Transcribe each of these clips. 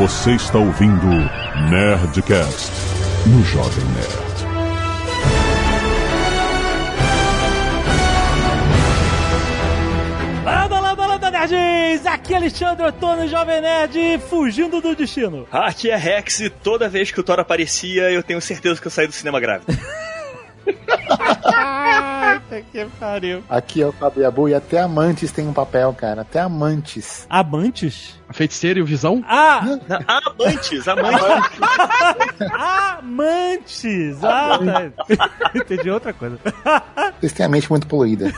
Você está ouvindo Nerdcast no Jovem Nerd. Landa, landa, landa, nerds! Aqui é Alexandre Otono, Jovem Nerd, fugindo do destino. Aqui é Rex e toda vez que o Thor aparecia, eu tenho certeza que eu saí do cinema grávido. Puta que pariu. Aqui é o Fabiabu e até amantes tem um papel, cara. Até amantes. Amantes? A feiticeira e o visão? Ah! Amantes, amantes. Amantes! Ah, tá. Entendi outra coisa. Vocês têm a mente muito poluída.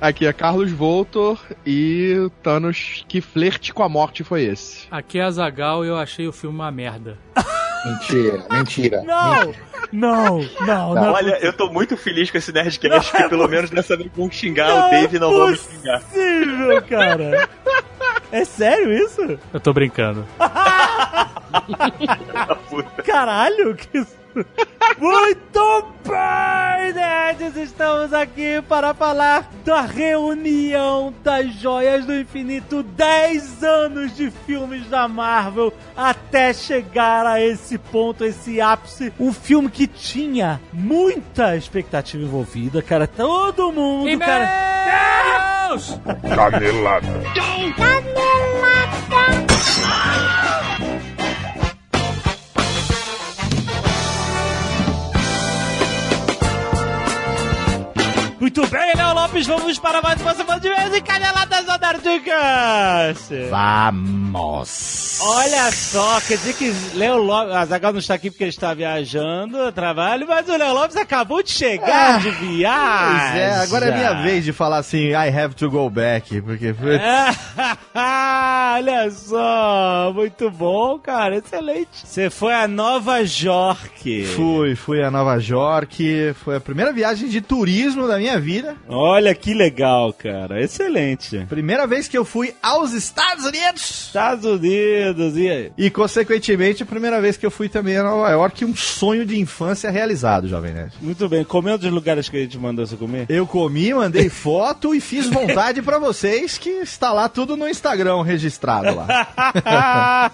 Aqui é Carlos Voltor e o Thanos, que flerte com a morte foi esse? Aqui é a Zagal e eu achei o filme uma merda. Mentira, mentira. Não! Não, não, não. Olha, eu tô muito feliz com esse Nerdcast, que Não é pelo menos dessa vez vão xingar o Dave e não vão me xingar. possível, cara. É sério isso? Eu tô brincando. Caralho, que isso? Muito bem, nerds! Estamos aqui para falar da reunião das joias do infinito 10 anos de filmes da Marvel até chegar a esse ponto, esse ápice. Um filme que tinha muita expectativa envolvida, cara. Todo mundo, cara. Deus! Canelada. Muito bem, Léo Lopes, vamos para mais uma semana de vez em Caneladas da Nerdcast. Vamos. Olha só, quer dizer que Léo Lopes. A Zagal não está aqui porque ele está viajando a trabalho, mas o Léo Lopes acabou de chegar de viagem. Pois é, agora é minha vez de falar assim, I have to go back, porque... Olha só, muito bom, cara, excelente. Você foi a Nova York. Fui, fui a Nova York, foi a primeira viagem de turismo da minha vida. Olha que legal, cara, excelente. Primeira vez que eu fui aos Estados Unidos. Estados Unidos, e aí? E, consequentemente, a primeira vez que eu fui também a Nova York, um sonho de infância realizado, Jovem Nerd. Muito bem, comeu dos lugares que a gente mandou você comer? Eu comi, mandei foto e fiz vontade pra vocês, que está lá tudo no Instagram registrado lá.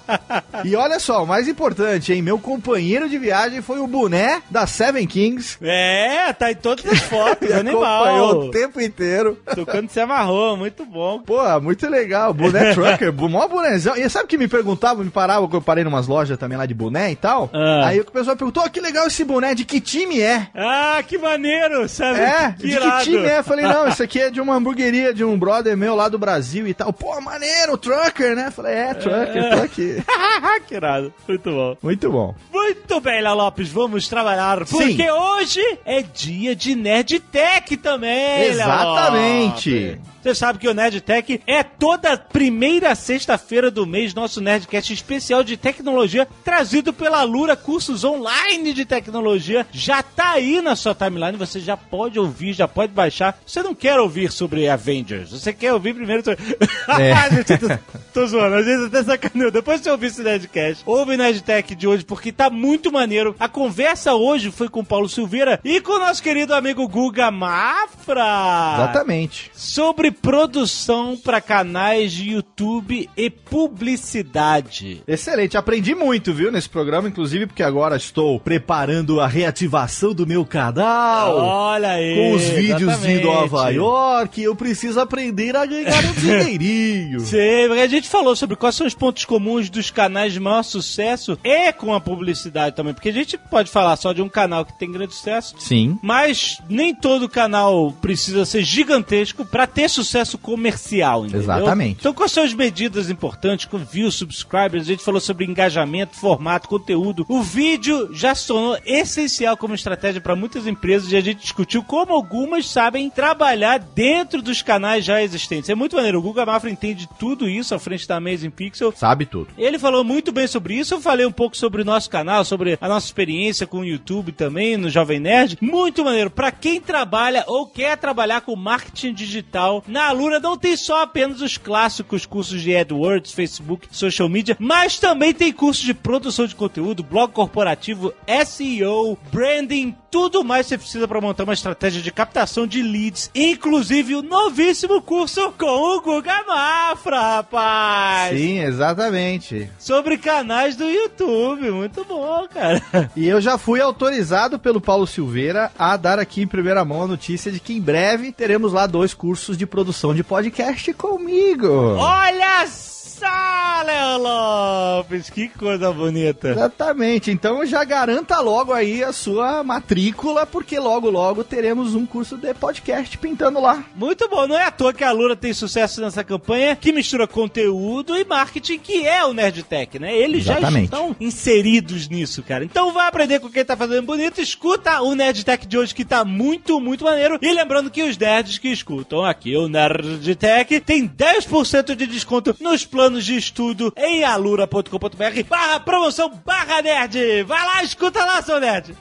e olha só, o mais importante, hein? Meu companheiro de viagem foi o boné da Seven Kings. É, tá em todas as fotos, Me animal. Acompanhou o tempo inteiro. Tocando se amarrou, muito bom. Pô, muito legal. Boné trucker, mó bonézão. E sabe que me perguntava, me parava, que eu parei numas lojas também lá de boné e tal. Ah. Aí o pessoal perguntou, oh, que legal esse boné, de que time é? Ah, que maneiro, sabe? É, que de que time é? Eu falei, não, isso aqui é de uma hamburgueria de um brother meu lá do Brasil e tal. Pô, maneiro, trucker, né? Eu falei, é, trucker, tô aqui. que irado, muito bom. Muito bom. Muito bem, Léo Lopes, vamos trabalhar, porque Sim. hoje é dia de Nerdtech também, Exatamente. Você sabe que o Nerdtech é toda primeira sexta-feira do mês, nosso Nerdcast especial de tecnologia, trazido pela Lura Cursos Online de Tecnologia. Já tá aí na sua timeline, você já pode ouvir, já pode baixar. Você não quer ouvir sobre Avengers, você quer ouvir primeiro sobre... É. Gente, tô, tô zoando, às vezes até sacaneio. Depois você ouvir esse Nerdcast, ouve o Nerdtech de hoje, porque tá muito maneiro. A conversa hoje foi com o Paulo Silveira e com o nosso querido amigo Guga Mafra. Exatamente. Sobre produção para canais de YouTube e publicidade. Excelente, aprendi muito, viu, nesse programa, inclusive porque agora estou preparando a reativação do meu canal. Olha aí. Com os vídeos exatamente. de Nova York, eu preciso aprender a ganhar um dinheirinho. Sim, porque a gente falou sobre quais são os pontos comuns dos canais de maior sucesso e com a publicidade também. Porque a gente pode falar só de um canal que tem grande sucesso, Sim. mas nem todo canal precisa ser gigantesco para ter sucesso comercial, entendeu? Exatamente. Então, quais são as medidas importantes com views, subscribers? A gente falou sobre engajamento, formato, conteúdo. O vídeo já se tornou essencial como estratégia para muitas empresas e a gente discutiu como algumas sabem trabalhar dentro dos canais já existentes. É muito maneiro. O Guga Mafra entende tudo isso à frente da Amazing Pixel. Sabe tudo. Ele falou muito bem sobre isso. Eu falei um pouco sobre o nosso canal, sobre a nossa experiência com o YouTube também, no Jovem Nerd. Muito maneiro. Pra quem trabalha ou quer trabalhar com marketing digital, na Alura não tem só apenas os clássicos cursos de AdWords, Facebook, social media, mas também tem cursos de produção de conteúdo, blog corporativo, SEO, branding, tudo mais que você precisa para montar uma estratégia de captação de leads, inclusive o novíssimo curso com o Guga Mafra, rapaz! Sim, exatamente. Sobre canais do YouTube, muito bom, cara. E eu já fui autorizado pelo Paulo Silveira a dar aqui em primeira mão a notícia de que em breve teremos lá dois cursos de produção de podcast comigo. Olha só, Léo Lopes, que coisa bonita. Exatamente, então já garanta logo aí a sua matrícula, porque logo logo teremos um curso de podcast pintando lá. Muito bom, não é à toa que a Lura tem sucesso nessa campanha que mistura conteúdo e marketing, que é o Nerdtech, né? Eles já Exatamente. estão inseridos nisso, cara. Então vai aprender com quem tá fazendo bonito, escuta o Nerdtech de hoje que tá muito, muito maneiro. E lembrando que os nerds que escutam aqui o Nerdtech tem 10% de desconto nos planos de estudo em alura.com.br barra promoção barra nerd. Vai lá, escuta lá, seu nerd.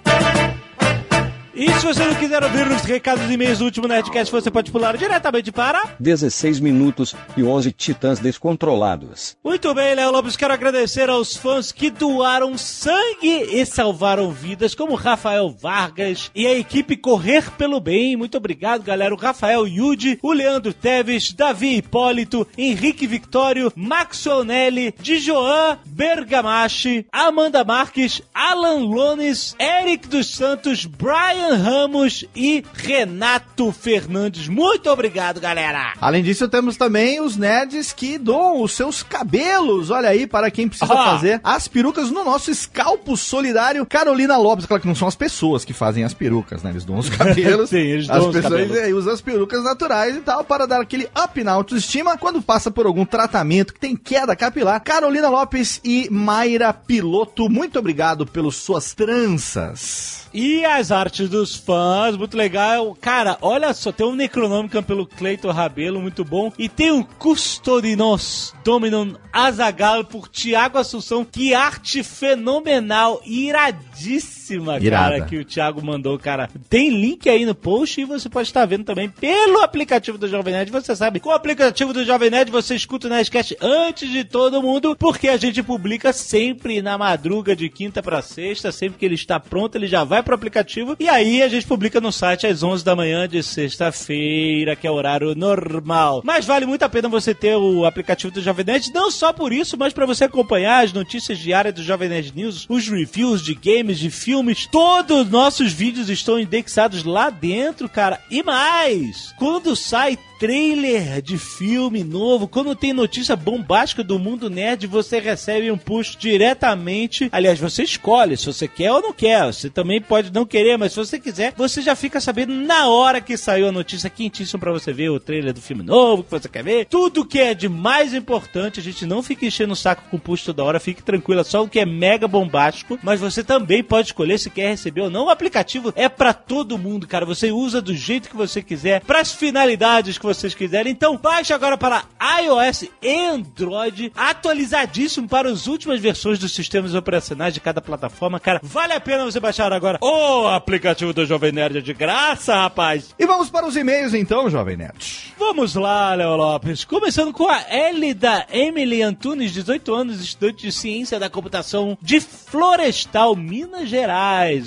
E se você não quiser ouvir os recados e e-mails do último Nerdcast, você pode pular diretamente para 16 minutos e 11 titãs descontrolados. Muito bem, Léo Lopes, quero agradecer aos fãs que doaram sangue e salvaram vidas, como Rafael Vargas e a equipe Correr pelo Bem. Muito obrigado, galera. O Rafael Yudi, o Leandro Teves, Davi Hipólito, Henrique Victório, Maxwell Nelly, Dijoan Bergamachi, Amanda Marques, Alan Lones, Eric dos Santos, Brian Ramos e Renato Fernandes. Muito obrigado, galera. Além disso, temos também os nerds que doam os seus cabelos. Olha aí, para quem precisa Ah. fazer as perucas no nosso escalpo solidário. Carolina Lopes, claro que não são as pessoas que fazem as perucas, né? Eles doam os cabelos. Sim, eles as doam os pessoas usam as perucas naturais e tal para dar aquele up na autoestima quando passa por algum tratamento que tem queda capilar. Carolina Lopes e Mayra Piloto, muito obrigado pelas suas tranças. E as artes dos fãs, muito legal. Cara, olha só, tem um Necronomicon pelo Cleiton Rabelo, muito bom. E tem um Custodinos Dominum Azagal por Tiago Assunção. Que arte fenomenal, iradíssima, Irada. cara, que o Thiago mandou, cara. Tem link aí no post e você pode estar vendo também pelo aplicativo do Jovem Nerd. Você sabe, com o aplicativo do Jovem Nerd você escuta o Nerdcast antes de todo mundo, porque a gente publica sempre na madruga de quinta pra sexta, sempre que ele está pronto, ele já vai pro aplicativo e aí a gente publica no site às 11 da manhã de sexta-feira, que é o horário normal. Mas vale muito a pena você ter o aplicativo do Jovem Nerd, não só por isso, mas pra você acompanhar as notícias diárias do Jovem Nerd News, os reviews de games, de filmes, todos os nossos vídeos estão indexados lá dentro, cara. E mais, quando sai trailer de filme novo, quando tem notícia bombástica do mundo nerd, você recebe um push diretamente. Aliás, você escolhe se você quer ou não quer. Você também pode não querer, mas se você quiser, você já fica sabendo na hora que saiu a notícia quentíssima pra você ver o trailer do filme novo que você quer ver. Tudo que é de mais importante, a gente não fica enchendo o saco com push toda hora, fique tranquila, só o que é mega bombástico, mas você também pode escolher se quer receber ou não. O aplicativo é pra todo mundo, cara. Você usa do jeito que você quiser, pras finalidades que vocês quiserem. Então, baixe agora para iOS e Android, atualizadíssimo para as últimas versões dos sistemas operacionais de cada plataforma. Cara, vale a pena você baixar agora o aplicativo do Jovem Nerd de graça, rapaz. E vamos para os e-mails então, Jovem Nerd. Vamos lá, Léo Lopes. Começando com a Elida Emily Antunes, 18 anos, estudante de ciência da computação de Florestal, Minas Gerais.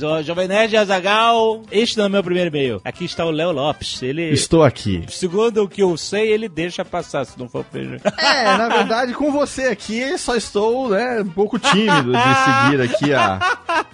Ó, Jovem Nerd Azagal. Este não é meu primeiro e-mail. Aqui está o Léo Lopes. Ele, Estou aqui. segundo o que eu sei, ele deixa passar, se não for o primeiro. É, na verdade, com você aqui, só estou, né, um pouco tímido de seguir aqui a,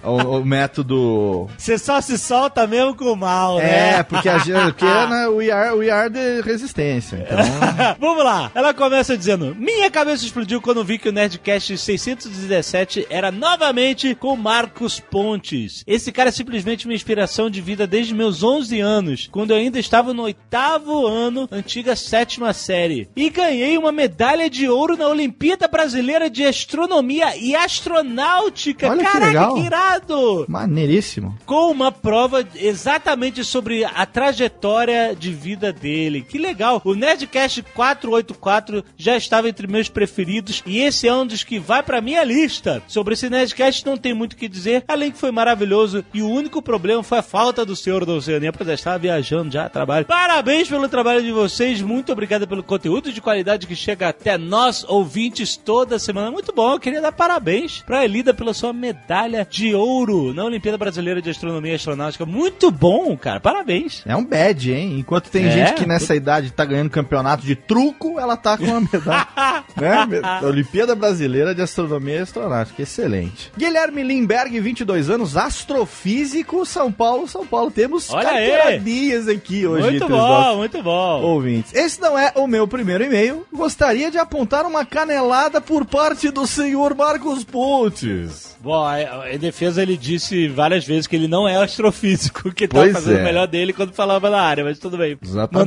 o, o método. Você só se solta mesmo com o mal, né? É, porque a gente, né, we, are, we are de resistência. Então, Vamos lá. Ela começa dizendo: Minha cabeça explodiu quando vi que o Nerdcast 617 era novamente com Marcos Pontes. Esse cara é simplesmente uma inspiração de vida desde meus 11 anos, quando eu ainda estava no oitavo ano, antiga sétima série. E ganhei uma medalha de ouro na Olimpíada Brasileira de Astronomia e Astronáutica. Olha que Caraca, legal. que irado! maneiríssimo. com uma prova exatamente sobre a trajetória de vida dele. Que legal! O Nerdcast 484 já estava entre meus preferidos e esse é um dos que vai pra minha lista. Sobre esse Nerdcast não tem muito o que dizer, além que foi foi maravilhoso e o único problema foi a falta do senhor da Oceania, pois eu estava viajando já a trabalho. Parabéns pelo trabalho de vocês, muito obrigado pelo conteúdo de qualidade que chega até nós, ouvintes, toda semana. Muito bom, eu queria dar parabéns pra Elida pela sua medalha de ouro na Olimpíada Brasileira de Astronomia e Astronáutica. Muito bom, cara, parabéns. É um bad, hein? Enquanto tem É, gente que nessa idade tá ganhando campeonato de truco, ela tá com uma medalha. né? Olimpíada Brasileira de Astronomia e Astronáutica. Excelente. Guilherme Limberg, 22 anos, astrofísico, São Paulo, São Paulo. Temos Olha aí! carteiradinhas aqui hoje. Muito bom, nossos muito bom. Ouvintes. Esse não é o meu primeiro e-mail. Gostaria de apontar uma canelada por parte do senhor Marcos Pontes. Bom, a- em defesa ele disse várias vezes que ele não é astrofísico, que tava Pois fazendo é. o melhor dele quando falava na área, mas tudo bem.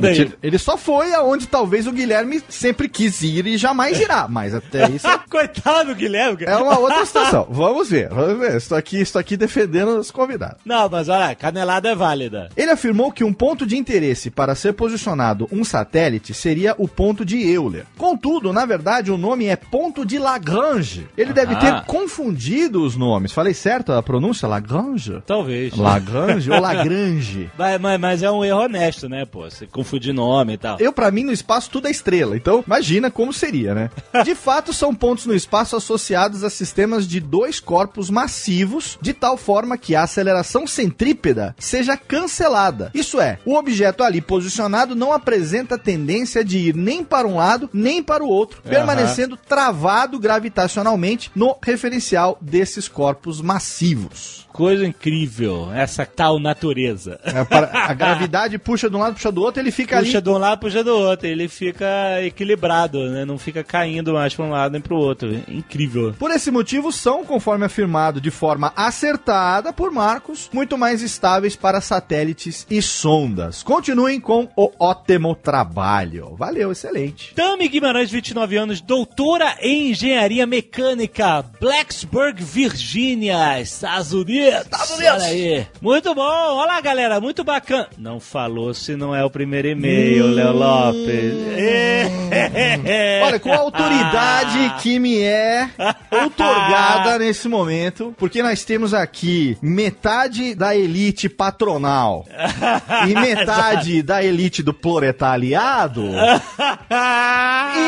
Aí. Ele, ele só foi aonde talvez o Guilherme sempre quis ir e jamais irá. Mas até isso Coitado, Guilherme. é uma outra situação. Vamos ver, vamos ver. Estou aqui, estou aqui defendendo os convidados. Não, mas olha, canelada é válida. Ele afirmou que um ponto de interesse para ser posicionado um satélite seria o ponto de Euler. Contudo, na verdade, o nome é ponto de Lagrange. Ele deve Ah. ter confundido os nomes. Falei certo a pronúncia? Lagrange? Talvez. Lagrange ou Lagrange? Mas, mas- mas é um erro honesto, né, pô? Você confundir nome e tal. Eu, pra mim, no espaço tudo é estrela. Então, imagina como seria, né? De fato, são pontos no espaço associados a sistemas de dois corpos massivos, de tal forma que a aceleração centrípeda seja cancelada. Isso é, o objeto ali posicionado não apresenta tendência de ir nem para um lado, nem para o outro, permanecendo travado gravitacionalmente no referencial desses corpos massivos. Coisa incrível, essa tal natureza. É, para- a gravidade puxa de um lado, puxa do outro, ele fica ali Puxa de um lado, puxa do outro. Ele fica equilibrado, né? Não fica caindo mais pra um lado nem pro outro. Incrível. Por esse motivo, são, conforme afirmado de forma acertada por Marcos, muito mais estáveis para satélites e sondas. Continuem com o ótimo trabalho. Valeu, excelente. Tami Guimarães, 29 anos, doutora em engenharia mecânica, Blacksburg, Virgínia, Estados Unidos. Estados Unidos. Olha aí. Muito bom. Olá, galera. Muito bacana. Não falou se não é o primeiro e-mail, Léo Lopes. É. Olha, com a autoridade que me é outorgada nesse momento, porque nós temos aqui metade da elite patronal e metade da elite do proletariado,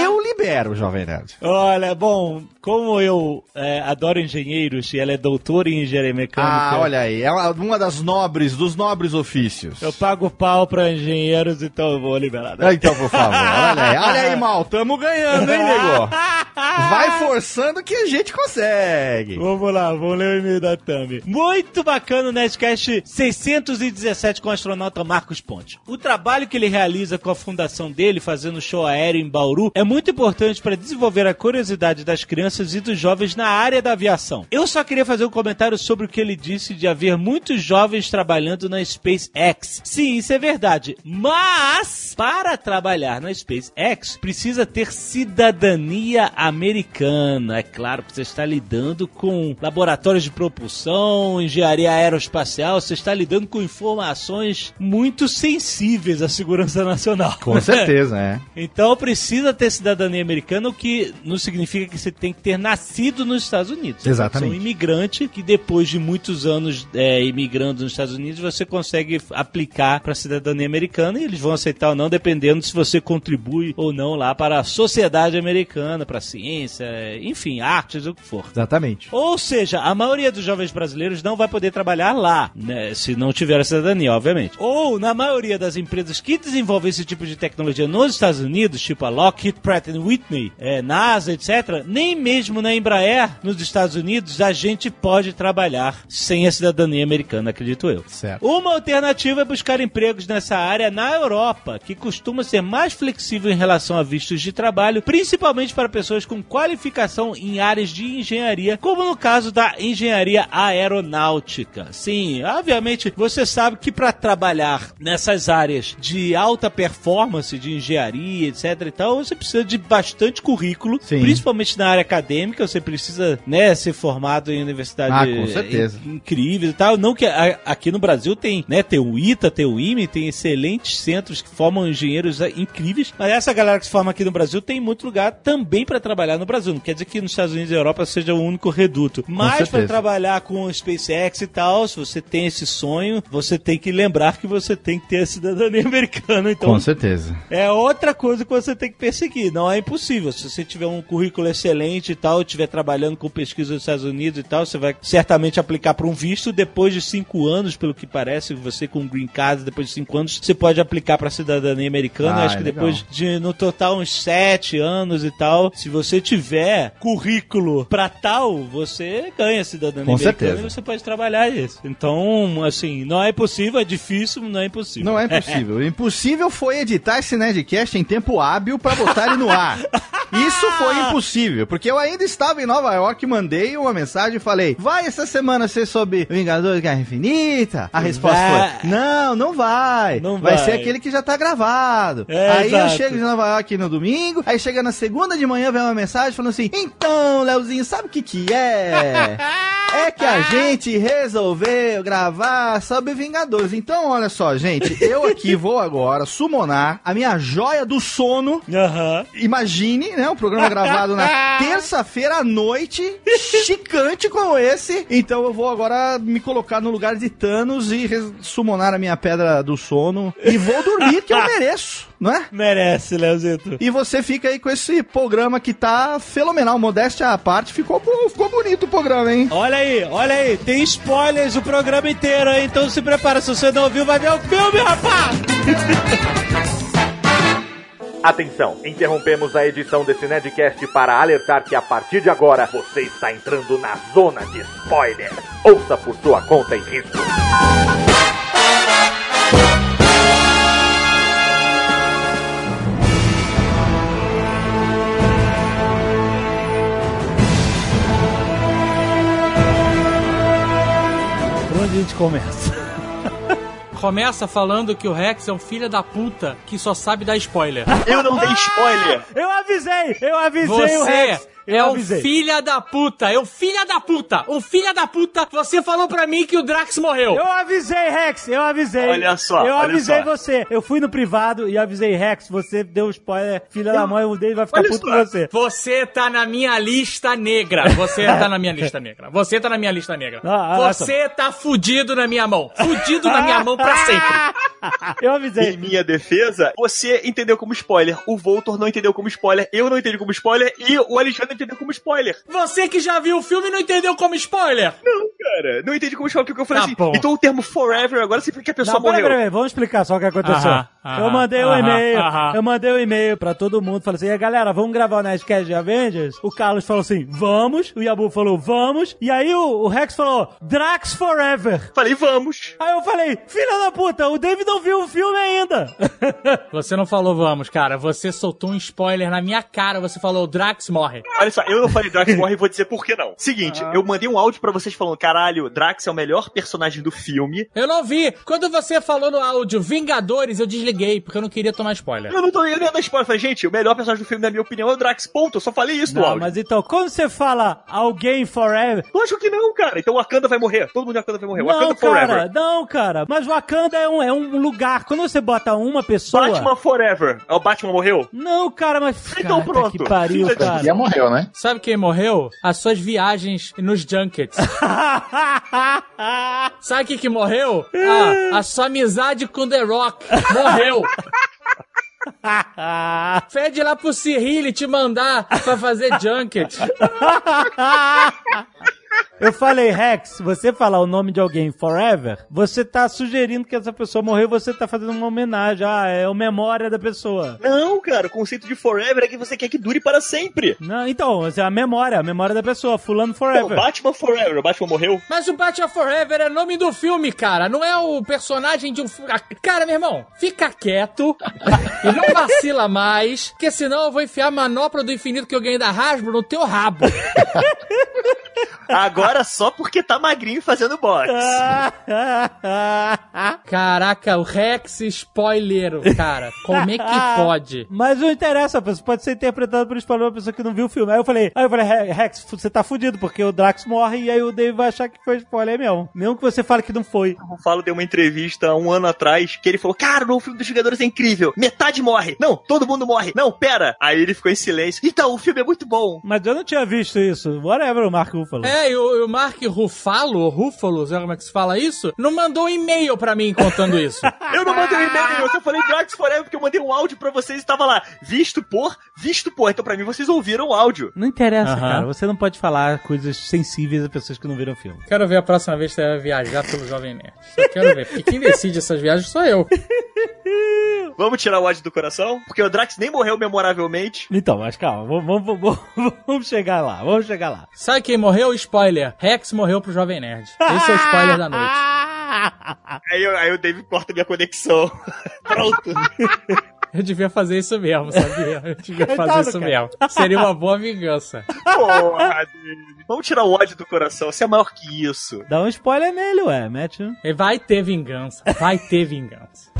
eu libero, Jovem Nerd. Olha, bom, como eu é, adoro engenheiros e ela é doutora em engenharia mecânica. Ah, olha aí, é uma- das nobres, dos nobres ofícios. Eu pago pau pra engenheiros, então eu vou liberar. né? Então, por favor, olha aí, olha aí, mal, tamo ganhando, hein, nego? Vai forçando que a gente consegue. Vamos lá, vamos ler o e-mail da Thumb. Muito bacana o Nerdcast 617 com o astronauta Marcos Ponte. O trabalho que ele realiza com a fundação dele, fazendo show aéreo em Bauru, é muito importante para desenvolver a curiosidade das crianças e dos jovens na área da aviação. Eu só queria fazer um comentário sobre o que ele disse de haver muitos jovens trabalhando na SpaceX. Sim, isso é verdade. Mas, para trabalhar na SpaceX, precisa ter cidadania americana. É claro que você está lidando com laboratórios de propulsão, engenharia aeroespacial, você está lidando com informações muito sensíveis à segurança nacional. Com certeza, é. Então precisa ter cidadania americana, o que não significa que você tem que ter nascido nos Estados Unidos. Exatamente. ser um imigrante que depois de muitos anos é, imigrando nos Estados Unidos, você consegue aplicar para a cidadania americana e eles vão aceitar ou não, dependendo se você contribui ou não lá para a sociedade americana, para a ciência, enfim, artes, o que for. Exatamente. Ou seja, a maioria dos jovens brasileiros não vai poder trabalhar lá, né, se não tiver a cidadania, obviamente. Ou, na maioria das empresas que desenvolvem esse tipo de tecnologia nos Estados Unidos, tipo a Lockheed Pratt Whitney, é, NASA, etc., nem mesmo na Embraer, nos Estados Unidos, a gente pode trabalhar sem a cidadania americana, acredito eu. Certo. Uma alternativa é buscar empregos nessa área na Europa, que costuma ser mais flexível em relação a vistos de trabalho, principalmente para pessoas com qualificação em áreas de engenharia, como no caso da engenharia aeronáutica. Sim, obviamente você sabe que para trabalhar nessas áreas de alta performance, de engenharia, etc e tal, você precisa de bastante currículo, Sim. principalmente na área acadêmica, você precisa, né, ser formado em universidade Ah, com certeza. incríveis e tal. Não que a- aqui no Brasil tem, né, tem o ITA, tem o IME, tem excelentes centros que formam engenheiros ah, incríveis, mas essa galera que se forma aqui no Brasil tem muito lugar também para trabalhar no Brasil. Não quer dizer que nos Estados Unidos e Europa seja o único reduto. Mas para trabalhar com o SpaceX e tal, se você tem esse sonho, você tem que lembrar que você tem que ter a cidadania americana. Então, Com certeza. é outra coisa que você tem que perseguir. Não é impossível. Se você tiver um currículo excelente e tal, estiver trabalhando com pesquisa nos Estados Unidos e tal, você vai certamente aplicar para um visto. Depois de cinco anos, pelo que parece, você com green card, depois de cinco anos, você pode aplicar para cidadania americana. Ah, Acho que é legal. depois de, no total, uns sete anos e tal, se você tiver currículo para tal, você ganha cidadania Com americana certeza. e você pode trabalhar isso. Então, assim, não é impossível, é difícil, não é impossível. Não é impossível. Impossível foi editar esse Nerdcast em tempo hábil pra botar ele no ar. Isso foi impossível, porque eu ainda estava em Nova York, mandei uma mensagem e falei: vai essa semana ser sobre Vingadores Guerra Infinita? A resposta Vai. foi: não, não vai. Não vai. vai. ser aquele que já tá gravado. É, aí eu exato. chego de Nova York no domingo, aí chega na segunda de manhã, vem uma mensagem falando assim: então, Leozinho, sabe o que que é? É que a gente resolveu gravar sobre Vingadores. Então, olha só, gente, eu aqui vou agora summonar a minha joia do sono. Imagine, né? Um programa gravado na terça-feira à noite, chicante como esse. Então eu vou agora me colocar no lugar de Thanos e summonar a minha pedra do sono. E vou dormir, que eu mereço, não é? Merece, Leozito. E você fica aí com esse programa que tá fenomenal. Modéstia à parte, ficou, ficou bonito o programa, hein? Olha aí, olha aí, tem spoilers o programa inteiro, hein? Então se prepara, se você não ouviu, vai ver o filme, rapaz! Atenção, interrompemos a edição desse Nerdcast para alertar que a partir de agora você está entrando na zona de spoiler. Ouça por sua conta e risco. Por onde a gente começa? Começa falando que o Rex é um filho da puta que só sabe dar spoiler. Eu não dei spoiler. Eu avisei, eu avisei o Você Rex. Eu é avisei. filha da puta, é um filha da puta, um filha da puta. Você falou pra mim que o Drax morreu. Eu avisei, Rex, eu avisei. Olha só, Eu olha avisei só. você. Eu fui no privado e avisei, Rex, você deu spoiler, filha da mãe, o dele vai ficar Olha puto só. com você. Você tá na minha lista negra. Você tá na minha lista negra. Você tá na minha lista negra. Ah, Você tá fudido na minha mão. Fudido na minha mão pra sempre. Eu Em avisei. minha defesa, você entendeu como spoiler, o Voltor não entendeu como spoiler, eu não entendi como spoiler e o Alexandre entendeu como spoiler. Você que já viu o filme não entendeu como spoiler. Não, cara, não entendi como spoiler, porque eu falei Tá assim, bom. então o termo forever agora significa que a pessoa Não, morreu. peraí, peraí, vamos explicar só o que aconteceu. Aham, aham, eu mandei um e-mail, aham. eu mandei um e-mail pra todo mundo, falei assim, e galera, vamos gravar o Nerdcast de Avengers? O Carlos falou assim, vamos, o Yabu falou, vamos, e aí o, o Rex falou, Drax Forever. Falei, vamos. Aí eu falei, filha da puta, o David não viu o filme ainda. Você não falou vamos, cara. Você soltou um spoiler na minha cara. Você falou o Drax morre. Olha só, eu não falei Drax morre e vou dizer por que não. Seguinte, eu mandei um áudio pra vocês falando, caralho, Drax é o melhor personagem do filme. Eu não vi. Quando você falou no áudio Vingadores, eu desliguei, porque eu não queria tomar spoiler. Eu não tô nem dando spoiler, eu falei, gente, o melhor personagem do filme, na minha opinião, é o Drax, ponto. Eu só falei isso no Não, áudio. mas então, quando você fala alguém forever, Lógico que não, cara. Então o Wakanda vai morrer. Todo mundo de Wakanda vai morrer. não, Wakanda cara, Forever. não, cara. Mas Wakanda é um, é um lugar. Quando você bota uma pessoa. Batman Forever. É o Batman morreu? Não, cara, mas. Então pronto. Que pariu, cara. Já morreu, né? Sabe quem morreu? As suas viagens nos junkets. Sabe o que, morreu? Ah, a sua amizade com The Rock. Morreu. Pede lá pro Cyril te mandar pra fazer junket. Eu falei, Rex, você falar o nome de alguém forever, você tá sugerindo que essa pessoa morreu, você tá fazendo uma homenagem. Ah, é a memória da pessoa. Não, cara. O conceito de Forever é que você quer que dure para sempre. Não, então, é a memória, a memória da pessoa, fulano forever. Batman Forever. O Batman morreu? Mas o Batman Forever é nome do filme, cara. Não é o personagem de um filme. Cara, meu irmão, fica quieto e não vacila mais, porque senão eu vou enfiar a manopla do infinito que eu ganhei da Hasbro no teu rabo. Agora só porque tá magrinho fazendo boxe. Caraca, o Rex spoiler, cara. Como é que pode? Mas não interessa, você pode ser interpretado por spoiler uma pessoa que não viu o filme. Aí eu falei, aí eu falei, "Re- Rex, você tá fudido, porque o Drax morre e aí o Dave vai achar que foi spoiler mesmo. Mesmo que você fale que não foi. O Falo deu uma entrevista há um ano atrás que ele falou: Cara, o novo filme dos Vingadores é incrível. Metade morre. Não, todo mundo morre. Não, pera. Aí ele ficou em silêncio. Então, o filme é muito bom. Mas eu não tinha visto isso. Whatever, o Mark Ruffalo. É, e o, e o Mark Ruffalo, Ruffalo, sei lá como é que se fala isso, não mandou um e-mail pra mim contando isso. Eu não mandei um e-mail, eu só falei Drax Forever porque eu mandei um áudio pra vocês e tava lá, visto por, visto por. Então pra mim vocês ouviram o áudio. Não interessa, Aham. cara. Você não pode falar coisas sensíveis a pessoas que não viram o filme. Quero ver a próxima vez que você vai viajar pelo Jovem Nerd. Só quero ver. Porque quem decide essas viagens sou eu. Vamos tirar o ódio do coração? Porque o Drax nem morreu memoravelmente. Então, mas calma, vamos, vamos, vamos, vamos chegar lá, vamos chegar lá. Sabe quem morreu? Spoiler. Rex morreu pro Jovem Nerd. Esse é o spoiler da noite. Aí, eu- aí o Dave corta minha conexão. Pronto. Eu devia fazer isso mesmo, sabia? Eu devia fazer isso cara. mesmo. Seria uma boa vingança. Porra. Vamos tirar o ódio do coração. Você é maior que isso. Dá um spoiler nele, ué, mete vai ter vingança. Vai ter vingança.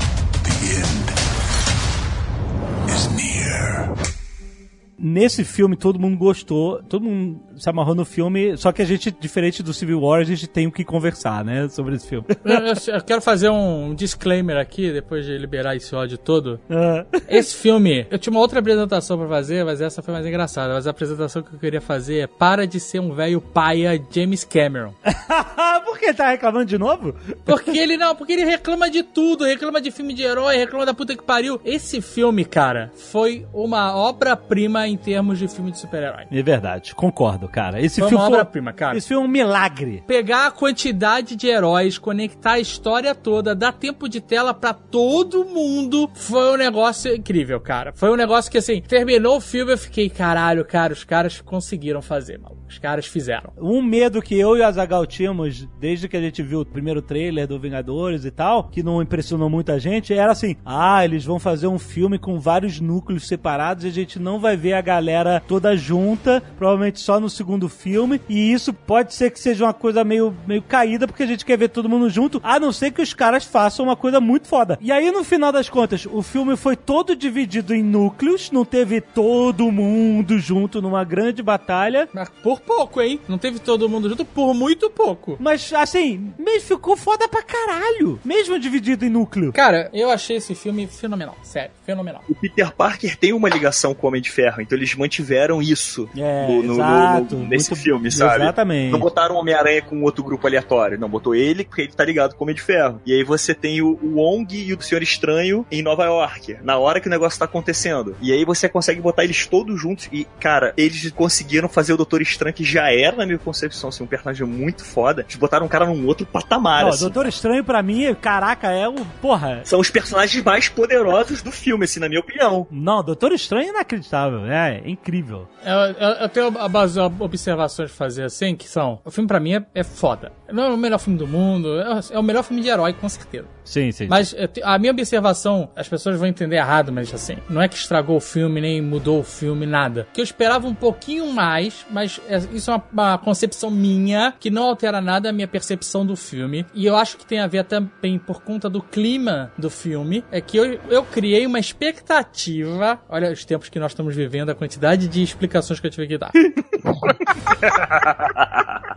Nesse filme todo mundo gostou, todo mundo se amarrou no filme, só que a gente, diferente do Civil War, a gente tem o que conversar, né, sobre esse filme. Eu, eu- eu quero fazer um disclaimer aqui, depois de liberar esse ódio todo. Ah. Esse filme, eu tinha uma outra apresentação pra fazer, mas essa foi mais engraçada. Mas a apresentação que eu queria fazer é Para de ser um velho paia James Cameron. Por que tá reclamando de novo? Porque ele não, porque ele reclama de tudo, reclama de filme de herói, reclama da puta que pariu. Esse filme, cara, foi uma obra-prima em termos de filme de super-herói. É verdade, concordo, cara. Esse Foi filme uma foi, obra-prima, cara. esse filme é um milagre. Pegar a quantidade de heróis, conectar a história toda, dar tempo de tela pra todo mundo, foi um negócio incrível, cara. Foi um negócio que, assim, terminou o filme eu fiquei, caralho, cara, os caras conseguiram fazer, maluco. Os caras fizeram. Um medo que eu e a Zagal tínhamos desde que a gente viu o primeiro trailer do Vingadores e tal, que não impressionou muita gente, era assim: ah, eles vão fazer um filme com vários núcleos separados e a gente não vai ver a galera toda junta, provavelmente só no segundo filme. E isso pode ser que seja uma coisa meio, meio caída, porque a gente quer ver todo mundo junto, a não ser que os caras façam uma coisa muito foda. E aí, no final das contas, o filme foi todo dividido em núcleos, não teve todo mundo junto numa grande batalha. Mas por pouco, hein? Não teve todo mundo junto por muito pouco. Mas, assim, mesmo ficou foda pra caralho. Mesmo dividido em núcleo. Cara, eu achei esse filme fenomenal. Sério, fenomenal. O Peter Parker tem uma ligação com o Homem de Ferro, então eles mantiveram isso É, no- no- no- no- nesse Muito- filme, sabe? Exatamente. Não botaram o Homem-Aranha com outro grupo aleatório. Não, botou ele porque ele tá ligado com o Homem de Ferro. E aí você tem o, o Wong e o Senhor Estranho em Nova York, na hora que o negócio tá acontecendo. E aí você consegue botar eles todos juntos. E, cara, eles conseguiram fazer o Doutor Estranho, que já era, na minha concepção, assim, um personagem muito foda. Eles botaram um cara num outro patamar, Ó, assim. Doutor Estranho, pra mim, caraca, é o. Porra. São os personagens mais poderosos do filme, assim, na minha opinião. Não, Doutor Estranho é inacreditável. É, é incrível. Eu, eu, eu tenho algumas observações pra fazer assim, que são... O filme pra mim é, é foda. Não é o melhor filme do mundo, é, é o melhor filme de herói, com certeza. Sim, sim. Mas eu te- a minha observação, as pessoas vão entender errado, mas assim, não é que estragou o filme, nem mudou o filme, nada. Que eu esperava um pouquinho mais, mas é- isso é uma, uma concepção minha, que não altera nada a minha percepção do filme. E eu acho que tem a ver também por conta do clima do filme, é que eu, eu criei uma expectativa. Olha os tempos que nós estamos vivendo, a quantidade de explicações que eu tive que dar.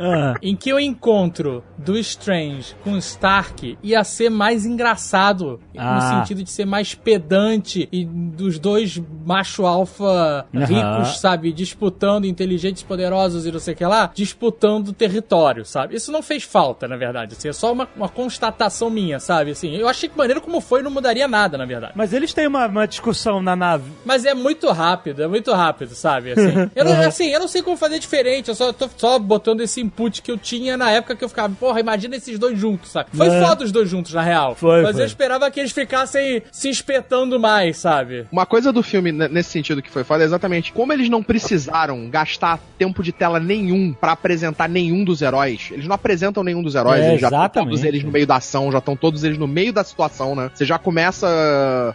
Ah, em que o encontro do Strange com Stark ia ser mais engraçado, Ah. no sentido de ser mais pedante e dos dois macho alfa ricos, sabe, disputando inteligentes poderosos e não sei o que lá, disputando território, sabe? Isso não fez falta, na verdade, assim, é só uma, uma constatação minha, sabe? Assim, eu achei que maneiro como foi não mudaria nada, na verdade. mas eles têm uma, uma discussão na nave. Mas é muito rápido, é muito rápido, sabe? Assim, eu, não, Uhum. assim, eu não sei como fazer diferente, eu só tô só botando esse input que eu tinha na época que eu ficava, porra, imagina esses dois juntos, sabe? Foi É. foda os dois juntos, na real. Foi, Mas foi. eu esperava que eles ficassem se espetando mais, sabe? Uma coisa do filme, ne- nesse sentido que foi foda, é exatamente como eles não precisaram gastar tempo de tela nenhum pra apresentar nenhum dos heróis. Eles não apresentam nenhum dos heróis, É, eles já estão todos eles no meio da ação, já estão todos eles no meio da situação, né? Você já começa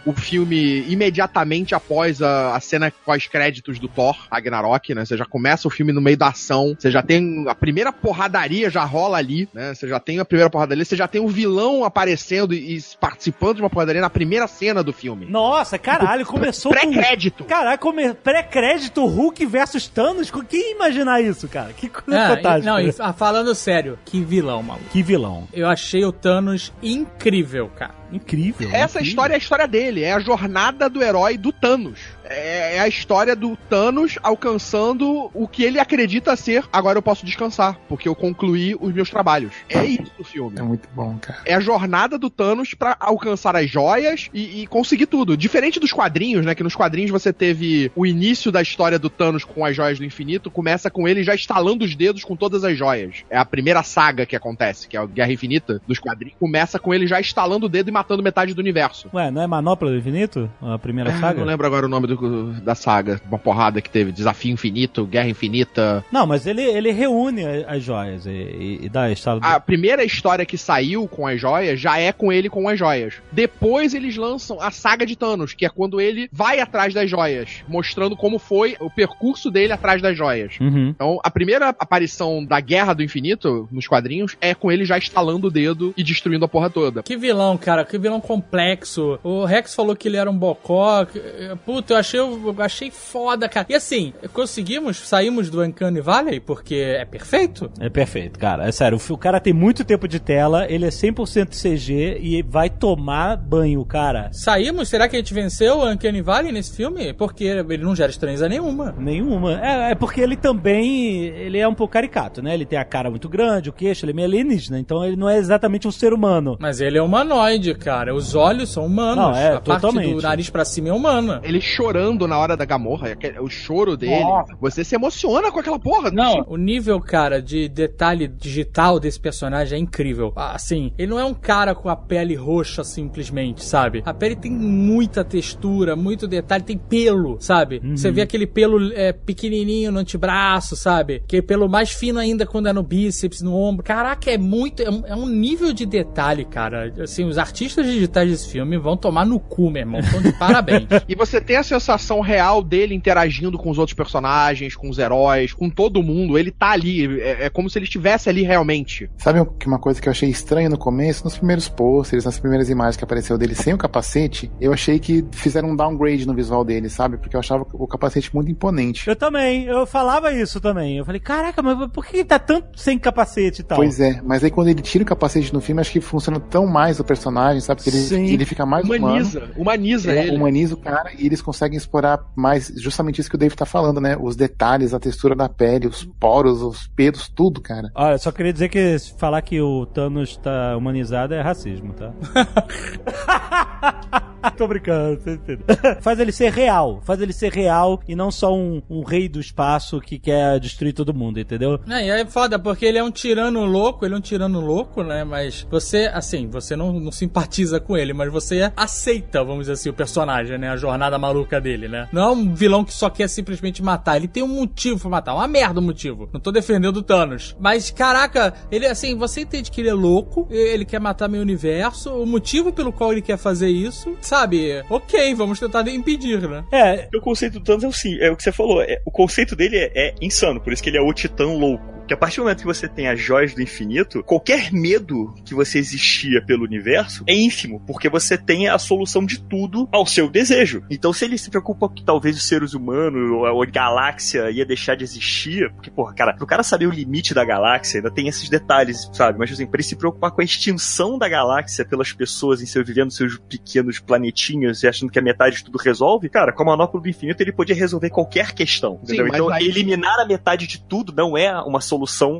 uh, o filme imediatamente após a, a cena pós-créditos do Thor, Ragnarok, né? Você já começa o filme filme no meio da ação. Você já tem a primeira porradaria já rola ali, né? Você já tem a primeira porradaria, você já tem o vilão aparecendo e, e participando de uma porradaria na primeira cena do filme. Nossa, caralho, começou com... Pré-crédito. Caralho, come... pré-crédito Hulk versus Thanos? Quem ia imaginar isso, cara? Que coisa Ah, fantástica. não, ah, falando sério, que vilão, maluco. Que vilão. Eu achei o Thanos incrível, cara. Incrível. Essa incrível. história é a história dele, é a jornada do herói do Thanos. É, é a história do Thanos alcançando o que ele acredita ser. Agora eu posso descansar, porque eu concluí os meus trabalhos. É isso o filme. É muito bom, cara. É a jornada do Thanos pra alcançar as joias e, e conseguir tudo. Diferente dos quadrinhos, né? Que nos quadrinhos você teve o início da história do Thanos com as joias do infinito, começa com ele já estalando os dedos com todas as joias. É a primeira saga que acontece, que é a Guerra Infinita dos quadrinhos. Começa com ele já estalando o dedo e matando metade do universo. Ué, não é Manopla do Infinito? A primeira Ah, saga? Não lembro agora o nome do- da saga. Uma porrada que teve. Desafio Infinito, Guerra Infinita. Não, mas ele, ele reúne as joias e, e- e dá a história do... A primeira história que saiu com as joias já é com ele com as joias. Depois eles lançam a saga de Thanos, que é quando ele vai atrás das joias, mostrando como foi o percurso dele atrás das joias. Uhum. Então, a primeira aparição da Guerra do Infinito nos quadrinhos é com ele já estalando o dedo e destruindo a porra toda. Que vilão, cara, que vilão complexo. O Rex falou que ele era um bocó. Puta, eu achei, eu achei foda, cara. E assim, conseguimos, saímos do Uncanny Valley porque é perfeito. É perfeito, cara. É sério, o cara tem muito tempo de tela, ele é 100% CG e vai tomar banho, cara. Saímos, será que a gente venceu o Uncanny Valley nesse filme? Porque ele não gera estranheza nenhuma. Nenhuma. É, é porque ele também, ele é um pouco caricato, né? Ele tem a cara muito grande, o queixo, ele é meio alienígena, então ele não é exatamente um ser humano. Mas ele é humanoide, cara. Os olhos são humanos. Não, é, a parte totalmente. do nariz pra cima é humana. Ele chorando na hora da Gamorra, o choro dele. Você se emociona com aquela porra. Não, o nível, cara, de detalhe digital desse personagem é incrível. Ah, Assim, ele não é um cara com a pele roxa simplesmente, sabe? A pele tem muita textura, muito detalhe, tem pelo, sabe? Você vê aquele pelo é, pequenininho no antebraço, sabe? Que pelo mais fino ainda quando é no bíceps, no ombro. Caraca, é muito. É um, é um nível de detalhe, cara. Assim, os artistas digitais desse filme vão tomar no cu, meu irmão. Estão de parabéns. E você tem a sensação real dele interagindo com os outros personagens, com os heróis, com todo mundo. Ele tá ali. É, é como se ele estivesse ali realmente. Sabe uma coisa que eu achei estranha no começo? Nos primeiros posters, nas primeiras imagens que apareceu dele sem o capacete, eu achei que fizeram um downgrade no visual dele, sabe? Porque eu achava o capacete muito imponente. Eu também, eu falava isso também. Eu falei, caraca, mas por que ele tá tanto sem capacete e tal? Pois é, mas aí quando ele tira o capacete no filme, acho que funciona tão mais o personagem, sabe? Que ele, ele fica mais Humaniza. humano. Humaniza É, ele. humaniza o cara e eles conseguem explorar mais justamente isso que o Dave tá falando, né? Os detalhes, a textura da pele, os poros, os pelos, tudo, cara. Olha, só queria dizer que falar que o Thanos tá humanizado é racismo, tá? Tô brincando, você? Faz ele ser real, faz ele ser real e não só um, um rei do espaço que quer destruir todo mundo, entendeu? É, e é foda, porque ele é um tirano louco, ele é um tirano louco, né? Mas você, assim, você não, não simpatiza com ele, mas você aceita, vamos dizer assim, o personagem, né? A jornada maluca dele, né? Não é um vilão que só quer simplesmente matar, ele tem um motivo pra matar, uma merda o motivo. Não tô defendendo o Thanos. Mas, caraca, ele, assim, você entende que ele é louco, ele quer matar meu universo, o motivo pelo qual ele quer fazer isso, sabe? Ok, vamos tentar impedir, né? É, O conceito do Thanos é o, sim, é o que você falou. é- o conceito dele é, é insano, por isso que ele é o titã louco. Que a partir do momento que você tem as joias do infinito, qualquer medo que você existia pelo universo é ínfimo, porque você tem a solução de tudo ao seu desejo. Então, se ele se preocupa que talvez os seres humanos ou a galáxia ia deixar de existir, porque, porra, cara, pro cara saber o limite da galáxia, ainda tem esses detalhes, sabe? Mas, assim, pra ele se preocupar com a extinção da galáxia pelas pessoas em seu vivendo seus pequenos planetinhos e achando que a metade de tudo resolve, cara, com a manopla do infinito ele podia resolver qualquer questão. Sim, Então, eliminar a metade de tudo não é uma solução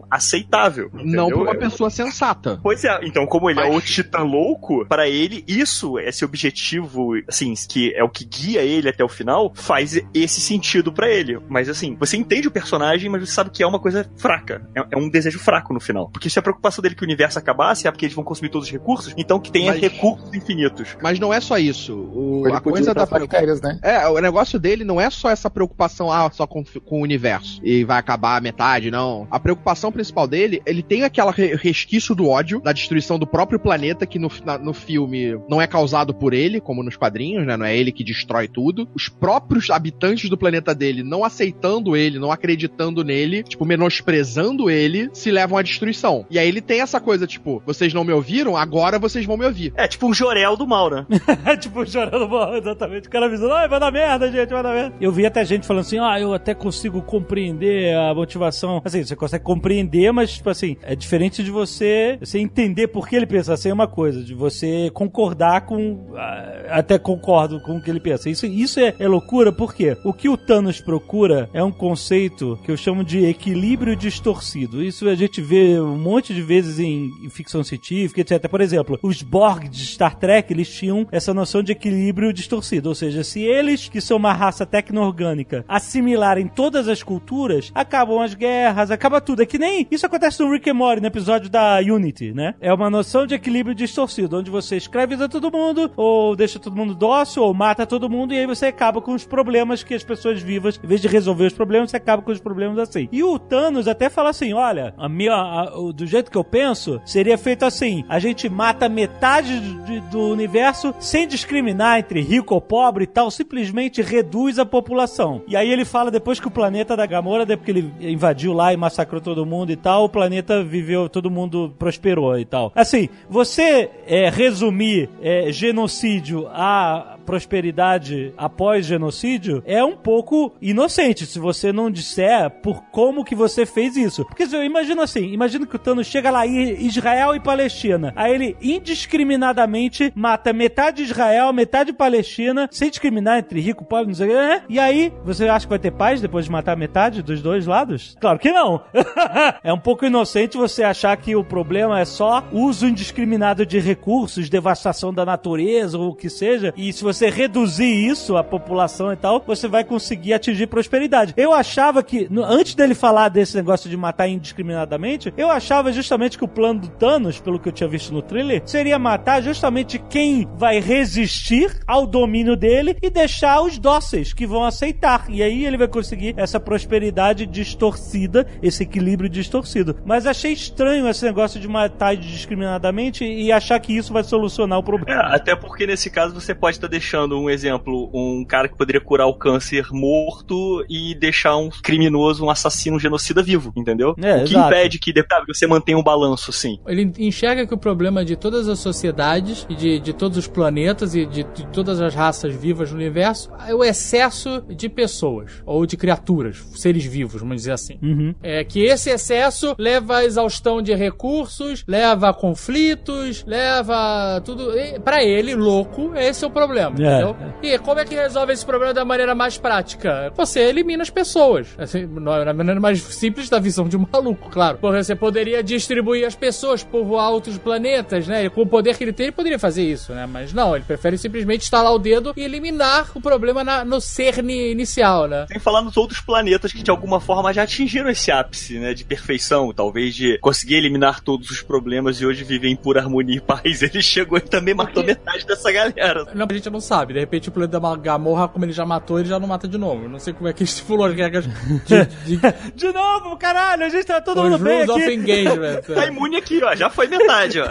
aceitável. Não entendeu? pra uma É- pessoa sensata. Pois é, então, como ele é Mas- o titã louco, para ele, isso, esse objetivo, assim, que é o que guia ele até o final, faz esse sentido pra ele. Mas, assim, você entende o personagem, mas você sabe que é uma coisa fraca. É, é um desejo fraco no final. Porque se a preocupação dele é que o universo acabasse, é porque eles vão consumir todos os recursos, então que tenha Mas- recursos infinitos. Mas não é só isso. O, a coisa da férias, né? É, o negócio dele não é só essa preocupação ah, só com, com o universo e vai acabar a metade, não. A, preocupação principal dele, ele tem aquela re- resquício do ódio, da destruição do próprio planeta, que no, na- no filme não é causado por ele, como nos quadrinhos, né? Não é ele que destrói tudo. Os próprios habitantes do planeta dele não aceitando ele, não acreditando nele, tipo, menosprezando ele, se levam à destruição. E aí ele tem essa coisa, tipo, vocês não me ouviram, agora vocês vão me ouvir. É tipo um Jorel do mal, né? tipo, chorando mal, exatamente. O cara avisando, ai, vai dar merda, gente, vai dar merda. Eu vi até gente falando assim, ah, eu até consigo compreender a motivação. Assim, você consegue compreender, mas, tipo assim, é diferente de você, você entender por que ele pensa assim, é uma coisa, de você concordar com, ah, até concordo com o que ele pensa. Isso, isso é, é loucura, porque o que o Thanos procura é um conceito que eu chamo de equilíbrio distorcido. Isso a gente vê um monte de vezes em, em ficção científica, etc. Por exemplo, os Borg de Star Trek, eles tinham essa noção de equilíbrio distorcido. Ou seja, se eles, que são uma raça tecno-orgânica, assimilarem todas as culturas, acabam as guerras, acaba tudo. É que nem isso acontece no Rick and Morty, no episódio da Unity, né? É uma noção de equilíbrio distorcido, onde você escraviza todo mundo, ou deixa todo mundo dócil, ou mata todo mundo, e aí você acaba com os problemas que as pessoas vivas, em vez de resolver os problemas, você acaba com os problemas assim. E o Thanos até fala assim: olha, a minha, a- o- do jeito que eu penso, seria feito assim: a gente mata metade de- do universo sem discriminar entre rico ou pobre e tal, simplesmente reduz a população. E aí ele fala depois que o planeta da Gamora, depois que ele invadiu lá e massacrou todo mundo e tal, o planeta viveu, todo mundo prosperou e tal. Assim, você é, resumir é, genocídio a prosperidade após genocídio é um pouco inocente se você não disser por como que você fez isso. Porque eu imagino assim, imagino que o Thanos chega lá em Israel e Palestina, aí ele indiscriminadamente mata metade de Israel, metade de Palestina, sem discriminar entre rico e pobre, não sei o que, né? E aí, você acha que vai ter paz depois de matar metade dos dois lados? Claro que não. é um pouco inocente você achar que o problema é só uso indiscriminado de recursos, devastação da natureza ou o que seja, e se você reduzir isso, a população e tal, você vai conseguir atingir prosperidade. Eu achava que, antes dele falar desse negócio de matar indiscriminadamente, eu achava justamente que o plano do Thanos, pelo que eu tinha visto no trailer, seria matar justamente quem vai resistir ao domínio dele e deixar os dóceis que vão aceitar. E aí ele vai conseguir essa prosperidade distorcida, esse equilíbrio distorcido. Mas achei estranho esse negócio de matar indiscriminadamente e achar que isso vai solucionar o É, problema. até porque nesse caso você pode estar deixando um exemplo, um cara que poderia curar o câncer morto e deixar um criminoso, um assassino, um genocida vivo, entendeu? É, o que exato. impede que sabe, você mantenha um balanço assim. Ele enxerga que o problema de todas as sociedades e de, de todos os planetas e de, de todas as raças vivas no universo é o excesso de pessoas ou de criaturas, seres vivos, vamos dizer assim. Uhum. É que esse excesso leva à exaustão de recursos, leva a conflitos, leva a tudo. Pra ele, louco, esse é o problema, entendeu? E como é que resolve esse problema da maneira mais prática? Você elimina as pessoas. Assim, na na maneira mais simples da visão de um maluco, claro. Porque você poderia distribuir as pessoas, povoar outros planetas, né? E com o poder que ele tem, ele poderia fazer isso, né? Mas não, ele prefere simplesmente estalar o dedo e eliminar o problema na- no cerne inicial, né? Sem falar nos outros planetas que de alguma forma já atingiram esse ápice, né, de perfeição, talvez de conseguir eliminar todos os problemas e hoje viver em pura harmonia e paz. Ele chegou e também matou metade dessa galera. Não, a gente não sabe. De repente o planeta da Gamorra, como ele já matou, ele já não mata de novo. Eu não sei como é que estipulou as regras de, de, De novo, caralho, a gente tá todo os mundo bem of aqui. engagement. Tá imune aqui, ó, já foi metade, ó.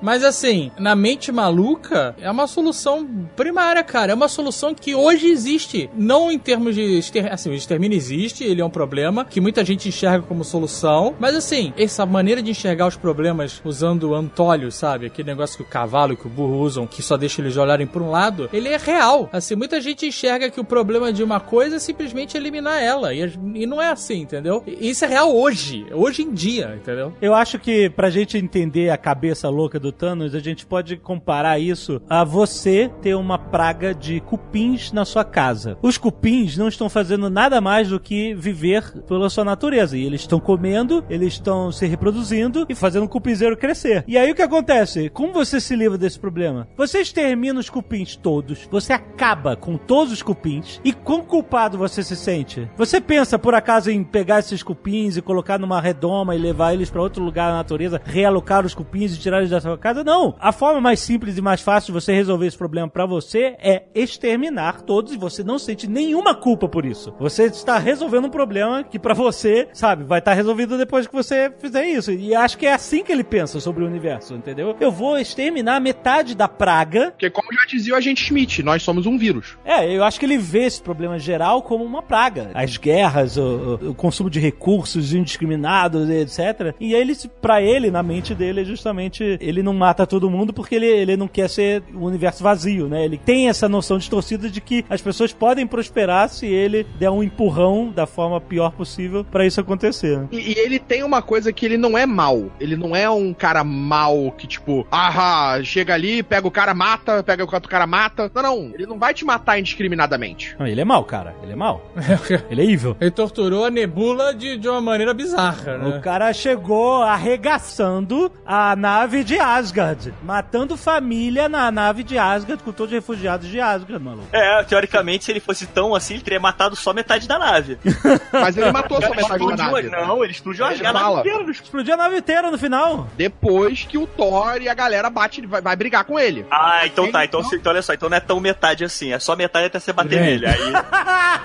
Mas assim, na mente maluca, é uma solução primária, cara. É uma solução que hoje existe. Não em termos de. Exter... Assim, o extermínio existe, ele é um problema que muita gente enxerga como solução. Mas assim, essa maneira de enxergar os problemas usando antólio, sabe? Aquele negócio que o cavalo e que o burro usam, que só deixa eles olharem por um lado, ele é real. Assim, muita gente enxerga que o problema de uma coisa é simplesmente eliminar ela. E, e não é assim, entendeu? E Isso é real hoje. Hoje em dia, entendeu? Eu acho que pra gente entender a cabeça louca do Thanos, a gente pode comparar isso a você ter uma praga de cupins na sua casa. Os cupins não estão fazendo nada mais do que viver pela sua natureza. E eles estão comendo, eles estão se reproduzindo e fazendo o cupinzeiro crescer. E aí o que acontece? Como você se livra desse problema? Você extermina os cupins todos, você acaba com todos os cupins, e quão culpado você se sente? Você pensa, por acaso, em pegar esses cupins e colocar numa redoma e levar eles pra outro lugar na natureza, realocar os cupins e tirar eles da sua casa? Não! A forma mais simples e mais fácil de você resolver esse problema pra você é exterminar todos e você não sente nenhuma culpa por isso. Você está resolvendo um problema que pra você, sabe, vai estar resolvido depois que você fizer isso. E acho que é assim que ele pensa sobre o universo, entendeu? Eu vou exterminar metade da praga. Porque como já dizia o agente Smith, nós somos um vírus. É, eu acho que ele vê esse problema geral como uma praga. As guerras, o, o consumo de recursos indiscriminados, etc. E ele, pra ele, na mente dele, é justamente ele não mata todo mundo porque ele, ele não quer ser o universo vazio, né? Ele tem essa noção distorcida de que as pessoas podem prosperar se ele der um empurrão da forma pior possível pra isso acontecer. E, e ele tem uma coisa que ele não é mal. Ele não é um cara mal que, tipo, ah, chega ali, pega o cara, mata, pega o outro cara, mata. Não, não. Ele não vai te matar indiscriminadamente. Não, ele é mau, cara. Ele é mau. ele é evil. Ele torturou a Nebula de, de uma maneira bizarra, né? O cara chegou arregaçando a nave de Asgard, matando família na nave de Asgard com todos os refugiados de Asgard, maluco. É, teoricamente, se ele fosse tão assim, ele teria matado só metade da nave. Mas ele matou só Ele metade da nave. não, ele explodiu a Ele nave fala. inteira. Explodiu a nave inteira no final. Depois que o Thor e a galera bate, vai, vai brigar com ele. Ah, então tá. Então, se- então olha só, então não é tão metade assim. É só metade até você bater Gente. nele. Aí.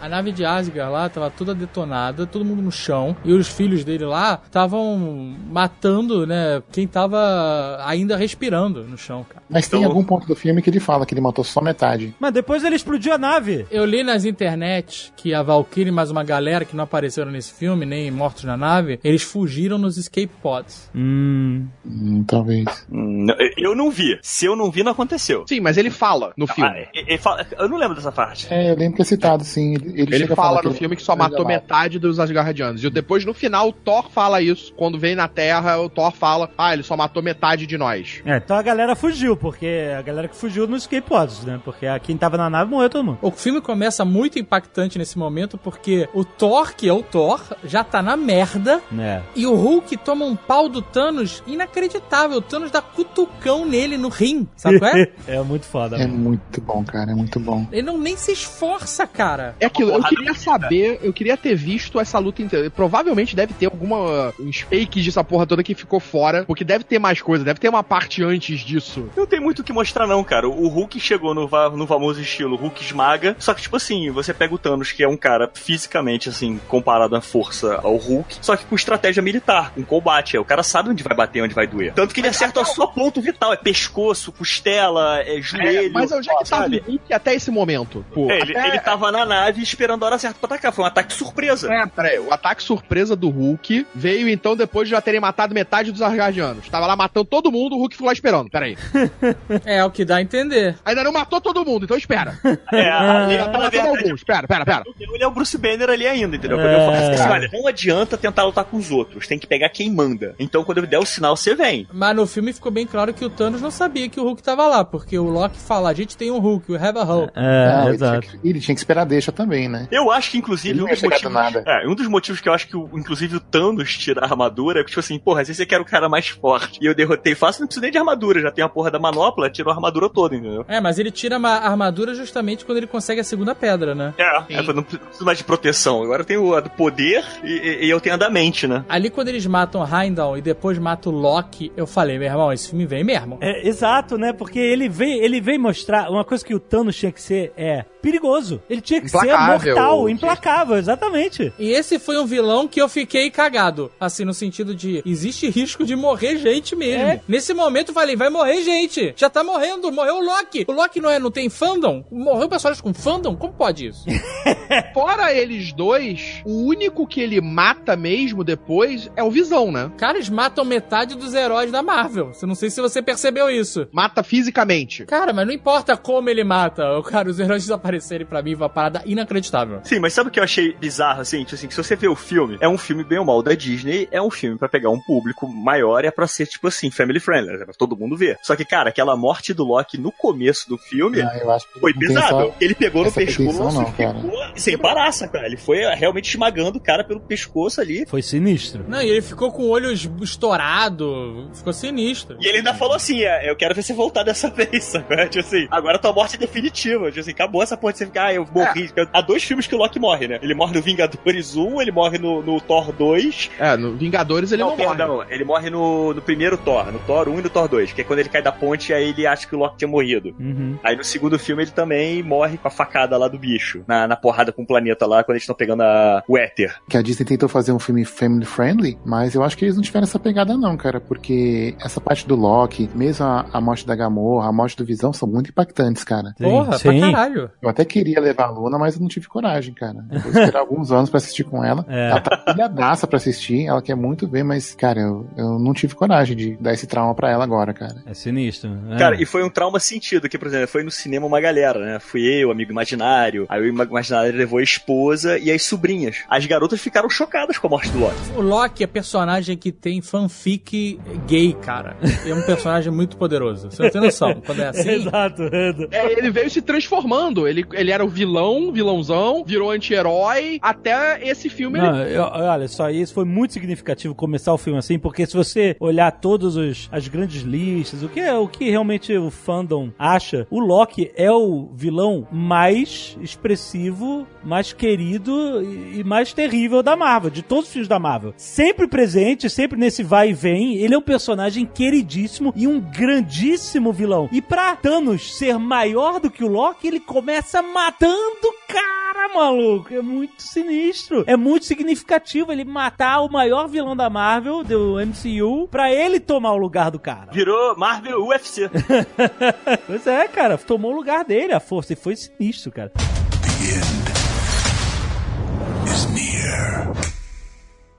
A nave de Asgard lá tava toda detonada, todo mundo no chão, e os filhos dele lá estavam matando, né, quem tava ainda respirando no chão, cara. Mas tem Então- algum ponto do filme que ele fala que ele matou só metade. Mas depois ele explodiu a nave. Eu li nas internet que a Valkyrie e mais uma galera que não apareceram nesse filme, nem mortos na nave, eles fugiram nos escape pods. Hum. Hum, talvez. Hum, eu não vi. Se eu não vi, não aconteceu. Sim, mas ele fala no Ah, filme. ele- ele fala- eu não lembro dessa parte. É, eu lembro que é citado, sim. Ele, ele, Ele fala no filme que só matou lá. metade dos Asgardianos. E depois, no final, o Thor fala isso. Quando vem na Terra, o Thor fala: Ah, ele só matou metade de nós. É, então a galera fugiu, porque a galera que fugiu nos pods, né? Porque a- quem tava na nave morreu todo mundo. O filme começa muito impactante nesse momento porque o Thor, que é o Thor, já tá na merda É. e o Hulk toma um pau do Thanos inacreditável. O Thanos dá cutucão nele no rim, sabe qual é? é muito foda. É mano. muito bom, cara, é muito bom. Ele não nem se esforça, cara. É aquilo, eu queria saber, eu queria ter visto essa luta inteira. Provavelmente deve ter alguma. uns fakes dessa porra toda que ficou fora. Porque deve ter mais coisa, deve ter uma parte antes disso. Não tem muito o que mostrar, não, cara. O Hulk chegou no, va- no famoso estilo Hulk esmaga. Só que, tipo assim, você pega o Thanos, que é um cara fisicamente, assim, comparado à força ao Hulk, só que com estratégia militar, com combate. É, o cara sabe onde vai bater, onde vai doer. Tanto que ele acerta só ponto vital: é pescoço, costela, é joelho. Mas onde é que tava sabe? o Hulk até esse momento? Pô, É, ele, até- ele tava na nave esperando a hora certa pra atacar. Foi um ataque surpresa. É, peraí, o ataque surpresa do Hulk veio então depois de já terem matado metade dos Asgardianos. Tava lá matando todo mundo, o Hulk ficou lá esperando. Peraí. É o que dá a entender. Ainda não matou todo mundo, então espera. É, ali, na tá matando alguns. Espera, espera, espera. Ele é o Bruce Banner ali ainda, entendeu? Quando É. eu falo assim, olha, não adianta tentar lutar com os outros, tem que pegar quem manda. Então quando eu der o sinal, você vem. Mas no filme ficou bem claro que o Thanos não sabia que o Hulk tava lá, porque o Loki fala: a gente tem um Hulk, we have a Hulk. É, Não, ele, exato. tinha que, ele tinha que esperar a deixa também, né? Eu acho que, inclusive, um dos, motivos, nada. é, um dos motivos que eu acho que, inclusive, o Thanos tira a armadura é que, tipo assim, porra, às vezes você quer o cara mais forte. E eu derrotei fácil, não preciso nem de armadura, já tem a porra da manopla, tirou a armadura toda, entendeu? É, mas ele tira a armadura justamente quando ele consegue a segunda pedra, né? É, é, não preciso mais de proteção. Agora eu tenho a do poder e, e- e eu tenho a da mente, né? Ali quando eles matam Heimdall e depois matam o Loki, eu falei, meu irmão, esse filme vem mesmo. É, exato, né? Porque ele veio, ele veio mostrar uma coisa que o Thanos tinha que ser é perigoso. Ele tinha que Implacável. ser mortal, implacável, exatamente. E esse foi um vilão que eu fiquei cagado. Assim, no sentido de, existe risco de morrer gente mesmo. É. Nesse momento eu falei, vai morrer gente. Já tá morrendo, morreu o Loki. O Loki não é, não tem fandom? Morreu personagem com fandom? Como pode isso? Fora eles dois, o único que ele mata mesmo depois é o Visão, né? Cara, eles matam metade dos heróis da Marvel. Eu não sei se você percebeu isso. Mata fisicamente. Cara, mas não importa como ele mata. O cara, os heróis desaparecerem pra mim, foi uma parada inacreditável. Sim, mas sabe o que eu achei bizarro, assim? Tipo assim, que se você vê o filme, é um filme bem ou mal da Disney, é um filme pra pegar um público maior e é pra ser, tipo assim, family friendly, é pra todo mundo ver. Só que, cara, aquela morte do Loki no começo do filme Ah, eu acho que foi não tem pesado. Ele pegou no pescoço não, e ficou cara. sem paraça, cara. Ele foi realmente esmagando o cara pelo pescoço ali. Foi sinistro. Não, e ele ficou com o olho es- estourado. Ficou sinistro. E ele ainda falou assim: é, eu quero ver você voltar dessa vez, sabe? Tipo assim, agora tua morte é definitiva. Tipo assim, acabou essa porra de você ficar, ah, eu morri. Há dois filmes que o Loki morre, né? Ele morre no Vingadores 1, ele morre no, no Thor 2. É, no Vingadores ele não, morre. perdão, ele morre no, no primeiro Thor, no Thor 1 e no Thor 2, que é quando ele cai da ponte e aí ele acha que o Loki tinha morrido. Uhum. Aí no segundo filme ele também morre com a facada lá do bicho, na, na porrada com o planeta lá, quando eles estão pegando a, o éter. Que a Disney tentou fazer um filme family friendly, mas eu acho que eles não tiveram essa pegada não, cara, porque essa parte do Loki, mesmo a, a morte da Gamorra, a morte do Visão são muito impactantes, cara. Porra, sim. pra caralho. Eu até queria levar a Luna, mas eu não tive coragem, cara. Eu vou esperar alguns anos pra assistir com ela. É. Ela tá pilhadaça pra assistir, ela quer muito ver, mas, cara, eu, eu não tive coragem de dar esse trauma pra ela agora, cara. É sinistro. É. Cara, e foi um trauma sentido, que, por exemplo, foi no cinema uma galera, né? Fui eu, amigo imaginário, aí o amigo imaginário levou a esposa e as sobrinhas. As garotas ficaram chocadas com a morte do Loki. O Loki é personagem que tem fanfic gay, cara. É um personagem muito poderoso. Você não tem noção. Quando é assim. Exato. É, ele veio se transformando. Ele, ele era o vilão, vilãozão, virou anti-herói. Até esse filme ele Não, eu- olha só, isso foi muito significativo começar o filme assim, porque se você olhar todas os- as grandes listas, o que é o que realmente o fandom acha, o Loki é o vilão mais expressivo, mais querido e, e mais terrível da Marvel, de todos os filmes da Marvel. Sempre presente, sempre nesse vai e vem, ele é um personagem queridíssimo e um grandíssimo vilão. E pra Thanos ser maior do que o Loki, ele começa matando o cara, maluco. É muito sinistro. É muito significativo ele matar o maior vilão da Marvel, do MCU, pra ele tomar o lugar do cara. Virou Marvel UFC. Pois é, cara. Tomou o lugar dele, a força. E foi sinistro, cara.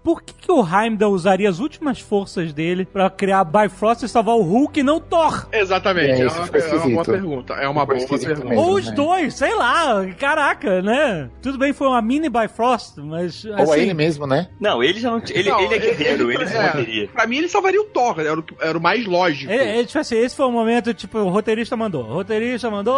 Por que, que o Heimdall usaria as últimas forças dele pra criar Bifrost e salvar o Hulk e não Thor? Exatamente, É, é, uma, é uma boa pergunta. É uma boa pergunta. mesmo. Ou os né? dois, sei lá. Caraca, né? Tudo bem, foi uma mini Bifrost, mas. Ou assim, é ele mesmo, né? Não, ele já não. Ele, Não, ele é guerreiro, ele, se é, morreria. Pra mim, ele salvaria o Thor, era o, era o mais lógico. É, é, tipo assim, esse foi o momento, tipo, o roteirista mandou. O roteirista mandou,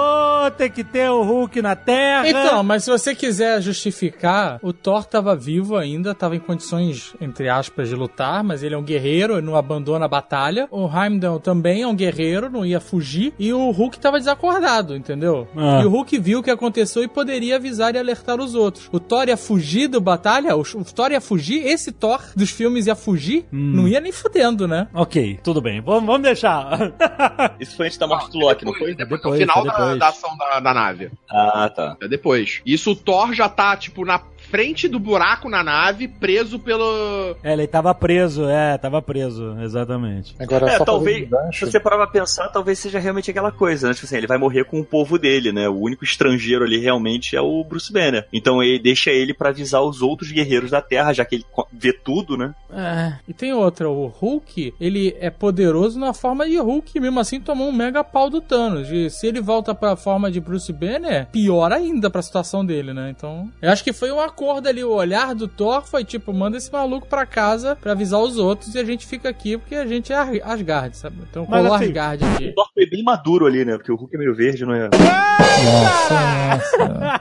tem que ter o Hulk na Terra. Então, mas se você quiser justificar, o Thor tava vivo ainda, tava em condições, entre aspas, de lutar, mas ele é um guerreiro, ele não abandona a batalha. O Heimdall também é um guerreiro, não ia fugir. E o Hulk tava desacordado, entendeu? Ah. E o Hulk viu o que aconteceu e poderia avisar e alertar os outros. O Thor ia fugir do batalha, o, o Thor ia fugir, esse Thor dos filmes ia fugir, não ia nem fudendo, né? Ok, tudo bem. Vamos, vamos deixar. Isso foi antes da morte do Loki, não foi? Depois, Depois, no final da, depois. da ação da, da nave. Ah, tá. É depois. Isso o Thor já tá, tipo, na frente do buraco na nave, preso pelo. É, ele tava preso, é, tava preso, exatamente. Agora, É, só talvez, se você parar pra pensar, talvez seja realmente aquela coisa, né? Tipo assim, ele vai morrer com o povo dele, né? O único estrangeiro ali realmente é o Bruce Banner. Então ele deixa ele pra avisar os outros guerreiros da Terra, já que ele vê tudo, né? É, e tem outra, o Hulk, ele é poderoso na forma de Hulk, e mesmo assim tomou um mega pau do Thanos. E se ele volta pra forma de Bruce Banner, pior ainda pra situação dele, né? Então, eu acho que foi um acordo ali, o olhar do Thor foi tipo, manda esse maluco pra casa pra avisar os outros e a gente fica aqui porque a gente é Ar- Asgard, sabe? Então Mas colou assim, Asgard aqui. O Thor foi bem maduro ali, né? Porque o Hulk é meio verde, não é? Nossa, nossa.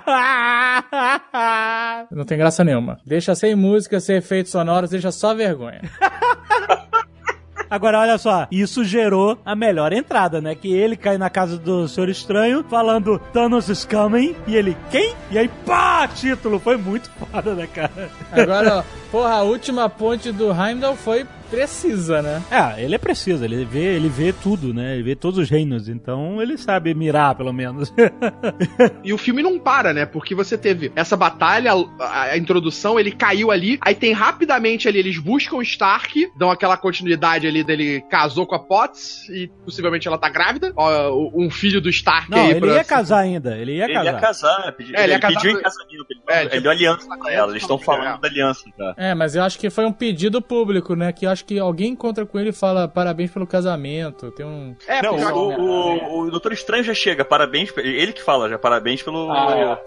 Não tem graça nenhuma. Deixa sem música, sem efeitos sonoros, deixa só vergonha. Agora, olha só, isso gerou a melhor entrada, né? Que ele cai na casa do Senhor Estranho, falando Thanos is coming, e ele, quem? E aí, pá, título, foi muito foda, né, cara? Agora, ó, porra, a última ponte do Heimdall foi precisa, né? É, ele é preciso, ele vê, ele vê tudo, né? Ele vê todos os reinos, então ele sabe mirar, pelo menos. E o filme não para, né? Porque você teve essa batalha, a, a introdução, ele caiu ali, aí tem rapidamente ali, eles buscam o Stark, dão aquela continuidade ali dele casou com a Potts e possivelmente ela tá grávida. Ó, um filho do Stark Não, aí ele pra- ia casar ainda, ele ia Ele casar. ia casar, né? Pedi- É, ele ia ele casar pediu em casamento. Ele, É, ele tipo, deu aliança pra ela. Eles estão é. falando da aliança já. É, mas eu acho que foi um pedido público, né? Que eu acho que alguém encontra com ele e fala parabéns pelo casamento. Tem um. É, Não, porque- o, o, o Doutor Estranho já chega, parabéns. Ele que fala já, parabéns pelo.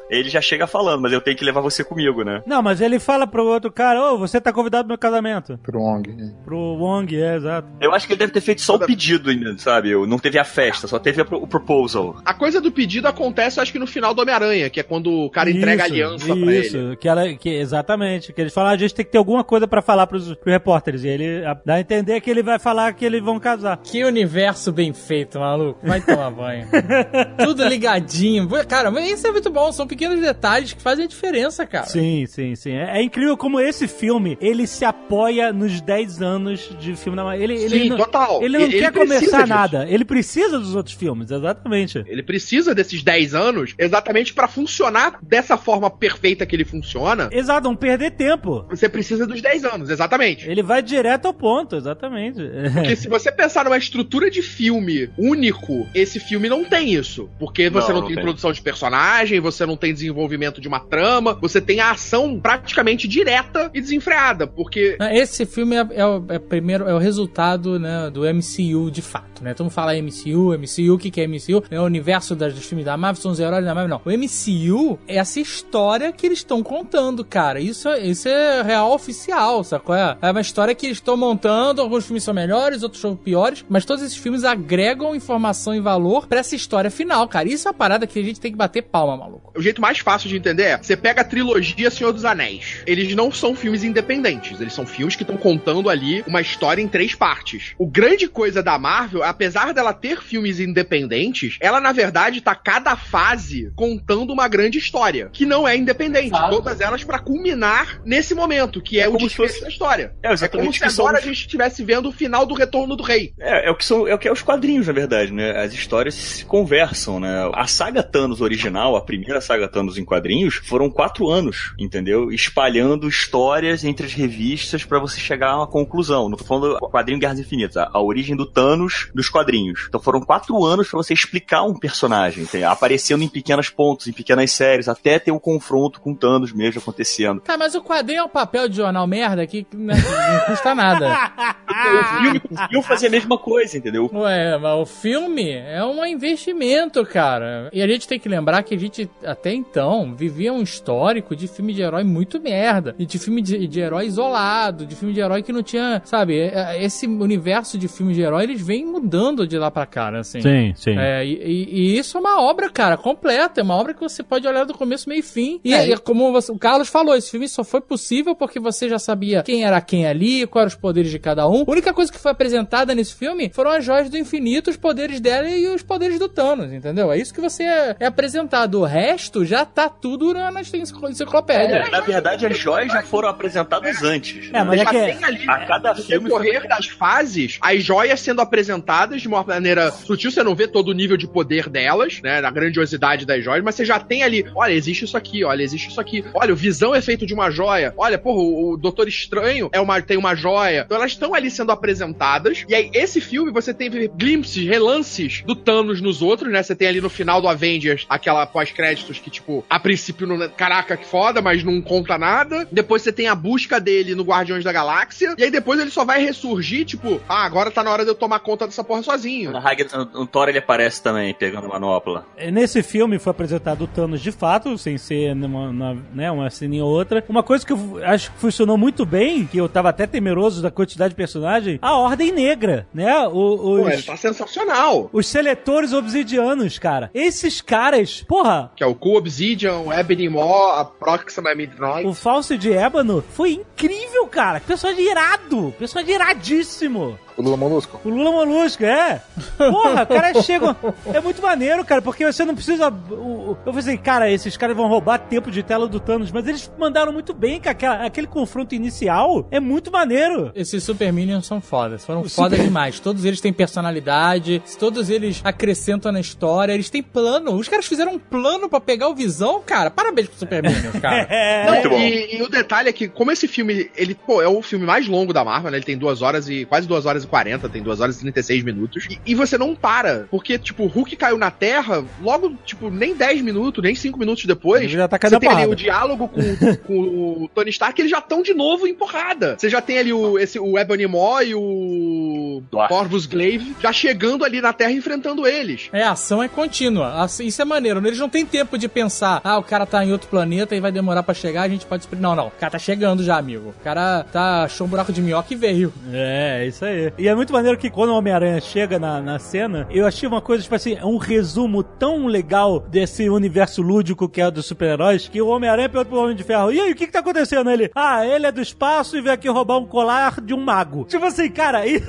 Ele já chega falando, mas eu tenho que levar você comigo, né? Não, mas ele fala pro outro cara, ô, você tá convidado pro meu casamento. Pro Wong. né? Pro Wong, é, exato. Eu acho que ele deve ter feito só o pedido ainda, sabe? Não teve a festa, só teve pro- o proposal. A coisa do pedido acontece, acho que no final do Homem-Aranha, que é quando o cara entrega a Isso, aliança pra Isso, ele. que ela, que, exatamente. Que eles falam, "Ah, a gente tem que ter alguma coisa pra falar pros, pros repórteres. E ele, Dá a entender que ele vai falar que eles vão casar. Que universo bem feito, maluco. Vai tomar banho. Tudo ligadinho. Cara, mas isso é muito bom. São pequenos detalhes que fazem a diferença, cara. Sim, sim, sim. É, é incrível como esse filme, ele se apoia nos 10 anos de filme da Marvel. Ele, ele Sim, não, total. Ele não Ele- quer ele começar disso. nada. Ele precisa dos outros filmes, exatamente. Ele precisa desses 10 anos exatamente pra funcionar dessa forma perfeita que ele funciona. Exato, não perder tempo. Você precisa dos 10 anos, exatamente. Ele vai direto ao ponto, exatamente. Porque se você pensar numa estrutura de filme único, esse filme não tem isso. Porque você Não, não, não tem tem. introdução de personagem, você não tem desenvolvimento de uma trama, você tem a ação praticamente direta e desenfreada. Porque Esse filme é, é o, é primeiro, é o resultado né, do MCU de fato, né? Todo mundo fala MCU, MCU, o que, que é MCU? É o universo das, dos filmes da Marvel, são os heróis da Marvel, não. O MCU é essa história que eles estão contando, cara. Isso, é- isso é real oficial, sacou? É, é uma história que eles estão montando, alguns filmes são melhores, outros são piores, mas todos esses filmes agregam informação e valor pra essa história final, cara. Isso é uma parada que a gente tem que bater palma, maluco. o jeito mais fácil de entender é: você pega a trilogia Senhor dos Anéis. Eles não são filmes independentes, eles são filmes que estão contando ali uma história em três partes. O grande coisa da Marvel, apesar dela ter filmes independentes, ela na verdade tá cada fase contando uma grande história, que não é independente. Exato. Todas elas pra culminar nesse momento, que é, É o desfecho fosse- da história. É, É exatamente como se que são agora a gente estivesse vendo o final do Retorno do Rei. É, é o que são, é o que é os quadrinhos, na verdade, né? As histórias se conversam, né? A saga Thanos original, a primeira saga Thanos em quadrinhos, foram quatro anos, entendeu? Espalhando histórias entre as revistas pra você chegar a uma conclusão. Não tô falando do quadrinho Guerras Infinitas, a, a origem do Thanos dos quadrinhos. Então foram quatro anos pra você explicar um personagem, entendeu? aparecendo em pequenos pontos, em pequenas séries, até ter o confronto com o Thanos mesmo acontecendo. Tá, mas o quadrinho é um papel de jornal merda que né, não custa nada. O filme conseguiu fazer a mesma coisa, entendeu? Ué, mas o filme é um investimento, cara. E a gente tem que lembrar que a gente, até então, vivia um histórico de filme de herói muito merda. E de filme de, de herói isolado, de filme de herói que não tinha, sabe? é- Esse universo de filme de herói, eles vêm mudando de lá pra cá, né, assim. Sim, sim. É, e, e- e isso é uma obra, cara, completa. É uma obra que você pode olhar do começo, meio e fim. E É, é, como você- o Carlos falou, esse filme só foi possível porque você já sabia quem era quem ali, quais eram os poderes de cada um. A única coisa que foi apresentada nesse filme foram as joias do infinito, os poderes dela e os poderes do Thanos, entendeu? É isso que você é, é apresentado. O resto já tá tudo na, na enciclopédia. É, na verdade, as joias já foram apresentadas antes. É, né? mas é já que- tem ali A cada no filme decorrer das fases, as joias sendo apresentadas de uma maneira sutil, você não vê todo o nível de poder delas, né, da grandiosidade das joias, mas você já tem ali, olha, existe isso aqui, olha, existe isso aqui, olha, o Visão é feito de uma joia, olha, porra, o, o Doutor Estranho é uma, tem uma joia, então elas estão ali sendo apresentadas, e aí esse filme você tem glimpses, relances do Thanos nos outros, né, você tem ali no final do Avengers aquela pós-créditos que, tipo, a princípio, não, caraca, que foda, mas não conta nada, depois você tem a busca dele no Guardiões da Galáxia, e aí depois ele só vai ressurgir, tipo, ah, agora tá na hora de eu tomar conta dessa porra sozinho. Na Hagen, o Thor ele aparece também, pegando manopla. Nesse filme foi apresentado o Thanos de fato, sem ser numa, numa- né, uma ceninha ou outra. Uma coisa que eu acho que funcionou muito bem, que eu tava até temeroso da quantidade de personagem, a Ordem Negra, né? O- Pô, os, ele tá sensacional. os seletores obsidianos, cara. Esses caras, porra, Que é o Cool Obsidian, o Ebony Maw, a Proxima Midnight. o Falso de Ébano foi incrível, cara. Personagem irado. Personagem iradíssimo. O Lula Molusco. O Lula Molusco, é. Porra, caras chegam. É muito maneiro, cara, porque você não precisa. Eu falei assim, cara, esses caras vão roubar tempo de tela do Thanos, mas eles mandaram muito bem, cara. Aquela- Aquele confronto inicial é muito maneiro. Esses Super Minions são fodas, foram foda Super- demais. Todos eles têm personalidade, todos eles acrescentam na história, eles têm plano. Os caras fizeram um plano pra pegar o Visão, cara. Parabéns pro Super Minions, cara. É. Não, Muito bom. E, e o detalhe é que, como esse filme, ele, pô, é o filme mais longo da Marvel, né? Ele tem duas horas e. quase duas horas e 40, tem duas horas e 36 minutos. E, e você não para. Porque, tipo, o Hulk caiu na Terra, logo, tipo, nem 10 minutos, nem 5 minutos depois. Ele já tá caindo você tem ali o diálogo com, com o Tony Stark, eles já estão de novo em porrada. Você já tem ali o, esse, o Ebony Maw e o Dwarf. Corvus Glaive já chegando ali na Terra enfrentando eles. É, a ação é contínua. Isso é maneiro. Eles não têm tempo de pensar, ah, o cara tá em outro planeta e vai demorar pra chegar, a gente pode. Não, não. O cara tá chegando já, amigo. O cara tá achou um buraco de minhoca e veio. É, isso aí. E é muito maneiro que quando o Homem-Aranha chega na, na cena, eu achei uma coisa, tipo assim, um resumo tão legal desse universo lúdico que é dos super-heróis, que o Homem-Aranha pergunta pro Homem de Ferro, e aí, o que que tá acontecendo? Ele, ah, ele é do espaço e veio aqui roubar um colar de um mago. Tipo assim, cara, e...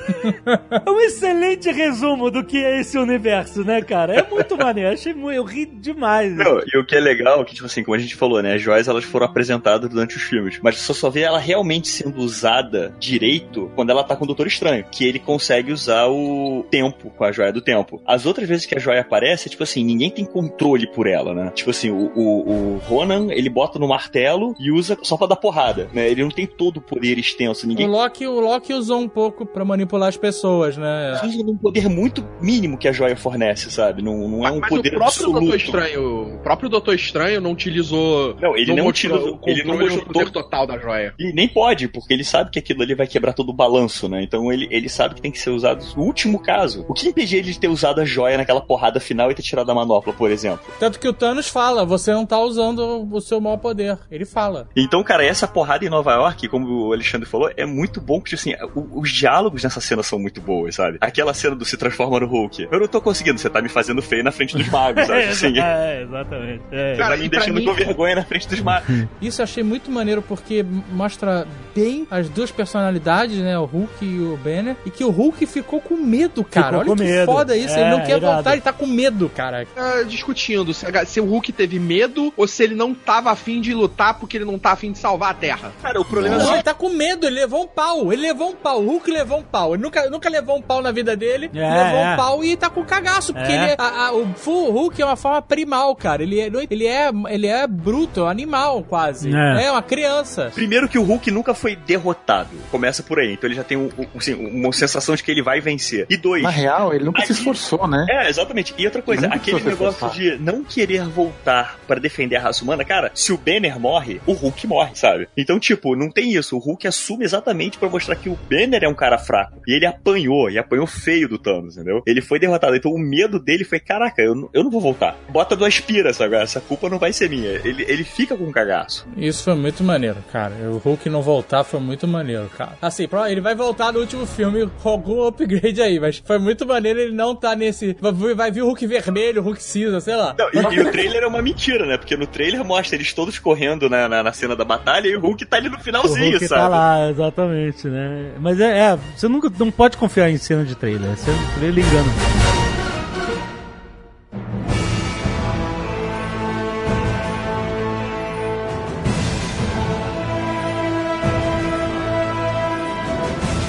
é um excelente resumo do que é esse universo, né, cara? É muito maneiro, achei muito, eu ri demais. Não, e o que é legal, que, tipo assim, como a gente falou, né? As joias elas foram apresentadas durante os filmes. Mas você só vê ela realmente sendo usada direito quando ela tá com o Doutor Estranho. Que ele consegue usar o tempo com a joia do tempo. As outras vezes que a joia aparece, é tipo assim, ninguém tem controle por ela, né? Tipo assim, o, o, o Ronan, ele bota no martelo e usa só pra dar porrada, né? Ele não tem todo o poder extenso. Ninguém O Loki, o Loki usou um pouco pra manipular as pessoas, né? usa um poder muito mínimo que a joia fornece, sabe? Não, não é um Mas poder o próprio absoluto. Doutor Estranho, o próprio Doutor Estranho não utilizou. Não, ele não mostrou utilizou- o ele não o poder total da joia. E nem pode, porque ele sabe que aquilo ali vai quebrar todo o balanço, né? Então ele, ele sabe que tem que ser usado no último caso. O que impedia ele de ter usado a joia naquela porrada final e ter tirado a manopla, por exemplo? Tanto que o Thanos fala, você não tá usando o seu maior poder. Ele fala. Então, cara, essa porrada em Nova York, como o Alexandre falou, é muito bom, porque assim, os diálogos nessa cena são muito boas, sabe? Aquela cena do se transforma no Hulk. Eu não tô conseguindo, você tá me fazendo feio na frente dos magos, sabe? Assim, é, exatamente. É. você tá Cara, me deixando mim- com vergonha na frente dos magos. Isso eu achei muito maneiro porque mostra bem as duas personalidades, né? O Hulk e o Banner. E que o Hulk ficou com medo, cara. Ficou Olha que medo. foda isso. É, ele não quer irado. voltar, ele tá com medo, cara. Tá discutindo se, se o Hulk teve medo ou se ele não tava afim de lutar porque ele não tá afim de salvar a Terra. Cara, o problema Não, é ele tá com medo, ele levou um pau. Ele levou um pau. O Hulk levou um pau. Ele nunca, nunca levou um pau na vida dele. É, levou é. um pau e tá com cagaço. Porque É. ele é- a- a- o full Hulk é uma forma primal, cara. Ele é, ele é, ele é bruto, é um animal quase. É. É, uma criança. Primeiro que o Hulk nunca foi derrotado. Começa por aí. Então ele já tem um, um, assim, uma sensação de que ele vai vencer. E dois. Na real, ele nunca se Aí- esforçou, né? É, exatamente. E outra coisa, aquele se negócio de não querer voltar pra defender a raça humana, cara, se o Banner morre, o Hulk morre, sabe? Então, tipo, não tem isso. O Hulk assume exatamente pra mostrar que o Banner é um cara fraco. E ele apanhou, e apanhou feio do Thanos, entendeu? Ele foi derrotado. Então o medo dele foi, caraca, eu não, eu não vou voltar. Bota do aspira, sabe? Essa culpa não vai ser minha. Ele, ele fica com um cagaço. Isso foi muito maneiro, cara. O Hulk não voltar foi muito maneiro, cara. Assim, pro- ele vai voltar no último filme com algum upgrade aí, mas foi muito maneiro ele não tá nesse. Vai, vai vir o Hulk vermelho, o Hulk cinza, sei lá. Não, e, e o trailer é uma mentira, né? Porque no trailer mostra eles todos correndo na, na, na cena da batalha e o Hulk tá ali no O finalzinho, Hulk sabe? tá lá, exatamente, né? Mas é, é, você nunca não pode confiar em cena de trailer. Cena de trailer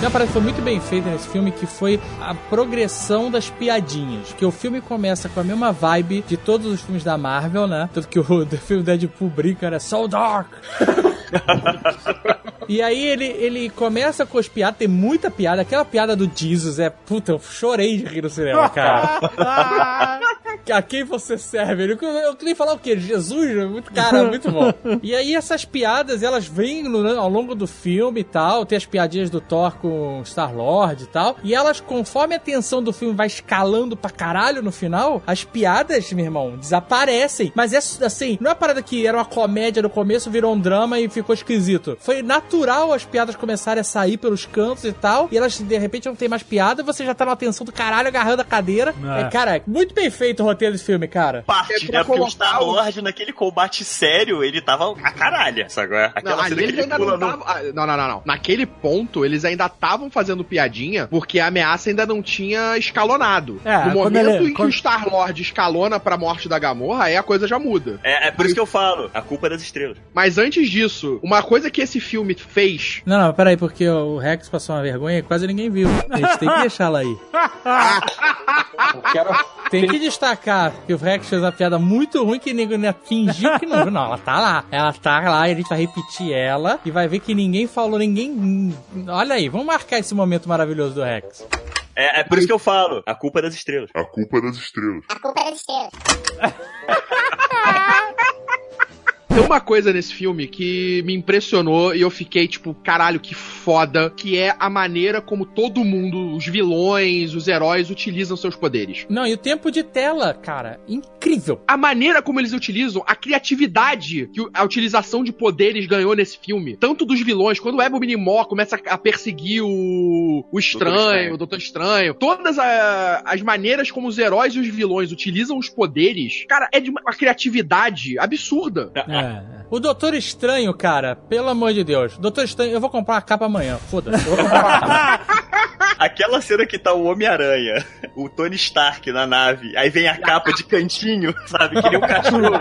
Tem uma parada que foi muito bem feita nesse filme que foi a progressão das piadinhas. Que o filme começa com a mesma vibe de todos os filmes da Marvel, né? Tanto que o do filme Deadpool brinca, né? So dark! E aí ele, ele começa com as piadas, tem muita piada. Aquela piada do Jesus é. Puta, eu chorei de rir no cinema, cara. a quem você serve? Eu, eu queria falar o quê? Jesus? Muito, cara, muito bom. E aí essas piadas, elas vêm no- ao longo do filme e tal. Tem as piadinhas do Thor com Star-Lord e tal. E elas, conforme a tensão do filme vai escalando pra caralho no final, as piadas, meu irmão, desaparecem. Mas é assim, não é uma parada que era uma comédia no começo, virou um drama e ficou esquisito. Foi natural as piadas começarem a sair pelos cantos e tal. E elas, de repente, não tem mais piada. Você já tá numa tensão do caralho agarrando a cadeira. É. É, cara, muito bem feito o roteiro desse filme, cara. parte, É né? Porque o Star-Lord, naquele combate sério, ele tava a caralha, sabe? Não, Aquela cena ali que ele ainda pula não no... estavam. ah, Não, não, não, não. Naquele ponto, eles ainda estavam fazendo piadinha porque a ameaça ainda não tinha escalonado. É, no momento ele- em que quando- o Star-Lord escalona pra morte da Gamorra, aí a coisa já muda. É, é por isso que eu falo, a culpa é das estrelas. Mas antes disso, uma coisa que esse filme fez. Não, não, peraí, porque o Rex passou uma vergonha e quase ninguém viu. A gente tem que deixar ela aí. Tem que destacar que o Rex fez uma piada muito ruim que ninguém né, fingiu que não viu. Não, ela tá lá. Ela tá lá e a gente vai repetir ela e vai ver que ninguém falou, ninguém. Olha aí, vamos marcar esse momento maravilhoso do Rex. É, é por isso que eu falo, a culpa é das estrelas. A culpa é das estrelas. Tem uma coisa nesse filme que me impressionou e eu fiquei tipo, caralho, que foda, que é a maneira como todo mundo, os vilões, os heróis utilizam seus poderes. Não, e o tempo de tela, cara, incrível. A maneira como eles utilizam, a criatividade que a utilização de poderes ganhou nesse filme, tanto dos vilões, quando o Ebo Minimó começa a perseguir o, o estranho, o Doutor Estranho, todas a- as maneiras como os heróis e os vilões utilizam os poderes, cara, é de uma, uma criatividade absurda. É. O Doutor Estranho, cara, pelo amor de Deus. Doutor Estranho, eu vou comprar a capa amanhã, foda-se. Eu vou comprar a capa. Aquela cena que tá o Homem-Aranha, o Tony Stark na nave, aí vem a capa de cantinho, sabe? Que nem um cachorro.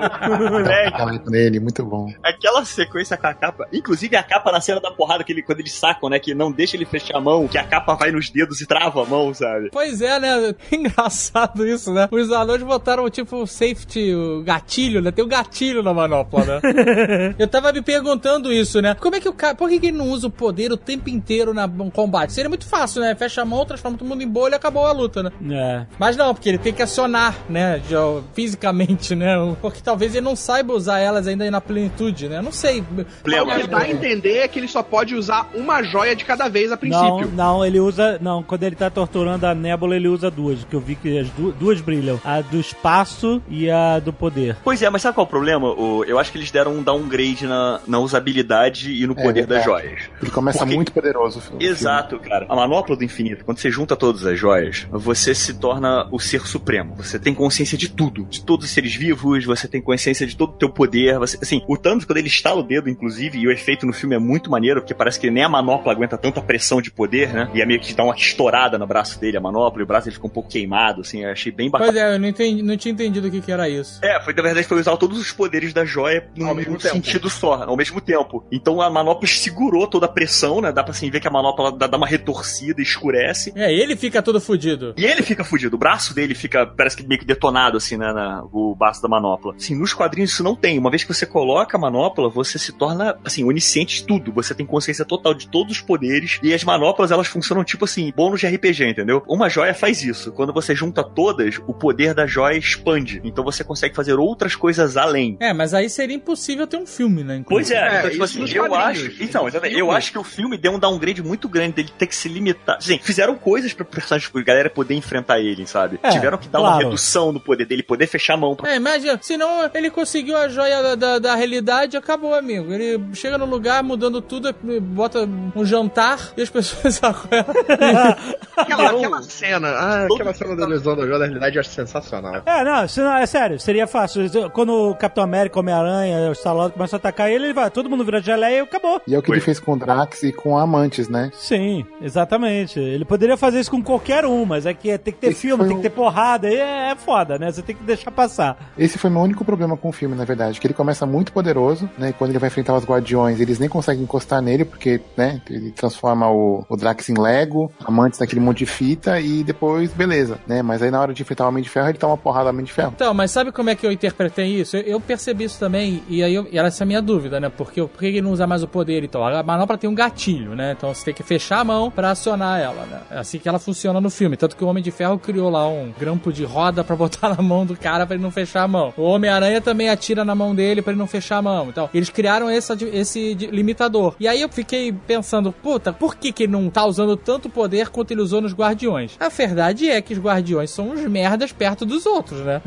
Nele, muito bom. Aquela sequência com a capa, inclusive a capa na cena da porrada, que ele, quando eles sacam, né? Que não deixa ele fechar a mão, que a capa vai nos dedos e trava a mão, sabe? Pois é, né? Engraçado isso, né? Os anões botaram tipo safety, o gatilho, né? Tem o gatilho na manopla, né? Eu tava me perguntando isso, né? Como é que o cara. Por que que ele não usa o poder o tempo inteiro na, no combate? Seria muito fácil, né? Fecha a mão, transforma todo mundo em bolha e acabou a luta, né? É. Mas não, porque ele tem que acionar, né? já fisicamente, né? Porque talvez ele não saiba usar elas ainda na plenitude, né? Eu Não sei. O Problema. que dá a entender é que ele só pode usar uma joia de cada vez a Não, princípio. não, ele usa. Não, quando ele tá torturando a nébula, ele usa duas. Que eu vi que as du- duas brilham: a do espaço e a do poder. Pois é, mas sabe qual é o problema? O, eu acho que eles deram um downgrade na, na usabilidade e no É, poder das verdade. joias. Ele começa Porque- muito poderoso. o filme. Exato, cara. A manopla do infinito, quando você junta todas as joias, você se torna o ser supremo. Você tem consciência de tudo, de todos os seres vivos, você tem consciência de todo o teu poder. Você, assim, o Thanos, quando ele estala o dedo, inclusive, e o efeito no filme é muito maneiro, porque parece que nem a manopla aguenta tanta pressão de poder, né? E é meio que dá uma estourada no braço dele, a manopla, e o braço ele fica um pouco queimado, assim, eu achei bem bacana. Pois é, eu não, entendi, não tinha entendido o que, que era isso. É, foi, na verdade foi usar todos os poderes da joia num, Ao mesmo sentido só, ao mesmo tempo. Então a manopla segurou toda a pressão, né? Dá pra assim, ver que a manopla dá, dá uma retorcida, escurece. É, ele fica todo fudido. E ele fica fudido, o braço dele fica, parece que meio que detonado, assim, né, na, o braço da manopla. Assim, nos quadrinhos isso não tem. Uma vez que você coloca a manopla, você se torna, assim, onisciente de tudo. Você tem consciência total de todos os poderes. E as manoplas, elas funcionam tipo assim, bônus de RPG, entendeu? Uma joia faz isso. Quando você junta todas, o poder da joia expande. Então você consegue fazer outras coisas além. É, mas aí seria impossível ter um filme, né? Pois inclusive. é, É, então, tipo assim, eu acho. Então, eu acho que o filme deu um downgrade muito grande dele ter que se limitar. Sim, fizeram coisas pra personagem, pra galera poder enfrentar ele, sabe? É, Tiveram que dar uma claro. redução no poder dele, poder fechar a mão. Pra... É, imagina, senão ele conseguiu a joia da, da, da realidade e acabou, amigo. Ele chega no lugar mudando tudo, bota um jantar e as pessoas Aquela, aquela cena, ah, aquela cena da lesão da joia da realidade eu acho sensacional. É, não, isso não, é sério, seria fácil. Quando o Capitão América, Homem-Aranha, o Stallone começam a atacar ele, ele vai, todo mundo vira geleia e acabou. E é o que Foi. ele fez com o Drax e com Amantes, né? Sim, exatamente. Ele poderia fazer isso com qualquer um, mas é que é- tem que ter Esse filme, tem um- que ter porrada, aí é, é foda, né? Você tem que deixar passar. Esse foi meu único problema com o filme, na verdade. Que ele começa muito poderoso, né? E quando ele vai enfrentar os Guardiões, eles nem conseguem encostar nele, porque, né? Ele transforma o, o Drax em Lego, Amantes naquele monte de fita, e depois, beleza, né? Mas aí na hora de enfrentar o Homem de Ferro, ele dá uma porrada ao Homem de Ferro. Então, mas sabe como é que eu interpretei isso? Eu, eu percebi isso também, e aí era essa a minha dúvida, né? Porque por que ele não usa mais o poder então? A manopla tem um gatilho, né? Então você tem que fechar a mão pra acionar ela, né? É assim que ela funciona no filme. Tanto que o Homem de Ferro criou lá um grampo de roda pra botar na mão do cara pra ele não fechar a mão. O Homem-Aranha também atira na mão dele pra ele não fechar a mão. Então, eles criaram essa, esse limitador. E aí eu fiquei pensando, puta, por que, que ele não tá usando tanto poder quanto ele usou nos Guardiões? A verdade é que os Guardiões são uns merdas perto dos outros, né?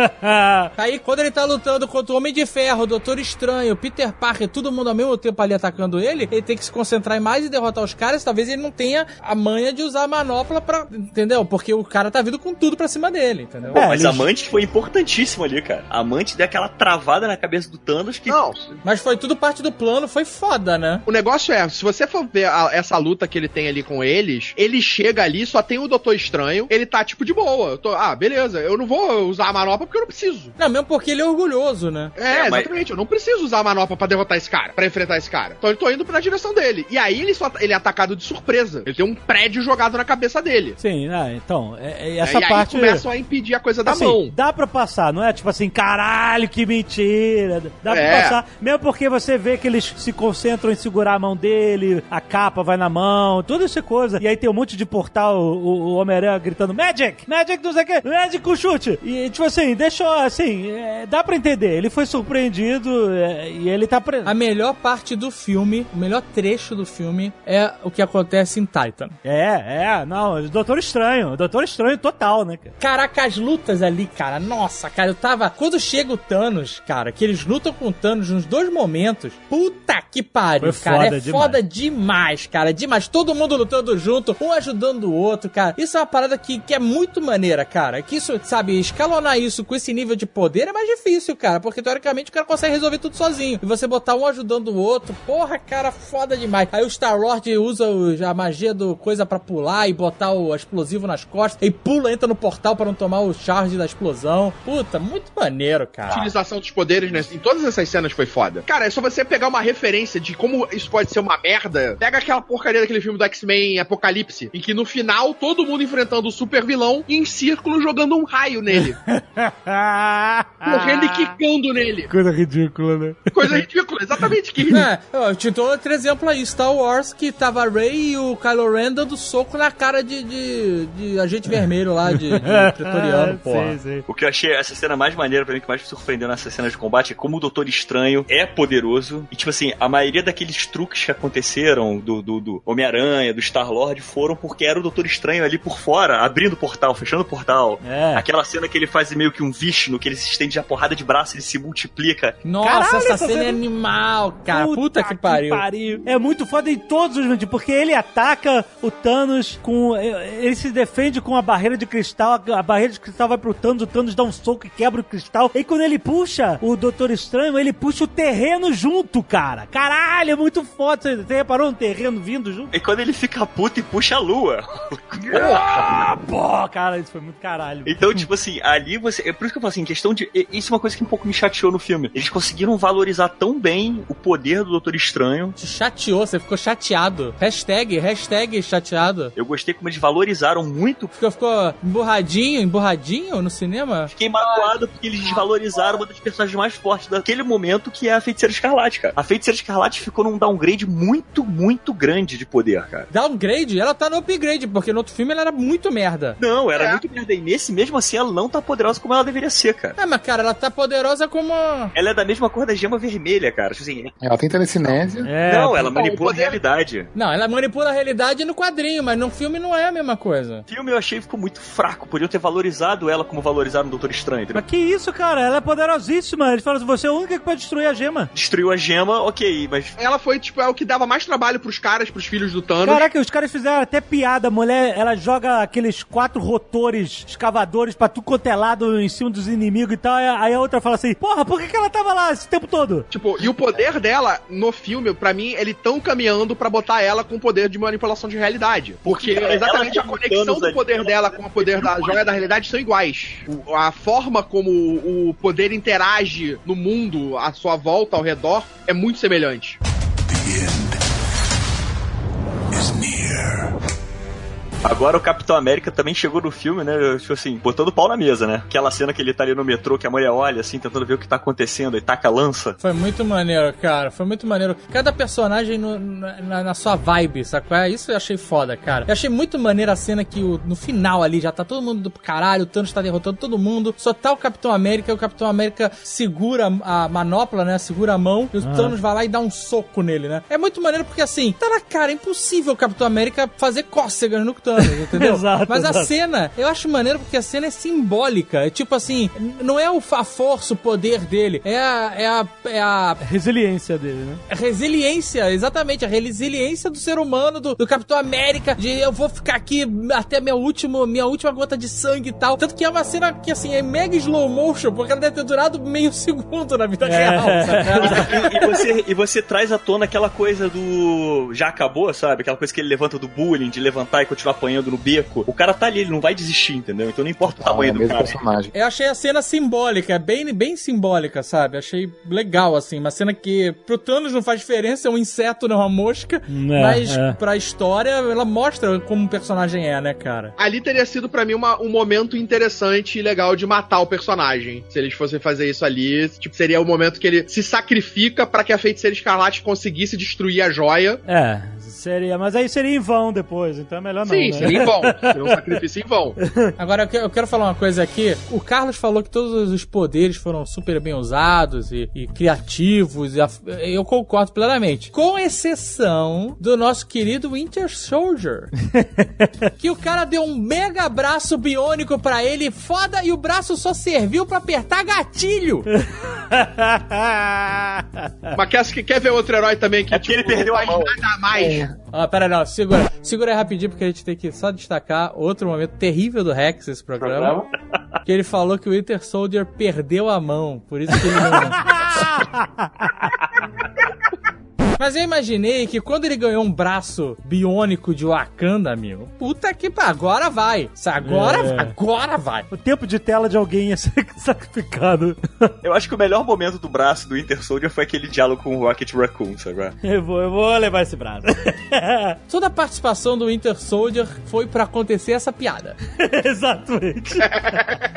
Aí, quando ele tá lutando contra o Homem de Ferro, o Doutor Estranho, Peter Parker, todo mundo ao mesmo tempo ali atacando ele, ele tem que se concentrar em mais e derrotar os caras. Talvez ele não tenha a manha de usar a manopla pra. Entendeu? Porque o cara tá vindo com tudo pra cima dele, entendeu? É, mas eles- a Mantis foi importantíssimo ali, cara. A Mantis deu aquela travada na cabeça do Thanos que. Não, Mas foi tudo parte do plano, foi foda, né? o negócio é, se você for ver a- essa luta que ele tem ali com eles, ele chega ali, só tem o Doutor Estranho, ele tá tipo de boa. Eu tô, ah, beleza, eu não vou usar a manopla porque eu não preciso. Não, mesmo porque ele é orgulhoso, né? É, É, mas- exatamente. Eu não preciso usar a manopla pra derrotar esse cara, pra enfrentar esse cara. Então eu tô indo na direção dele. E aí ele, só, ele é atacado de surpresa. Ele tem um prédio jogado na cabeça dele. Sim, ah, então, é, é essa e parte... aí começam a impedir a coisa da assim, mão. Dá pra passar, não é tipo assim, caralho, que mentira. Dá pra É. passar, mesmo porque você vê que eles se concentram em segurar a mão dele, a capa vai na mão, toda essa coisa. E aí tem um monte de portal, o, o Homem-Aranha gritando Magic! Magic não sei o que, Magic com chute! E tipo assim, deixou assim, é, dá pra entender. Ele foi surpreendido é, e ele tá preso. A melhor parte do filme, o melhor trecho do filme é o que acontece em Titan. É, é, não, o Doutor Estranho, o Doutor Estranho total, né, cara? Caraca, as lutas ali, cara, nossa, cara, eu tava. Quando chega o Thanos, cara, que eles lutam com o Thanos nos dois momentos, puta que pariu, Foi cara. foda é demais. foda demais, cara, demais. Todo mundo lutando junto, um ajudando o outro, cara. Isso é uma parada que, que é muito maneira, cara. Que isso, sabe, escalonar isso com esse nível de poder é mais difícil, cara, porque teoricamente o cara consegue resolver tudo sozinho. E você botar um ajudando o outro, porra, cara, foda demais. Aí o Star-Lord usa o- a magia do coisa pra pular e botar o explosivo nas costas, e pula, entra no portal pra não tomar o charge da explosão. Puta, muito maneiro, A cara. utilização dos poderes, né? Em todas essas cenas foi foda. Cara, é só você pegar uma referência de como isso pode ser uma merda. Pega aquela porcaria daquele filme do X-Men Apocalipse, em que no final todo mundo enfrentando o super vilão e em círculo jogando um raio nele. Correndo e quicando nele. Coisa ridícula, né? Coisa ridícula, exatamente que ridículo. É, eu te dou outro exemplo aí, Star Wars, que tava Rey e o Kylo Ren dando soco na cara de, de, de agente vermelho lá, de, de pretoriano, porra. Sim, sim. O que eu achei essa cena mais maneira pra mim, que mais me surpreendeu nessa cena de combate, é como o Doutor Estranho é poderoso. E, tipo assim, a maioria daqueles truques que aconteceram do, do, do Homem-Aranha, do Star-Lord, foram porque era o Doutor Estranho ali por fora, abrindo o portal, fechando o portal. É. Aquela cena que ele faz meio que um Vishnu, que ele se estende a porrada de braço, ele se multiplica. Nossa, Caralho, essa essa cena é animal, cara. Puta, que pariu. É muito foda em todos os momentos, porque ele ataca o Thanos com. Ele se defende com a barreira de cristal, a barreira de cristal vai pro Thanos, o Thanos dá um soco e quebra o cristal. E quando ele puxa o Doutor Estranho, ele puxa o terreno junto, cara. Caralho, é muito foda. Você você reparou um terreno vindo junto? E quando ele fica puto e puxa a lua. Ah, pô, cara, isso foi muito caralho. Então, tipo assim, ali você. É por isso que eu falo assim, questão de. Isso é uma coisa que um pouco me chateou no filme. Eles conseguiram valorizar tão bem o poder do Doutor Estranho. Te chateou, você ficou chateado. Hashtag, hashtag chateado. Eu gostei como eles valorizaram muito. Ficou, ficou emburradinho, emburradinho no cinema? Fiquei magoado porque eles desvalorizaram uma das personagens mais fortes daquele momento, que é a Feiticeira Escarlate, cara. A Feiticeira Escarlate ficou num downgrade muito, muito grande de poder, cara. Downgrade? Ela tá no upgrade, porque no outro filme ela era muito merda. Não, era muito merda. E nesse mesmo assim, ela não tá poderosa como ela deveria ser, cara. É, mas cara, ela tá poderosa como. Ela é da mesma cor da gema vermelha, cara. Tipo assim, Ela tem telecinésia. É, não, ela manipula poder- a realidade. Não, ela manipula a realidade no quadrinho, mas no filme não é a mesma coisa. O filme eu achei ficou muito fraco. Podiam ter valorizado ela como valorizaram o Doutor Estranho. entendeu? Mas que isso, cara? Ela é poderosíssima. Eles falam assim: você é a única que pode destruir a gema. Destruiu a gema, ok, mas Ela foi, tipo, é o que dava mais trabalho pros caras, pros filhos do Thanos. Caraca, os caras fizeram até piada. A mulher, ela joga aqueles quatro rotores escavadores pra tudo quanto é lado em cima dos inimigos e tal. Aí a outra fala assim: Porra, por que, que ela tava lá esse tempo todo? Tipo, e o poder dela no filme, pra mim, eles tão caminhando pra botar ela com poder de manipulação de realidade. Porque Ela- exatamente a ela tem conexão do ali. poder dela com o poder da joia da realidade são iguais. O- a forma como o poder interage no mundo, à sua volta, ao redor, é muito semelhante. Agora o Capitão América também chegou no filme, né? Tipo assim, botando o pau na mesa, né? Aquela cena que ele tá ali no metrô, que a mulher olha assim, tentando ver o que tá acontecendo, e taca a lança. Foi muito maneiro, cara. Foi muito maneiro. Cada personagem no- na, na sua vibe, sacou? É, Isso eu achei foda, cara. Eu achei muito maneiro a cena que o- no final ali já tá todo mundo do caralho, o Thanos tá derrotando todo mundo. Só tá o Capitão América, e o Capitão América segura a manopla, né? Segura a mão, e o Thanos vai lá e dá um soco nele, né? É muito maneiro porque assim, tá na cara, é impossível o Capitão América fazer cócegas no Thanos, entendeu? Exato, Mas a exato. cena, eu acho maneiro porque a cena é simbólica. É tipo assim, não é o, a força, o poder dele, é a, é a, é a Resiliência dele, né? a resiliência, exatamente, a resiliência do ser humano, do, do Capitão América, de eu vou ficar aqui até minha última, minha última gota de sangue e tal. Tanto que é uma cena que, assim, é mega slow motion, porque ela deve ter durado meio segundo na vida É. real, sabe? E, e você, e você traz à tona aquela coisa do. Já acabou, sabe? Aquela coisa que ele levanta do bullying, de levantar e continuar apanhando no beco, o cara tá ali, ele não vai desistir, entendeu? Então não importa o Ah, é tamanho o do mesmo cara. personagem. Eu achei a cena simbólica, bem, bem simbólica, sabe? Achei legal, assim. Uma cena que pro Thanos não faz diferença, é um inseto, não é uma mosca. É, mas é. pra história, ela mostra como o personagem é, né, cara? Ali teria sido pra mim uma- um momento interessante e legal de matar o personagem. Se eles fossem fazer isso ali, tipo, seria o momento que ele se sacrifica pra que a feiticeira escarlate conseguisse destruir a joia. É, seria. Mas aí seria em vão depois, então é melhor não. Sim, né? seria em vão. Seria um sacrifício em vão. Agora, eu que- eu quero falar uma coisa aqui. O Carlos falou que todos os poderes foram super bem usados e, e criativos. e a- eu concordo plenamente. Com exceção do nosso querido Winter Soldier. que o cara deu um mega braço biônico pra ele, foda, e o braço só serviu pra apertar gatilho. Mas quer, quer ver outro herói também que, É porque ele perdeu a mão. nada mais? Ah, pera não, segura. Segura aí rapidinho, porque a gente tem que só destacar outro momento terrível do Rex, esse programa. Que ele falou que o Winter Soldier perdeu a mão, por isso que ele não. Mas eu imaginei que quando ele ganhou um braço biônico de Wakanda, amigo, puta que pa- agora vai. Agora, É. agora vai. O tempo de tela de alguém ia ser sacrificado. Eu acho que o melhor momento do braço do Winter Soldier foi aquele diálogo com o Rocket Raccoon, sabe? Eu vou, eu vou levar esse braço. Toda a participação do Winter Soldier foi pra acontecer essa piada. Exatamente.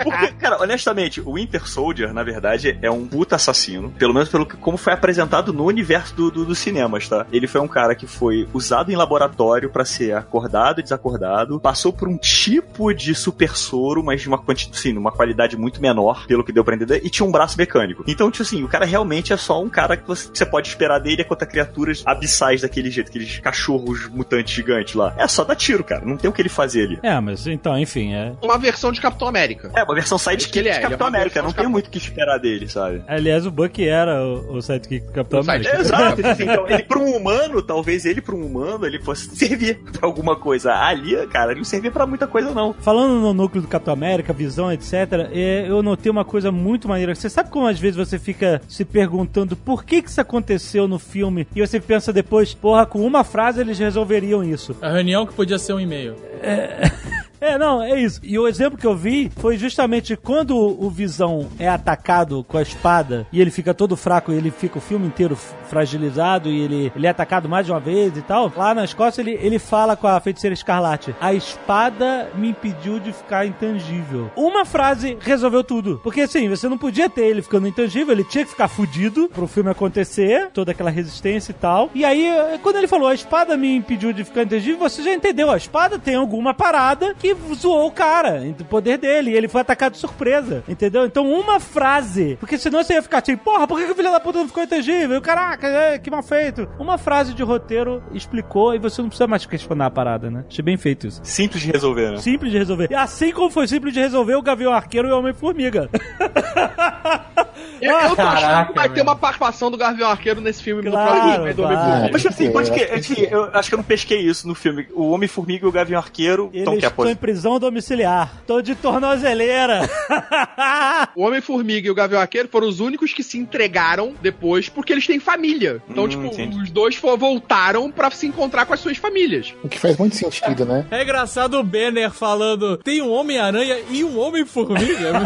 Porque, cara, honestamente, o Winter Soldier, na verdade, é um puta assassino. Pelo menos pelo que, como foi apresentado no universo do, do, dos cinemas, tá? Ele foi um cara que foi usado em laboratório pra ser acordado e desacordado, passou por um tipo de super soro, mas de uma quantidade, sim, uma qualidade muito menor, pelo que deu pra entender, e tinha um braço mecânico. Então, tipo assim, o cara realmente é só um cara que você, pode esperar dele contra criaturas abissais daquele jeito, aqueles cachorros mutantes gigantes lá. É só dar tiro, cara. Não tem o que ele fazer ali. É, mas então, enfim, é. Uma versão de Capitão América. É, uma versão É sidekick que ele é, de ele é Capitão uma América. Não tem Cap- muito o que esperar dele, sabe? Aliás, o Bucky era o, o sidekick do Capitão O América. sidekick. Exato, assim, então, ele pra um humano, talvez ele pra um humano, ele fosse servir pra alguma coisa. Ali, cara, ele não servia pra muita coisa, não. Falando no núcleo do Capitão América, visão, etc., é, eu notei uma coisa muito maneira. Você sabe como às vezes você fica se perguntando por que, que isso aconteceu no filme e você pensa depois, porra, com uma frase eles resolveriam isso. A reunião que podia ser um e-mail. É, não, é isso. E o exemplo que eu vi foi justamente quando o Visão é atacado com a espada e ele fica todo fraco e ele fica o filme inteiro fragilizado e ele, ele é atacado mais de uma vez e tal. Lá na Escócia ele, ele fala com a feiticeira escarlate: A espada me impediu de ficar intangível. Uma frase resolveu tudo. Porque assim, você não podia ter ele ficando intangível, ele tinha que ficar fudido pro filme acontecer, toda aquela resistência e tal. E aí, quando ele falou, a espada me impediu de ficar intangível, você já entendeu. A espada tem alguma parada que zoou o cara, o poder dele, e ele foi atacado de surpresa, entendeu? Então, uma frase, porque senão você ia ficar assim, porra, por que, que o filho da puta não ficou intangível? Caraca, é, que mal feito. Uma frase de roteiro explicou e você não precisa mais questionar a parada, né? Achei bem feito isso. Simples de resolver, né? Simples de resolver. E assim como foi simples de resolver o Gavião Arqueiro e o Homem-Formiga. Eu, eu tô achando Caraca, que vai ter uma participação do Gavião Arqueiro nesse filme no Claro, do. Homem-Formiga. Mas assim, pode que. É, Assim, eu acho que eu não pesquei isso no filme. O Homem-Formiga e o Gavião Arqueiro estão que estão em apos... prisão domiciliar. Tô de tornozeleira. O Homem-Formiga e o Gavião Arqueiro foram os únicos que se entregaram depois porque eles têm família. Então, Hum, tipo, entendi. os dois voltaram pra se encontrar com as suas famílias. O que faz muito sentido, né? É engraçado o Banner falando: tem um Homem-Aranha e um Homem-Formiga.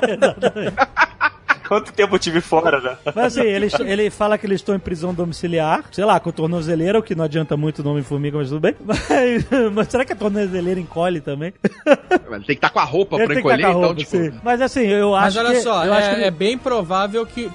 Quanto tempo eu tive fora, né? Mas assim, ele, ele fala que eles estão em prisão domiciliar, sei lá, com tornozeleira, o que não adianta muito o nome formiga, mas tudo bem. Mas, mas será que a tornozeleira encolhe também? Tem que estar com a roupa Ele pra que estar encolher, então, roupa, tipo. sim. Mas assim, eu Mas acho olha que... só, eu é, acho que é bem provável que.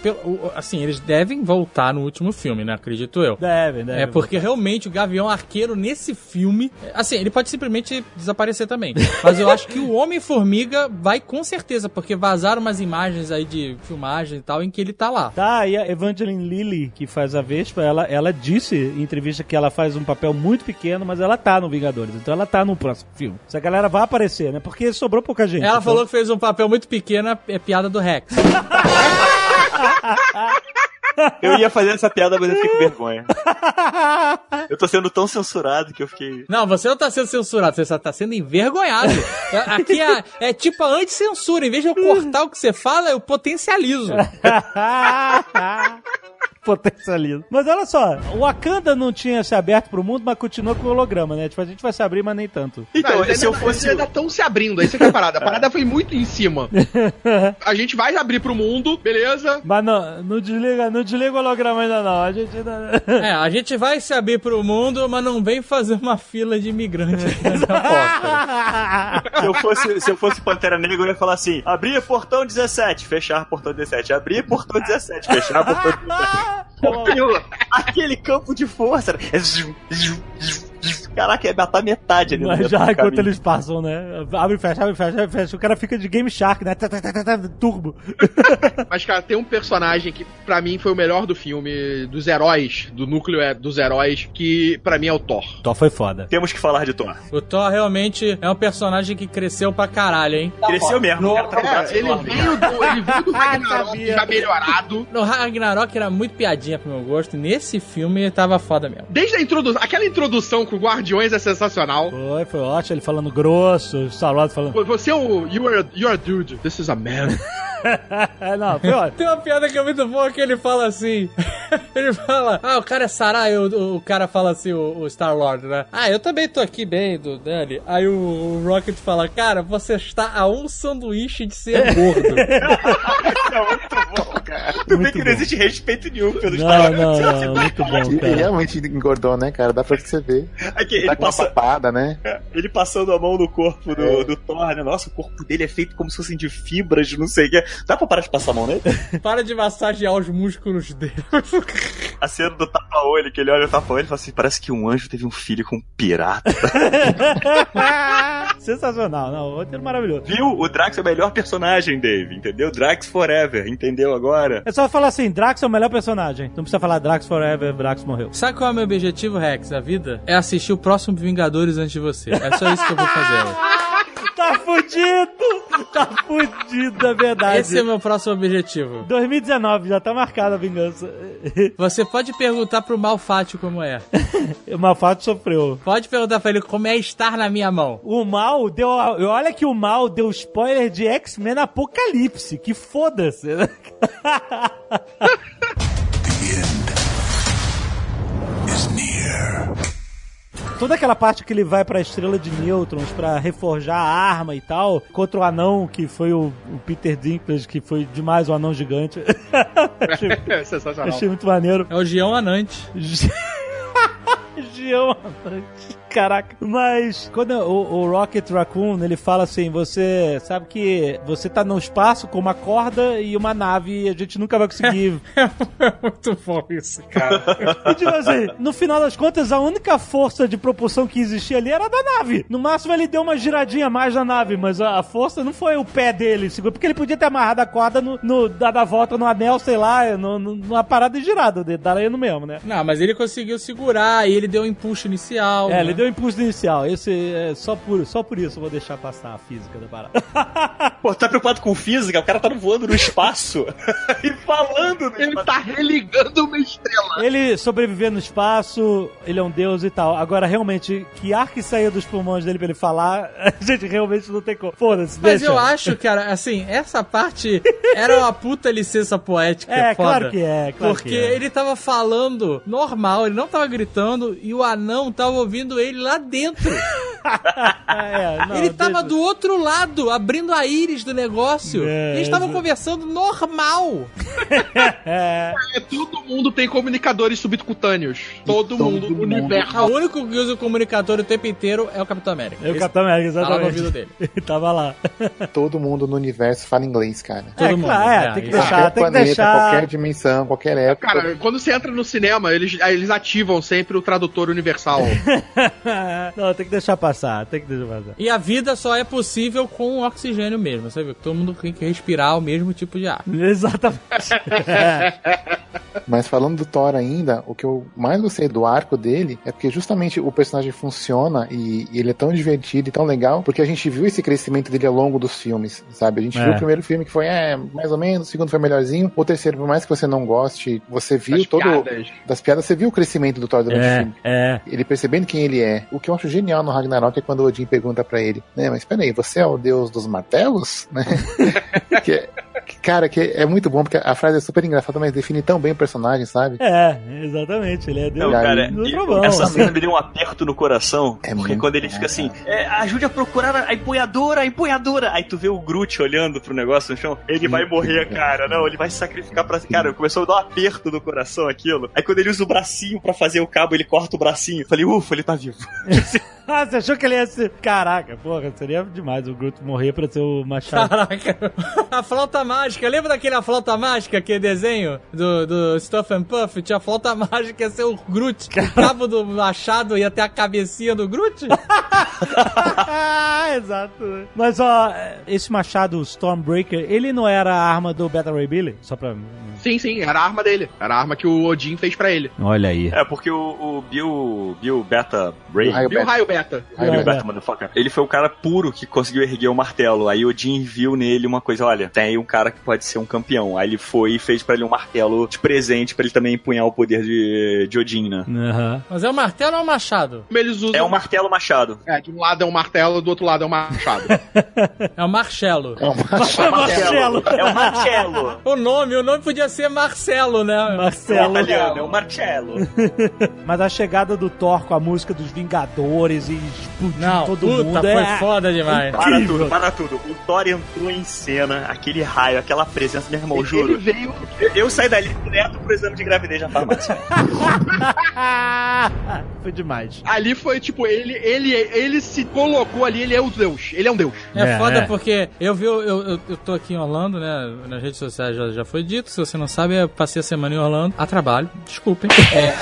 Assim, eles devem voltar no último filme, né? Acredito eu. Deve, deve. É porque realmente o Gavião Arqueiro nesse filme. Assim, ele pode simplesmente desaparecer também. Mas eu acho que o Homem-Formiga vai com certeza, porque vazaram umas imagens aí de filmagem e tal em que ele tá lá. Tá, e a Evangeline Lilly, que faz a Vespa, ela, ela disse em entrevista que ela faz um papel muito pequeno, mas ela tá no Vingadores, então ela tá no próximo filme. Essa galera vai aparecer, né? Porque sobrou pouca gente. Ela então- falou que fez um papel muito pequeno, é piada do Rex. Eu ia fazer essa piada, mas eu fiquei com vergonha. Eu tô sendo tão censurado que eu fiquei. Não, você não tá sendo censurado, você só tá sendo envergonhado. Aqui é, é tipo a anti-censura. Em vez de eu cortar o que você fala, eu potencializo. Potencializa. Mas olha só, o Wakanda não tinha se aberto pro mundo, mas continua com o holograma, né? Tipo, a gente vai se abrir, mas nem tanto. Então, eles se eu fosse. Eles ainda estão se abrindo, essa que é a parada. A parada foi muito em cima. A gente vai abrir pro mundo, beleza? Mas não, não desliga, não desliga o holograma ainda não. A gente ainda... É, a gente vai se abrir pro mundo, mas não vem fazer uma fila de imigrantes aqui na porta. Se eu fosse, se eu fosse Pantera Negra, eu ia falar assim: abrir portão 17, fechar portão 17, abrir portão 17, fechar portão 17. Aquele campo de força. era- Caraca, ia matar metade ali no Mas já enquanto eles passam, né? Abre e fecha, abre e fecha, abre e fecha. O cara fica de Game Shark, né? Tá, tá, tá, tá, tá, Turbo. Mas, cara, tem um personagem que pra mim foi o melhor do filme, dos heróis, do núcleo é, dos heróis, que pra mim é o Thor. Thor foi foda. Temos que falar de Thor. O Thor realmente é um personagem que cresceu pra caralho, hein? Cresceu mesmo. o cara tá com o braço É, ele enorme. veio do, ele veio do Ragnarok Sabia. já melhorado. No Ragnarok era muito piadinha pro meu gosto, nesse filme tava foda mesmo. Desde a introdução, aquela introdução com Guardiões é sensacional. Foi, foi ótimo. Ele falando grosso, o Star-Lord falando... Você é o. You are, you are a dude. This is a man. É, não, foi ótimo. Tem uma piada que é muito boa que ele fala assim. ele fala, ah, o cara é Sarai, o, o cara fala assim, o, o Star-Lord, né? Ah, eu também tô aqui bem, do Dani. Aí o, o Rocket fala, cara, você está a um sanduíche de ser gordo. É muito bom, cara. Tu vê Muito que não bom. existe respeito nenhum pelos Não, não, não, muito bom, Ele cara. realmente engordou, né, cara? Dá pra perceber. Aqui, ele, Tá com uma passa, papada, né? ele passando a mão no corpo do, do Thor, né? Nossa, o corpo dele é feito como se fossem de fibras, de não sei o que. Dá pra parar de passar a mão nele? Para de massagear os músculos dele. A cena do tapa-olho, que ele olha o tapa-olho e fala assim: parece que um anjo teve um filho com um pirata. Sensacional, não, o roteiro maravilhoso. Viu? O Drax é o melhor personagem, Dave, entendeu? Drax Forever, entendeu agora? É só falar assim, Drax é o melhor personagem. Não precisa falar Drax Forever, Drax morreu. Sabe qual é o meu objetivo, Rex, da vida? É assistir o próximo Vingadores antes de você. É só isso que eu vou fazer. Tá fudido! Tá fudido, é verdade. Esse é o meu próximo objetivo. 2019, já tá marcada a vingança. Você pode perguntar pro Malfátio como é. O Malfato sofreu. Pode perguntar pra ele como é estar na minha mão. O mal deu. Olha que o mal deu spoiler de X-Men Apocalipse. Que foda-se. Toda aquela parte que ele vai pra estrela de nêutrons pra reforjar a arma e tal, contra o anão que foi o, o Peter Dinklage, que foi demais o anão gigante. achei, É sensacional. achei muito maneiro. É o Gião Anante. Gião Amante. Caraca. Mas quando o, o Rocket Raccoon, ele fala assim, você sabe que você tá no espaço com uma corda e uma nave e a gente nunca vai conseguir. É muito bom isso, cara. e tipo assim, no final das contas, a única força de propulsão que existia ali era da nave. No máximo ele deu uma giradinha a mais na nave, mas a, a força não foi o pé dele, porque ele podia ter amarrado a corda no, no dado a volta no anel, sei lá, no, no- numa parada girada, daria no mesmo, né? Não, mas ele conseguiu segurar e ele deu um impulso inicial. É, né? ele deu um impulso inicial. Esse é só por, só por isso eu vou deixar passar a física da parada. Pô, tá preocupado com física? O cara tá voando no espaço e falando no Ele espaço. tá religando uma estrela. ele sobreviver no espaço, ele é um deus e tal. Agora, realmente, que ar que saía dos pulmões dele pra ele falar, a gente realmente não tem como. Foda-se, Mas deixa. eu acho, cara, assim, essa parte era uma puta licença poética. É, foda. claro que é, claro Porque que é. ele tava falando normal, ele não tava gritando e o anão tava ouvindo ele lá dentro. É, não, ele tava deixa. do outro lado, abrindo a íris do negócio. É, Eles estavam exa- conversando normal. É, É, todo mundo tem comunicadores subcutâneos. Todo, todo mundo no mundo. universo. O único que usa o comunicador o tempo inteiro é o Capitão América. é o Capitão América, tá lá no exatamente. ouvido dele. Ele tava lá. Todo mundo no universo fala inglês, cara. é, mundo, claro, é, é, tem que deixar, qualquer tem que planeta, deixar. qualquer dimensão, qualquer época. Cara, quando você entra no cinema, eles, eles ativam sempre o tradutor universal. não, tem que deixar passar, tem que deixar passar. E a vida só é possível com oxigênio mesmo, sabe? Todo mundo tem que respirar o mesmo tipo de ar. Exatamente. Mas falando do Thor ainda, o que eu mais gostei do arco dele é porque justamente o personagem funciona e, e ele é tão divertido e tão legal, porque a gente viu esse crescimento dele ao longo dos filmes, sabe? A gente É. viu o primeiro filme que foi, é, mais ou menos, o segundo foi melhorzinho, o terceiro, por mais que você não goste, você viu Das todo. piadas. Das piadas, você viu o crescimento do Thor durante o É, filme. é. Ele percebendo quem ele é. O que eu acho genial no Ragnarok é quando o Odin pergunta pra ele, né, mas peraí, você é o deus dos martelos? Né? que, é- Cara, que é muito bom, porque a frase é super engraçada, mas define tão bem o personagem, sabe? É, exatamente. Ele é Não, Deus cara, trovão. essa cena me deu um aperto no coração. É porque muito quando ele fica assim, é, ajude a procurar a empunhadora, a empunhadora. Aí tu vê o Groot olhando pro negócio no chão, ele vai morrer, cara. Não, ele vai se sacrificar pra. Cara, começou a dar um aperto no coração aquilo. Aí quando ele usa o bracinho pra fazer o cabo, ele corta o bracinho. Eu Falei, ufa, ele tá vivo. Ah, você achou que ele ia ser. Caraca, porra, seria demais o Groot morrer pra ser o Machado. Caraca. A flauta mágica. Lembra daquele A Flauta Mágica, aquele desenho do, do Stuff and Puff? Tinha a flauta mágica, ia ser o Groot. O cabo do machado ia ter a cabecinha do Groot? Exato. Mas ó, esse machado Stormbreaker, ele não era a arma do Beta Ray Billy? Só pra. Sim, sim, era a arma dele. Era a arma que o Odin fez pra ele. Olha aí. É, porque o, o Bill. Bill Beta Ray. Raio o Beta. raio beta? Raio Bill É, Beta é. Motherfucker. Ele foi o cara puro que conseguiu erguer o martelo. Aí o Odin viu nele uma coisa: olha, tem aí um cara que pode ser um campeão. Aí ele foi e fez pra ele um martelo de presente pra ele também empunhar o poder de, de Odin, né? Aham. Mas é o martelo ou é o machado? Como eles usam. É um martelo machado. É, de um lado é um martelo, do outro lado é um machado. É o Marcelo. É um. Marcelo. É o Marcelo. O nome, o nome podia ser Marcelo, né? É Marcelo. italiano, é o Marcello. Mas a chegada do Thor com a música dos Vingadores e explodindo Não, todo puta, mundo. foi é... foda demais. Para tudo, para tudo. O Thor entrou em cena, aquele raio, aquela presença, meu irmão, Ele juro. veio. Eu, eu saí dali direto pro exame de gravidez na farmácia. Foi demais. Ali foi tipo, ele, ele, ele se colocou ali, ele é o Deus. Ele é um Deus. É, É, foda é. porque eu vi, eu, eu, eu tô aqui em Orlando, né? Nas redes sociais já, já foi dito. Se você não sabe, eu passei a semana em Orlando a trabalho. Desculpem. É.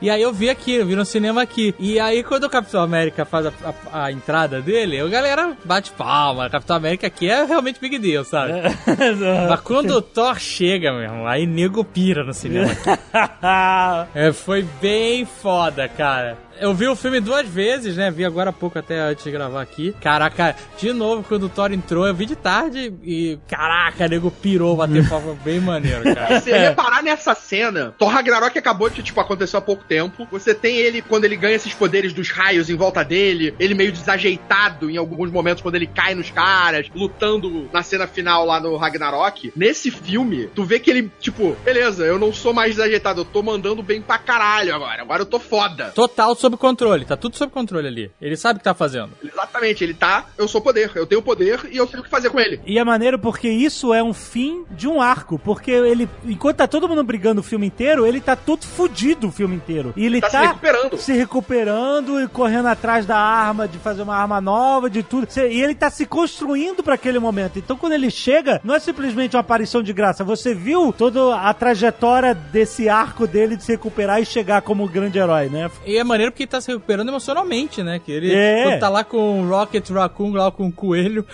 e aí eu vi aqui, eu vi no cinema aqui. E aí quando o Capitão América faz a, a- a entrada dele, a galera bate palma. Capitão América aqui é realmente big deal, sabe? Mas quando o Thor chega, meu irmão, aí nego pira no cinema. É, foi bem foda, cara. Eu vi o filme duas vezes, né? Vi agora há pouco até antes de gravar aqui. Caraca, de novo, quando o Thor entrou, eu vi de tarde e. Caraca, nego pirou, bateu palma bem maneiro, cara. Se reparar nessa cena, Thor Ragnarok acabou de, tipo, aconteceu há pouco tempo. Você tem ele, quando ele ganha esses poderes dos raios em volta dele, ele meio desajeitado em alguns momentos, quando ele cai nos caras, lutando na cena final lá no Ragnarok. Nesse filme, tu vê que ele, tipo, beleza, eu não sou mais desajeitado, eu tô mandando bem pra caralho agora. Agora eu tô foda. Total sob controle, tá tudo sob controle ali. Ele sabe o que tá fazendo. Exatamente, ele tá, eu sou poder, eu tenho poder e eu sei o que fazer com ele. E é maneiro porque isso é um fim de um arco. Porque ele, enquanto tá todo mundo brigando o filme inteiro, ele tá todo fudido o filme inteiro. E ele Tá tá, se recuperando. se recuperando e correndo atrás da arma, de fazer uma arma nova, de tudo. E ele tá se construindo pra aquele momento. Então quando ele chega, não é simplesmente uma aparição de graça. Você viu toda a trajetória desse arco dele de se recuperar e chegar como grande herói, né? E é maneiro porque ele tá se recuperando emocionalmente, né? Que ele É. tá lá com o Rocket Raccoon, lá com o coelho.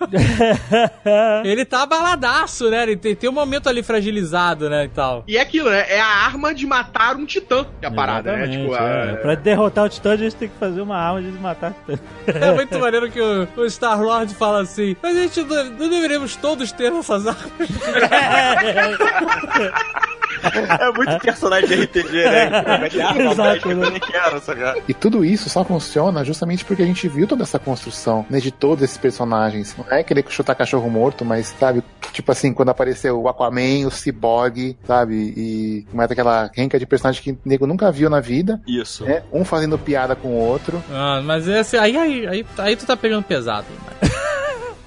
ele tá abaladaço, né? Ele tem, tem um momento ali fragilizado, né? E tal. E é aquilo, né? É a arma de matar um titã, que é a parada, né? Tipo, é. a... Pra derrotar o Titã, a gente tem que fazer uma arma de matar o Titã. É muito maneiro que o, o Star-Lord fala assim, mas a gente não, não deveríamos todos ter essas armas. É muito personagem de RPG, né? Vai ter arma Exato, que né? eu nem quero, sabe? E tudo isso só funciona justamente porque a gente viu toda essa construção, né, de todos esses personagens. Não é querer chutar cachorro morto, mas, sabe, tipo assim, quando apareceu o Aquaman, o Cyborg, sabe, e mais aquela renca de personagem que o nego nunca viu na vida, Isso. né, um fazendo piada com o outro. Ah, mas esse aí, aí, aí, aí tu tá pegando pesado. hein, mano.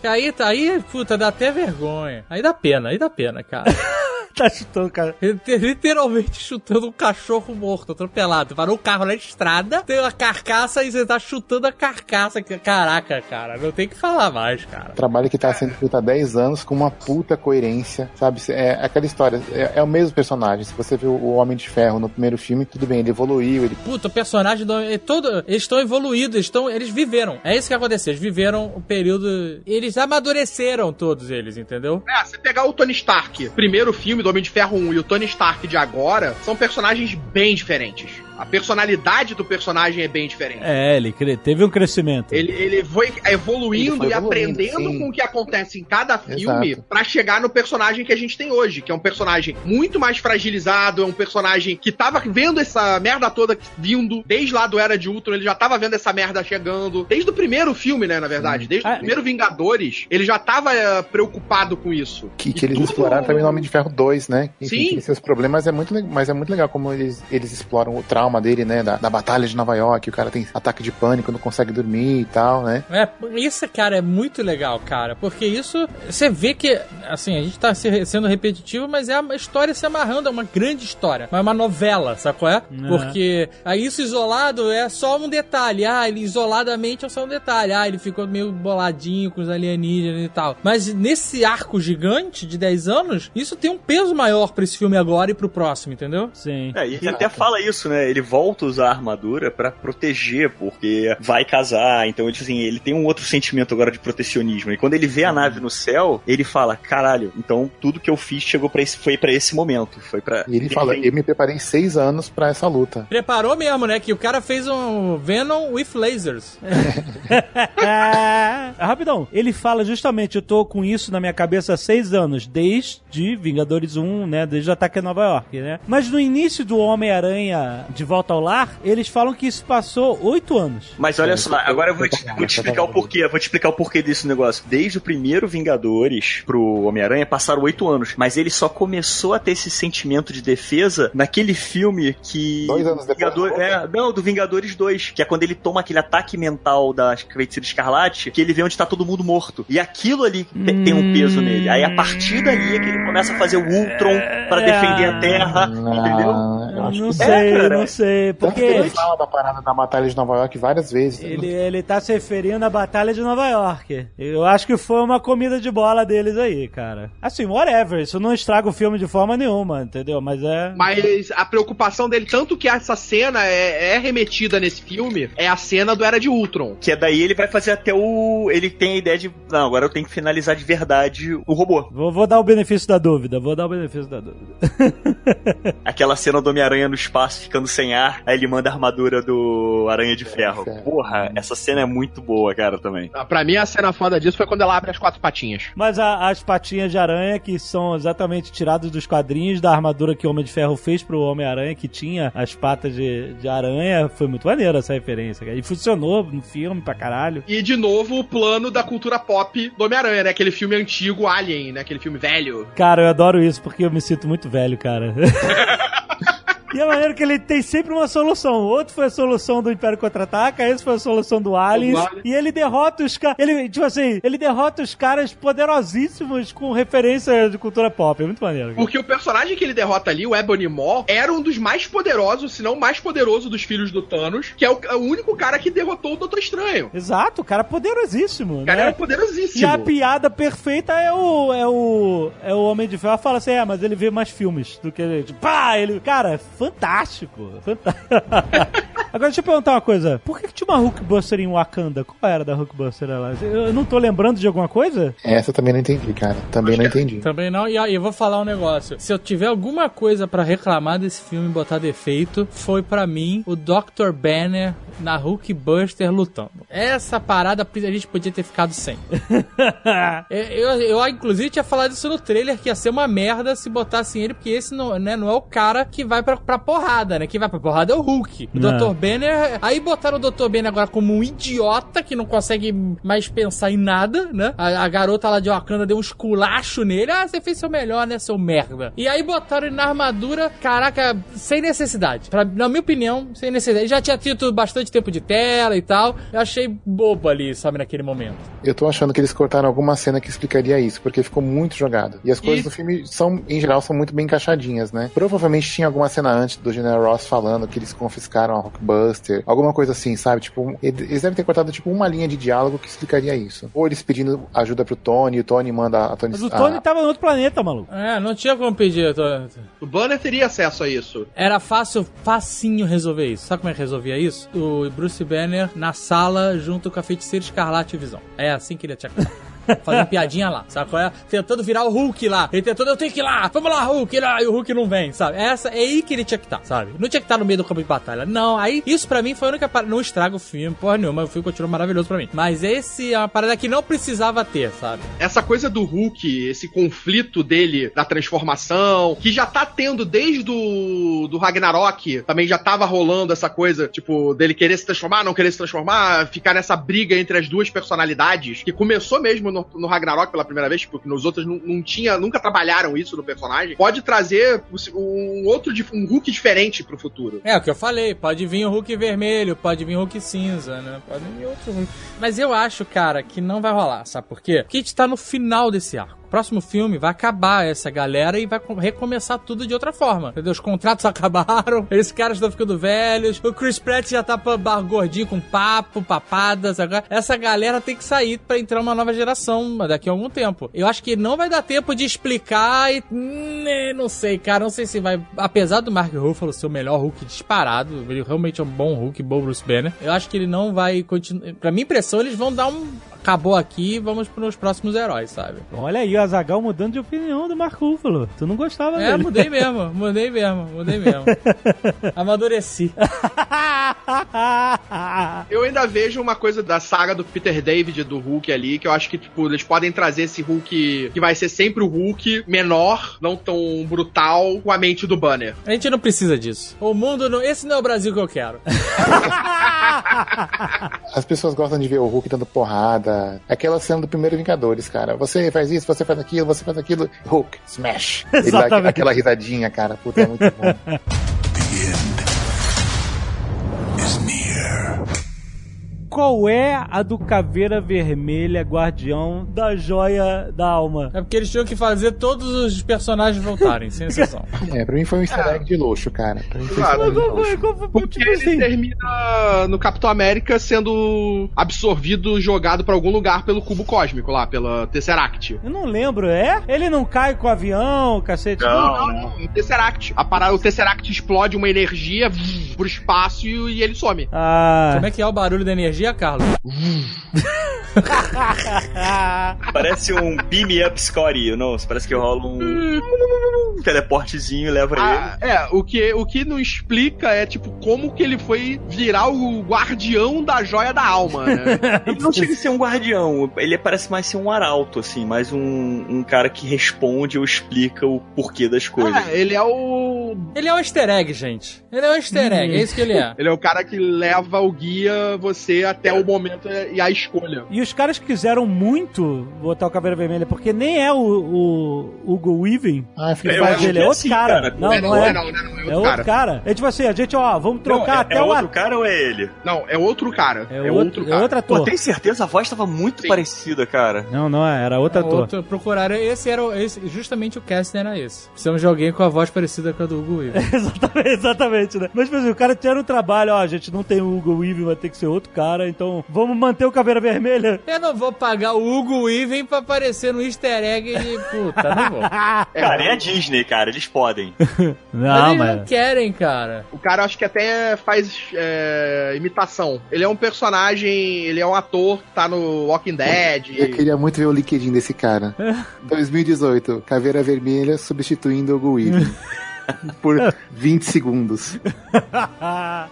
Aí, aí, puta, dá até vergonha. Aí dá pena, aí dá pena, cara. tá chutando, cara. Ele te- Literalmente chutando um cachorro morto, atropelado. Parou o carro na estrada, tem uma carcaça e você tá chutando a carcaça. Caraca, cara, não tem que falar mais, cara. Trabalho que tá sendo feito há 10 anos com uma puta coerência, sabe? É aquela história, é, é o mesmo personagem. Se você viu o Homem de Ferro no primeiro filme, tudo bem, ele evoluiu, ele Puta, o personagem do. é todo, eles estão evoluídos, eles, estão, eles viveram. É isso que aconteceu. Eles viveram o período. Eles amadureceram todos eles, entendeu? É, você pegar o Tony Stark, primeiro filme do Homem de Ferro 1 e o Tony Stark de agora, são personagens bem diferentes. A personalidade do personagem é bem diferente. É, ele cre- teve um crescimento. Ele, ele foi evoluindo Ele foi e evoluindo, aprendendo sim. com o que acontece em cada filme pra chegar no personagem que a gente tem hoje, que é um personagem muito mais fragilizado, é um personagem que tava vendo essa merda toda vindo desde lá do Era de Ultron, ele já tava vendo essa merda chegando, desde o primeiro filme, né, na verdade, desde Ah, o primeiro Vingadores, ele já tava eh, preocupado com isso. Que, E que eles tudo- exploraram também no Homem de Ferro 2, né? Enfim, Sim. tem seus problemas, é muito, mas é muito legal como eles, eles exploram o trauma dele, né? Da, da batalha de Nova York, o cara tem ataque de pânico, não consegue dormir e tal, né? É, isso, cara, é muito legal, cara. Porque isso, você vê que, assim, a gente tá se- sendo repetitivo, mas é uma história se amarrando, é uma grande história. É uma novela, sabe qual é? Porque aí isso isolado é só um detalhe. Ah, ele isoladamente é só um detalhe. Ah, ele ficou meio boladinho com os alienígenas e tal. Mas nesse arco gigante de 10 anos, isso tem um peso maior pra esse filme agora e pro próximo, entendeu? Sim. É, e ele até fala isso, né? Ele volta a usar a armadura pra proteger, porque vai casar. Então, tipo assim, ele tem um outro sentimento agora de protecionismo. E quando ele vê a nave no céu, ele fala: caralho, então tudo que eu fiz chegou para esse, foi pra esse momento. Foi para E ele fala, eu me preparei seis anos pra essa luta. Preparou mesmo, né? Que o cara fez um Venom with lasers. Rapidão, ele fala justamente, eu tô com isso na minha cabeça há seis anos, desde Vingadores 1, né, desde o ataque a Nova York, né? Mas no início do Homem-Aranha de Volta ao Lar, eles falam que isso passou oito anos. Mas olha só, agora eu vou te, vou te explicar o porquê. eu Vou te explicar o porquê desse negócio. Desde o primeiro Vingadores pro Homem-Aranha passaram oito anos. Mas ele só começou a ter esse sentimento de defesa naquele filme que. Dois anos depois. Vingador, é, não, do Vingadores 2. Que é quando ele toma aquele ataque mental da feiticeira escarlate, que ele vê onde tá todo mundo morto. E aquilo ali te- tem um peso nele. Aí a partir dali é que ele começa a fazer o Ultron pra defender a Terra. Entendeu? Não sei, cara. não sei, porque ele fala da parada da batalha de Nova York várias vezes. ele, ele tá se referindo à Batalha de Nova York. Eu acho que foi uma comida de bola deles aí, cara. Assim, whatever, isso não estraga o filme de forma nenhuma, entendeu? Mas é... Mas a preocupação dele, tanto que essa cena é, é remetida nesse filme, é a cena do Era de Ultron. Que é daí ele vai fazer até o. Ele tem a ideia de. Não, agora eu tenho que finalizar de verdade o robô. Vou, vou dar o benefício da dúvida, vou dar o benefício da dúvida. Aquela cena do Homem-Aranha no espaço ficando sem ar, aí ele manda a armadura do Aranha de Ferro. Ferro. Porra, essa cena é muito boa, cara, também. Ah, Pra mim, a cena foda disso foi quando ela abre as quatro patinhas. Mas a- as patinhas de aranha, que são exatamente tiradas dos quadrinhos da armadura que o Homem de Ferro fez pro Homem-Aranha, que tinha as patas de, de aranha, foi muito maneiro essa referência. cara. E funcionou no filme pra caralho. E, de novo, o plano da cultura pop do Homem-Aranha, né? Aquele filme antigo, Alien, né? Aquele filme velho. Cara, eu adoro isso porque eu me sinto muito velho, cara. E é maneiro que ele tem sempre uma solução. O outro foi a solução do Império Contra-Ataca, esse foi a solução do Aliens. E ele derrota os caras. Ele, tipo assim, ele derrota os caras poderosíssimos com referência de cultura pop. É muito maneiro. cara. Porque o personagem que ele derrota ali, o Ebony Maw, era um dos mais poderosos, se não o mais poderoso dos filhos do Thanos, que é o, é o único cara que derrotou o Doutor Estranho. Exato, o cara é poderosíssimo. O cara né? era E poderosíssimo. a piada perfeita é o, é o. É o Homem de Ferro fala assim: é, mas ele vê mais filmes do que ele. Tipo, pá, ele. Cara, fantástico. Fantástico. Agora deixa eu perguntar uma coisa. Por que, que tinha uma Hulkbuster em Wakanda? Qual era da Hulkbuster lá? Eu não tô lembrando de alguma coisa? Essa eu também não entendi, cara. Também não entendi. Também não. E aí, eu vou falar um negócio. Se eu tiver alguma coisa pra reclamar desse filme e botar defeito, foi pra mim o Dr. Banner na Hulkbuster lutando. Essa parada a gente podia ter ficado sem. É, eu, eu, inclusive, tinha falado isso no trailer, que ia ser uma merda se botassem ele, porque esse não, né, não é o cara que vai pra, pra porrada, né? Quem vai pra porrada é o Hulk. O Não. Dr. Banner... Aí botaram o Dr. Banner agora como um idiota que não consegue mais pensar em nada, né? A, a garota lá de Wakanda deu um esculacho nele. Ah, você fez seu melhor, né, seu merda? E aí botaram ele na armadura, caraca, sem necessidade. Pra, na minha opinião, sem necessidade. Ele já tinha tido bastante tempo de tela e tal. Eu achei bobo ali, sabe, naquele momento. Eu tô achando que eles cortaram alguma cena que explicaria isso, porque ficou muito jogado. E as coisas E- do filme são, em geral, são muito bem encaixadinhas, né? Provavelmente tinha alguma cena antes do General Ross falando que eles confiscaram a Rockbuster, alguma coisa assim, sabe? Tipo, eles devem ter cortado tipo uma linha de diálogo que explicaria isso. Ou eles pedindo ajuda pro Tony, e o Tony manda a Tony Mas o Tony a- tava no outro planeta, maluco. É, não tinha como pedir. tô- O Banner teria acesso a isso. Era fácil, facinho resolver isso. Sabe como é que resolvia isso? O Bruce Banner na sala junto com a feiticeira Escarlate e Visão. É assim que ele ia te acordar. Fazendo piadinha lá, qual é? Tentando virar o Hulk lá. Ele tentando, eu tenho que ir lá, vamos lá, Hulk, lá, e o Hulk não vem, sabe? Essa, é aí que ele tinha que estar, sabe? Não tinha que estar no meio do campo de batalha. Não, aí, isso pra mim foi a única parada. Não estraga o filme, porra nenhuma, o filme continua maravilhoso pra mim. Mas esse é uma parada que não precisava ter, sabe? essa coisa do Hulk, esse conflito dele da transformação, que já tá tendo desde do, do Ragnarok, também já tava rolando essa coisa, tipo, dele querer se transformar, não querer se transformar, ficar nessa briga entre as duas personalidades, que começou mesmo no, no Ragnarok pela primeira vez, porque nos outros não, não tinha, nunca trabalharam isso no personagem, pode trazer um outro, um Hulk diferente pro futuro. É o que eu falei, pode vir o Hulk vermelho, pode vir o Hulk cinza, né? Pode vir outro Hulk. Mas eu acho, cara, que não vai rolar, sabe por quê? Porque a gente tá no final desse arco. Próximo filme vai acabar essa galera e vai com- recomeçar tudo de outra forma. Entendeu? Os contratos acabaram, esses caras estão ficando velhos, o Chris Pratt já tá pa- ba- gordinho com papo, papadas. Agora, essa galera tem que sair pra entrar uma nova geração daqui a algum tempo. Eu acho que não vai dar tempo de explicar e. né, Não sei, cara. Não sei se vai. Apesar do Mark Ruffalo ser o melhor Hulk disparado, ele realmente é um bom Hulk, bom Bruce Banner. Eu acho que ele não vai continuar. Pra minha impressão, eles vão dar um. Acabou aqui, vamos pros próximos heróis, sabe? Olha aí, o Azagal mudando de opinião do Mark Ruffalo. Tu não gostava É, dele. mudei mesmo, mudei mesmo, mudei mesmo. Amadureci. Eu ainda vejo uma coisa da saga do Peter David do Hulk ali, que eu acho que, tipo, eles podem trazer esse Hulk que vai ser sempre o Hulk menor, não tão brutal, com a mente do Banner. A gente não precisa disso. O mundo não. Esse não é o Brasil que eu quero. As pessoas gostam de ver o Hulk dando porrada. Aquela cena do primeiro Vingadores, cara. Você faz isso, você faz aquilo, você faz aquilo. Hulk, smash. Ele dá aquela risadinha, cara. Puta, é muito bom. Qual é a do Caveira Vermelha, guardião da joia da alma? É porque eles tinham que fazer todos os personagens voltarem, sem exceção. É, pra mim foi um easter egg de luxo, cara. Pra mim foi um Claro. easter egg de luxo. Porque tipo ele assim, termina no Capitão América sendo absorvido, jogado pra algum lugar pelo cubo cósmico lá, pela Tesseract. Eu não lembro, é? Ele não cai com o avião, cacete? Não. Não, não, o Tesseract. A parada, o Tesseract explode uma energia pro espaço e, e ele some. Ah. Como é que é o barulho da energia, Carlos? Parece um beam me up Scotty, não? Parece que rola um, um teleportezinho e leva Ah, é, o que, o que não explica é, tipo, como que ele foi virar o guardião da joia da alma, né? ele. Ele não chega a ser um guardião, ele parece mais ser um arauto, assim, mais um, um cara que responde ou explica o porquê das coisas. É, ele é o. Ele é um easter egg, gente. Ele é um easter egg, é isso que ele é. Ele é o cara que leva o guia você até o momento e a escolha. E os caras quiseram muito botar o Caveira Vermelha, porque nem é o, o Hugo Weaving Ah, que faz acho ele, que é é outro assim, cara. cara. Não, é, não é. não, não, não, é É outro outro cara. cara. É tipo assim, a gente, ó, vamos Não, trocar é, até é o outro ator. cara ou é ele? Não, é outro cara. É, outro, é cara. outro Pô, ator. tem certeza? A voz tava muito Sim. parecida, cara. Não, não é, era outro ator. Outro, procuraram. Esse era o- esse, justamente o casting era esse. Precisamos de alguém com a voz parecida com a do Hugo Weaving. exatamente, exatamente, né? Mas, tipo assim, o cara tinha um trabalho, ó, a gente não tem o Hugo Weaving, vai ter que ser outro cara, então vamos manter o Caveira Vermelha. Eu não vou pagar o Hugo Weaving pra aparecer no easter egg de puta, não vou. Cara, é a Disney, cara, eles podem. Não, Eles não querem, cara. O cara acho que até faz é, imitação. Ele é um personagem, ele é um ator que tá no Walking Dead. Eu queria muito ver o LinkedIn desse cara. 2018, Caveira Vermelha substituindo o Hugo Weaving. Por 20 segundos.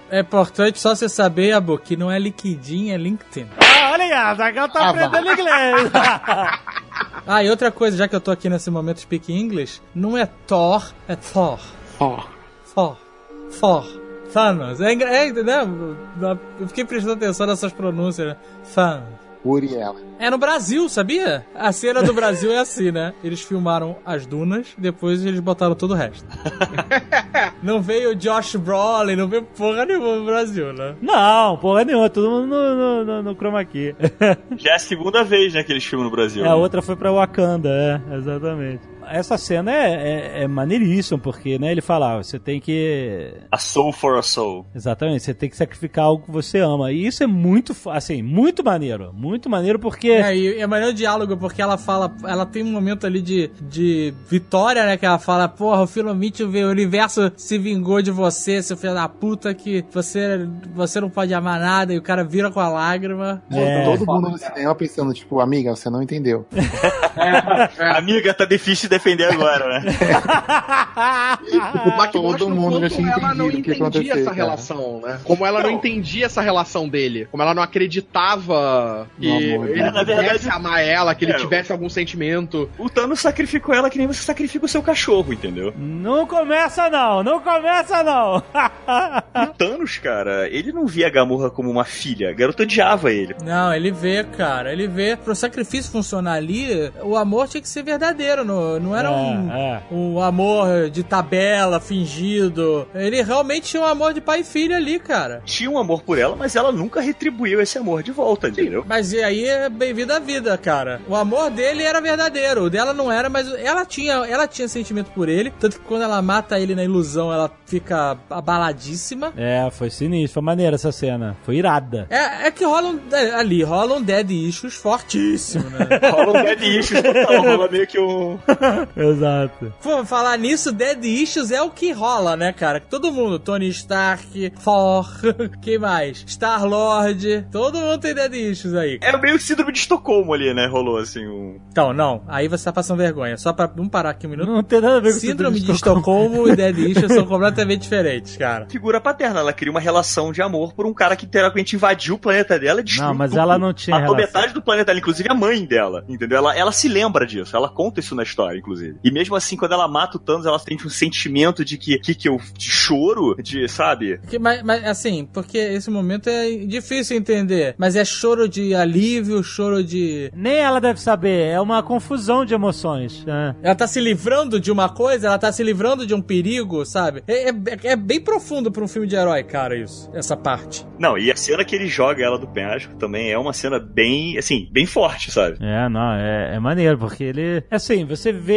É importante só você saber, Abo, que não é LinkedIn, é LinkedIn. Ah, olha aí, a Zagal tá Ah, aprendendo inglês. Ah, e outra coisa, já que eu tô aqui nesse momento speak English, não é Thor, é Thor. Ó, Thor. Thor. Thanos. É, é entendeu? Eu fiquei prestando atenção nessas pronúncias, né? Thanos. É no Brasil, sabia? A cena do Brasil é assim, né? Eles filmaram as dunas, depois eles botaram todo o resto. não veio Josh Brolin, não veio porra nenhuma no Brasil, né? não, porra nenhuma, todo mundo no, no, no, no chroma key. Já é a segunda vez, né, que eles filmam no Brasil. É, a né? outra foi pra Wakanda, é, exatamente. Essa cena é, é, é maneiríssima, porque, né, ele fala, ah, você tem que... A soul for a soul. Exatamente, você tem que sacrificar algo que você ama. E isso é muito, assim, muito maneiro. Muito maneiro porque... É, e é melhor o diálogo, porque ela fala, ela tem um momento ali de, de vitória, né? Que ela fala, porra, o Filomite, o universo se vingou de você, seu filho da puta, que você, você não pode amar nada, e o cara vira com a lágrima. É. Todo mundo no cinema pensando, tipo, amiga, você não entendeu. Amiga, tá difícil de defender agora, né? Mas que todo o mundo já tinha ela não entendido o que ia entendia essa relação, né? Como ela não Não. entendia essa relação dele. Como ela não acreditava que No amor ele. Na pudesse verdade, amar ela, que ele é, tivesse algum sentimento. O Thanos sacrificou ela que nem você sacrifica o seu cachorro, entendeu? Não começa não, não começa não. O Thanos, cara, ele não via a Gamorra como uma filha. A garota odiava ele. Não, ele vê, cara, ele vê. Pro sacrifício funcionar ali, o amor tinha que ser verdadeiro, não, não era um, É, é. um amor de tabela, fingido. Ele realmente tinha um amor de pai e filho ali, cara. Tinha um amor por ela, mas ela nunca retribuiu esse amor de volta, entendeu? Mas e aí é bem-vindo à vida, cara. O amor dele era verdadeiro, o dela não era, mas ela tinha, ela tinha sentimento por ele. Tanto que quando ela mata ele na ilusão, ela fica abaladíssima. É, foi sinistro, foi maneira essa cena. Foi irada. É, é que rola um, é, ali, rola um dead issues fortíssimo, né? Rola um dead issues total, rola meio que um... Exato. Pô, falar nisso, Dead Issues é o que rola, né, cara? Todo mundo, Tony Stark, Thor, quem mais? Star-Lord, todo mundo tem Dead Issues aí. É meio síndrome de Estocolmo ali, né? Rolou assim um... Então, não, aí você tá passando vergonha. Só pra, vamos parar aqui um minuto. Não tem nada a ver com Síndrome de Estocolmo e Dead Issues são completamente diferentes, cara. Figura paterna, ela cria uma relação de amor por um cara que teoricamente invadiu o planeta dela e destruiu Não, mas ela não tinha Matou relação. metade do planeta dela, inclusive a mãe dela, entendeu? Ela, ela se lembra disso, ela conta isso na história, inclusive. E mesmo assim, quando ela mata o Thanos, ela tem um sentimento de que, que, que eu de choro, de, sabe? Que- mas, mas, assim, porque esse momento é difícil entender. Mas é choro de alívio, choro de. Nem ela deve saber, é uma confusão de emoções. É. Ela tá se livrando de uma coisa, ela tá se livrando de um perigo, sabe? É, é- é bem profundo pra um filme de herói, cara, isso. Essa parte. Não, e a cena que ele joga ela do penhasco também é uma cena bem, assim, bem forte, sabe? É, não, é, é maneiro, porque ele. Assim, você vê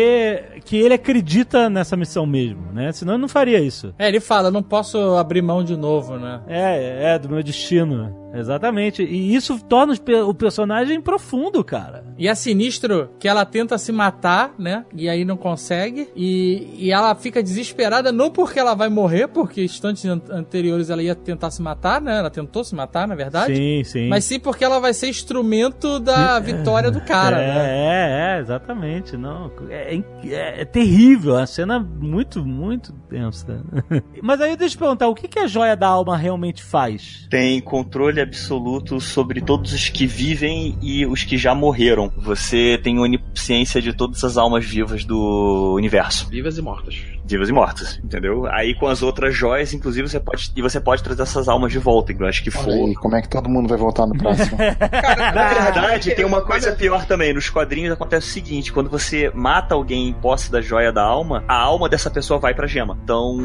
que ele acredita nessa missão mesmo, né? Senão ele não faria isso. É, ele fala, não posso abrir mão de novo, né? É, é, do meu destino. Exatamente. E isso torna o personagem profundo, cara. E é sinistro que ela tenta se matar, né? E aí não consegue. E, e ela fica desesperada, não porque ela vai morrer, porque instantes an- anteriores ela ia tentar se matar, né? Ela tentou se matar, na verdade. Sim, sim. Mas sim porque ela vai ser instrumento da vitória do cara, é, né? é, é, exatamente. Não, é, é- é terrível, é uma cena muito, muito tensa. Mas aí deixa eu te perguntar, o que, que a joia da alma realmente faz? Tem controle absoluto sobre todos os que vivem e os que já morreram. Você tem onisciência de todas as almas vivas do universo. Vivas e mortas. Vivas e mortas, entendeu? Aí com as outras joias, inclusive, você pode. E você pode trazer essas almas de volta. Eu acho que Olha for. aí, como é que todo mundo vai voltar no próximo? Na verdade, tem uma coisa pior também. Nos quadrinhos acontece o seguinte: quando você mata alguém em posse da joia da alma, a alma dessa pessoa vai pra gema. Então.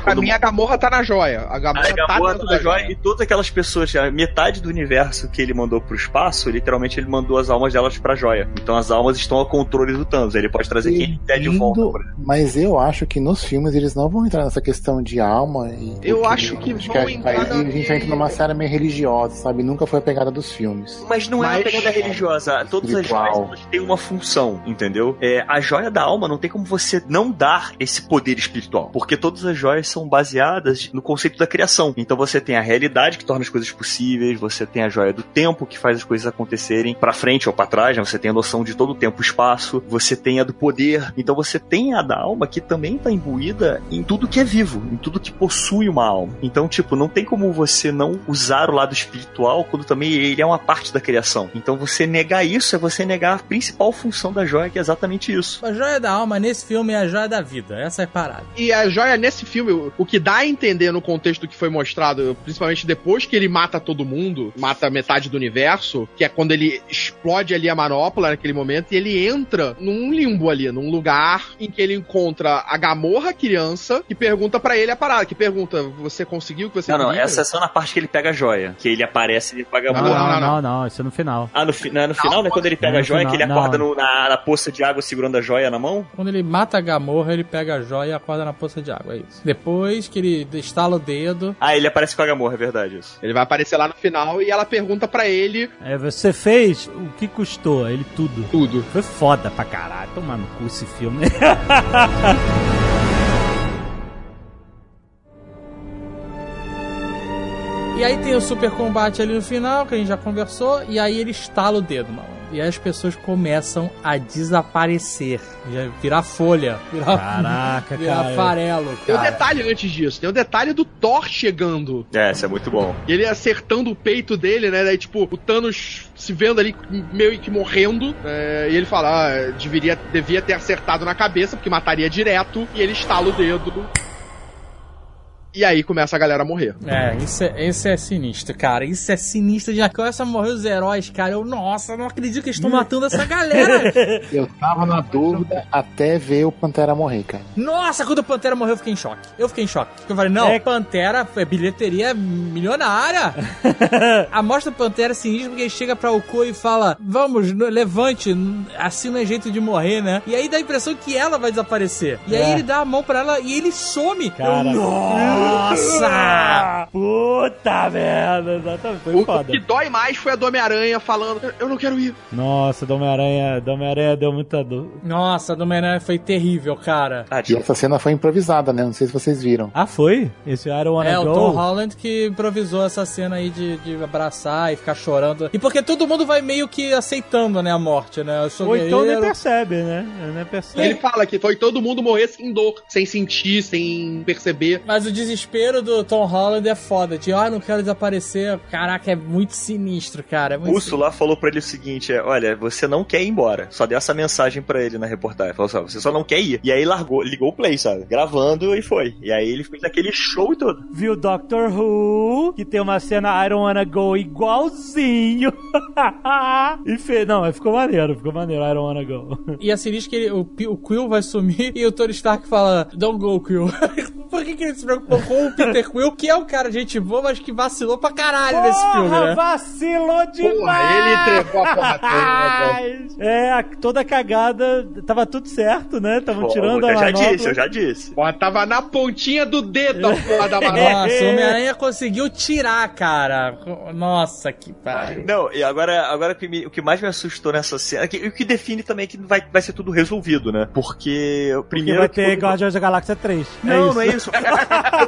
A Quando minha Gamorra tá na joia. A Gamorra, a Gamorra tá tá da joia e todas aquelas pessoas, a metade do universo que ele mandou pro espaço, literalmente ele mandou as almas delas pra joia. Então as almas estão ao controle do Thanos. Ele pode trazer quem ele der de volta. Mas eu acho que nos filmes eles não vão entrar nessa questão de alma. E, Eu acho que acho vão a- entrar aí a gente naquele- entra numa série meio religiosa, sabe? Nunca foi a pegada dos filmes. Mas não é uma Mas- pegada religiosa. Todas as joias têm uma função, entendeu? É, a joia da alma não tem como você não dar esse poder espiritual. Porque todas as joias são baseadas no conceito da criação. Então você tem a realidade que torna as coisas possíveis, você tem a joia do tempo que faz as coisas acontecerem pra frente ou pra trás, né? Você tem a noção de todo o tempo e espaço, você tem a do poder. Então você tem a da alma que também tá imbuída em tudo que é vivo, em tudo que possui uma alma. Então, tipo, não tem como você não usar o lado espiritual quando também ele é uma parte da criação. Então você negar isso é você negar a principal função da joia, que é exatamente isso. A joia da alma nesse filme é a joia da vida. Essa é a parada. E a joia nesse filme, o- que dá a entender no contexto do que foi mostrado, principalmente depois que ele mata todo mundo, mata metade do universo, que é quando ele explode ali a manopla naquele momento, e ele entra num limbo ali, num lugar em que ele encontra a Gamorra, criança, que pergunta pra ele a parada, que pergunta, você conseguiu o que você Não, não, queria? essa é só na parte que ele pega a joia. Que ele aparece e paga a Não, boa. não, Não, não, não, isso é no final. Ah, no, fi- não é no final, né? Quando ele pega Não, a joia, final, que ele não. acorda no- na, na poça de água segurando a joia na mão? Quando ele mata a Gamorra, ele pega a joia e acorda na poça de água, é isso. Depois que ele estala o dedo, Ah, ele aparece com a Gamorra, é verdade isso. Ele vai aparecer lá no final e ela pergunta pra ele É, você fez o que custou? Ele tudo. tudo. Foi foda pra caralho. Tomar no cu esse filme. E aí tem o super combate ali no final, que a gente já conversou, e aí ele estala o dedo, mano. E aí as pessoas começam a desaparecer. Já virar folha. Virar, Caraca, virar cara. farelo, Tem um cara. detalhe antes disso, tem o detalhe do Thor chegando. É, isso é muito bom. E ele acertando o peito dele, né? Daí, tipo, o Thanos se vendo ali meio que morrendo. é, e ele fala, ah, deveria, devia ter acertado na cabeça, porque mataria direto. E ele estala o dedo. E aí começa a galera a morrer. É, isso é, isso é sinistro, cara. Isso é sinistro. Já começa a morrer os heróis, cara. Eu, nossa, não acredito que eles estão matando essa galera. Eu tava na dúvida até ver o Pantera morrer, cara. Nossa, quando o Pantera morreu, eu fiquei em choque. Eu fiquei em choque. Eu falei, não, É. Pantera é bilheteria milionária. a mostra do Pantera é sinistra porque ele chega pra Oko e fala: Vamos, levante, assim não é jeito de morrer, né? E aí dá a impressão que ela vai desaparecer. E aí É. ele dá a mão pra ela e ele some. Cara. Eu, Nossa! Puta merda, exatamente. Foi O, o foda. que dói mais foi a do Homem-Aranha falando: "Eu- não quero ir. Nossa, do Homem-Aranha, do Homem-Aranha deu muita dor. Nossa, a do Homem-Aranha foi terrível, cara. Ah, E essa cena foi improvisada, né? Não sei se vocês viram. Ah, foi? Esse I don't wanna É, o? Tom Holland que improvisou essa cena aí de, de abraçar e ficar chorando. E porque todo mundo vai meio que aceitando, né, a morte, né? Eu sou Ou então nem percebe, né? Nem percebe. Ele fala que foi todo mundo morrer sem dor, sem sentir, sem perceber. Mas o desespero do Tom Holland é foda. De, ah, não quero desaparecer. Caraca, é muito sinistro, cara. É muito o Ursula falou pra ele o seguinte: é, olha, você não quer ir embora. Só deu essa mensagem pra ele na reportagem. Falou só, você só não quer ir. E aí largou, ligou o play, sabe? Gravando e foi. E aí ele fez aquele show e tudo. Viu Doctor Who, que tem uma cena I don't wanna go igualzinho. e fez. Não, mas ficou maneiro, ficou maneiro, I don't wanna go. E é sinistro que ele- o, o Quill vai sumir e o Tony Stark fala: Don't go, Quill. Por que, que ele se preocupou com o Peter Quill, que é um cara gente boa, mas que vacilou pra caralho nesse filme, Porra, né? vacilou demais! Porra, ele entregou a porra toda. É, a- toda cagada, tava tudo certo, né? Estavam Pô, tirando a eu já manopla. disse, eu já disse. Porra, tava na pontinha do dedo a porra da manobra. Nossa, o Homem-Aranha conseguiu tirar, cara. Nossa, que pariu. Não, e agora, agora o, que me- o que mais me assustou nessa cena, que, o que define também é que vai, vai ser tudo resolvido, né? Porque o Porque primeiro. vai que ter todo- Guardiões da Galáxia 3. Não, é não é isso.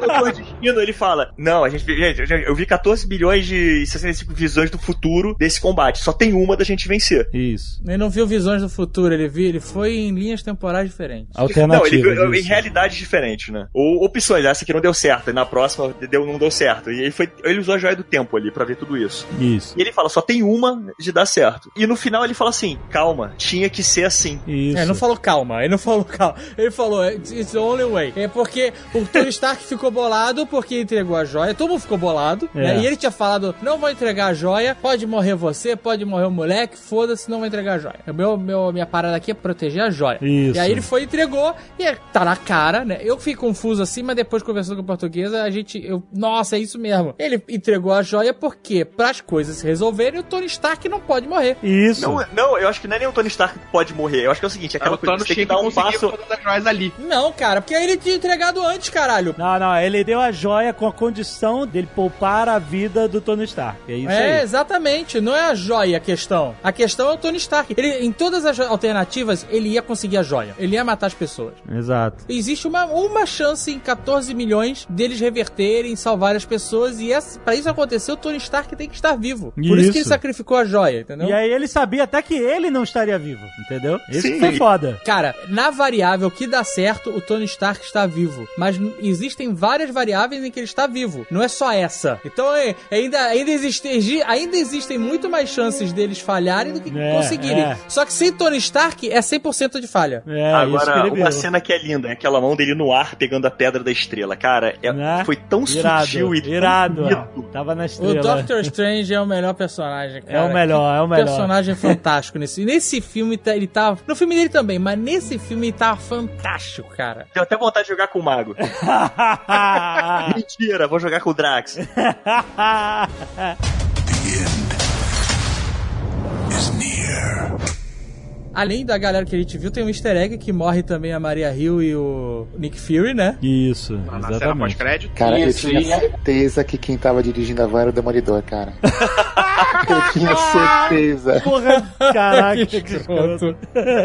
Doutor Destino, ele fala: Não, a gente, gente, eu vi 14 bilhões de 65 visões do futuro desse combate. Só tem uma da gente vencer. Isso. Ele não viu visões do futuro, ele viu, ele foi em linhas temporais diferentes. Não, ele viu em disso. realidades diferentes, né? Ou opções, essa aqui não deu certo, e na próxima deu, não deu certo. E ele, foi, ele usou a joia do tempo ali pra ver tudo isso. Isso. E ele fala, só tem uma de dar certo. E no final ele fala assim, calma, tinha que ser assim. Isso. É, ele não falou calma, ele não falou calma. Ele falou, it's the only way. É porque o Tony Stark ficou bolado porque entregou a joia, todo mundo ficou bolado, É. né? E ele tinha falado, não vou entregar a joia, pode morrer você, pode morrer o moleque, foda-se, não vou entregar a joia. O meu, meu, minha parada aqui é proteger a joia. Isso. E aí ele foi e entregou, e é- tá na cara, né? Eu fiquei confuso assim, mas depois conversando com a portuguesa, a gente, eu, nossa, é isso mesmo. Ele entregou a joia porque, pras coisas se resolverem, o Tony Stark não pode morrer. Isso. Não, não, eu acho que não é nem o Tony Stark que pode morrer. Eu acho que é o seguinte, é aquela o coisa que você tem que dar um conseguir passo. as ali. Não, cara, porque aí ele tinha entregado antes, caralho. Não, não, ele deu a joia com a condição dele poupar a vida do Tony Stark. É isso é, aí. exatamente. Não é a joia a questão. A questão é o Tony Stark. Ele, em todas as alternativas, ele ia conseguir a joia. Ele ia matar as pessoas. Exato. Existe uma, uma chance em 14 milhões deles reverterem, salvar as pessoas. E pra isso acontecer, o Tony Stark tem que estar vivo. Por isso que ele Isso. sacrificou a joia, entendeu? E aí ele sabia até que ele não estaria vivo, entendeu? Isso Sim. foi foda. Cara, na variável que dá certo, o Tony Stark está vivo. Mas existem várias variáveis em que ele está vivo. Não é só essa. Então é, ainda, ainda, existe, ainda existem muito mais chances deles falharem do que É, conseguirem. é. Só que sem Tony Stark é 100% de falha. É, Agora, uma viu. cena que é linda, é aquela mão dele no ar pegando a pedra da estrela. Cara, é- Né? foi tão Irado, sutil e tão irado. bonito. Tava na O estrela. Doctor Strange é o melhor personagem, cara. É o melhor, é o melhor. personagem fantástico nesse. Nesse filme tá- ele tá. No filme dele também, mas nesse filme ele tá fantástico, cara. Deu até vontade de jogar com o mago. Mentira, vou jogar com o Drax. Além da galera que a gente viu, tem um easter egg que morre também a Maria Hill e o Nick Fury, né? Isso, Na cena exatamente. pós-crédito. Cara, Isso, eu tinha certeza que quem tava dirigindo a van era o Demolidor, cara. eu tinha certeza. Porra, caraca, que escroto.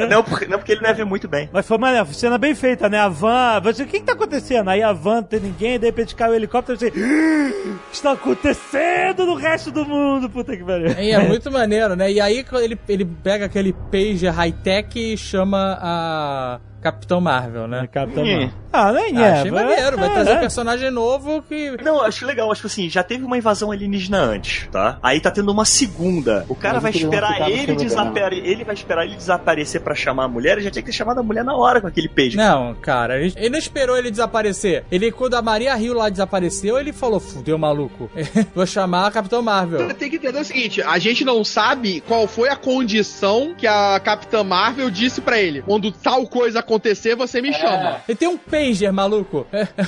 Não porque, não, porque ele não ia ver muito bem. Mas foi uma cena bem feita, né? A van. Você, o que que tá acontecendo? Aí a van não tem ninguém, de repente cai o helicóptero e você. "Ah, Está acontecendo no resto do mundo, puta que pariu. E é muito maneiro, né? E aí ele, ele pega aquele pager high-tech e chama a Capitão Marvel, né? Capitão Hum. Marvel. Ah, nem Ah, é. achei maneiro, vai é, trazer um é. personagem novo que. Não, acho legal, acho assim, já teve uma invasão alienígena antes, tá? Aí tá tendo uma segunda. O cara Mas vai esperar ele desaparecer. Ele vai esperar ele desaparecer pra chamar a mulher, ele já tinha que ter chamado a mulher na hora com aquele peixe. Não, cara, ele, não esperou ele desaparecer. Ele, quando a Maria Hill lá desapareceu, ele falou: fudeu, maluco. Vou chamar a Capitão Marvel. Tem que entender o seguinte: a gente não sabe qual foi a condição que a Capitã Marvel disse pra ele. Quando tal coisa acontecer, você me chama. Ele tem um pager, maluco.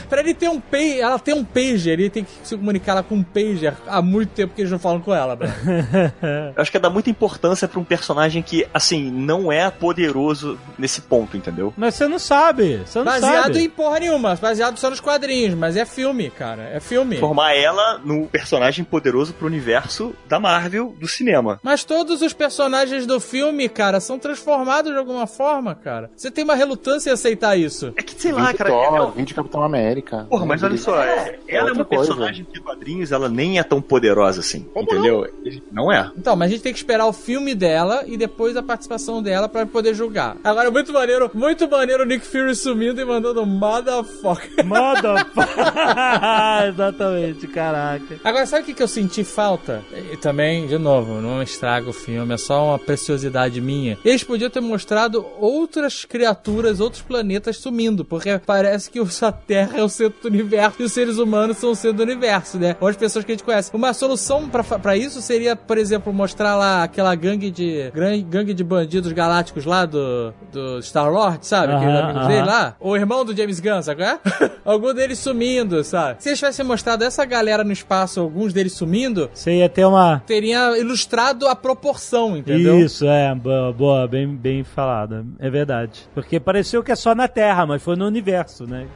pra ele ter um pager, ela tem um pager, ele tem que se comunicar lá com um pager há muito tempo que eles não falam com ela, velho. Eu acho que é dar muita importância pra um personagem que, assim, não é poderoso nesse ponto, entendeu? Mas você não sabe. Você não Baseado sabe. em porra nenhuma, baseado só nos quadrinhos, mas é filme, cara. É filme. Formar ela no personagem poderoso pro universo da Marvel do cinema. Mas todos os personagens do filme, cara, são transformados de alguma forma, cara. Você tem uma relutância em aceitar isso. É que, sei lá, cara. Thor, ela- vídeo Capitão América. Porra, mas olha só, é- ela é outra uma coisa. personagem que quadrinhos ela nem é tão poderosa assim, Como entendeu? Não é. Então, mas a gente tem que esperar o filme dela e depois a participação dela pra poder julgar. Agora, muito maneiro, muito maneiro o Nick Fury sumindo e mandando motherfucker. Motherfucker. Exatamente, caraca. Agora, sabe o que, que eu senti falta? E também, de novo, não estraga o filme, é só uma preciosidade minha. Eles podiam ter mostrado outras criaturas, outros planetas sumindo, porque parece que a Terra é o centro do universo e os seres humanos são o centro do universo, né? Ou as pessoas que a gente conhece. Uma solução pra isso seria, por exemplo, mostrar lá aquela gangue de gangue de bandidos galácticos lá do, do Star-Lord, sabe? Aqueles Aham, amigos aham. dele lá. O irmão do James Gunn, sabe é? Algum deles sumindo, sabe? Se eles tivessem mostrado essa galera no espaço, alguns deles sumindo, Você ia ter uma. teria ilustrado a proporção, entendeu? Isso, é, boa, boa, bem, bem falada. É verdade. Porque pareceu que é só na Terra, mas foi no universo, né?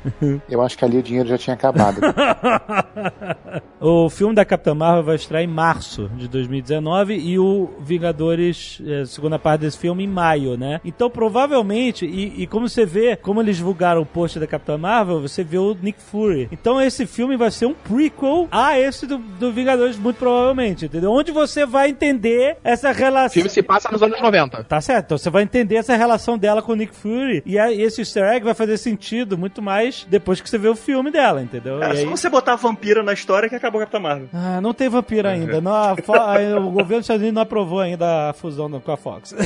Eu acho que ali o dinheiro já tinha acabado. o filme da Capitã Marvel vai estrear em março de 2019 e o Vingadores, eh, segunda parte desse filme, em maio, né? Então, provavelmente, e, e como você vê, como eles divulgaram o post da Capitã Marvel, você vê o Nick Fury. Então, esse filme vai ser um prequel a esse do, do Vingadores, muito provavelmente, entendeu? Onde você vai entender essa O relação. filme se passa nos anos 90. Tá certo, então você vai entender essa relação dela com o Nick Fury e aí esse easter egg vai fazer sentido muito mais depois que você vê o filme dela, entendeu? Cara, e só aí... você botar a vampira na história que acabou a Capitã Marvel. Ah, não tem vampiro ainda. Não, a a- o governo dos Estados Unidos não aprovou ainda a fusão do- com a Fox.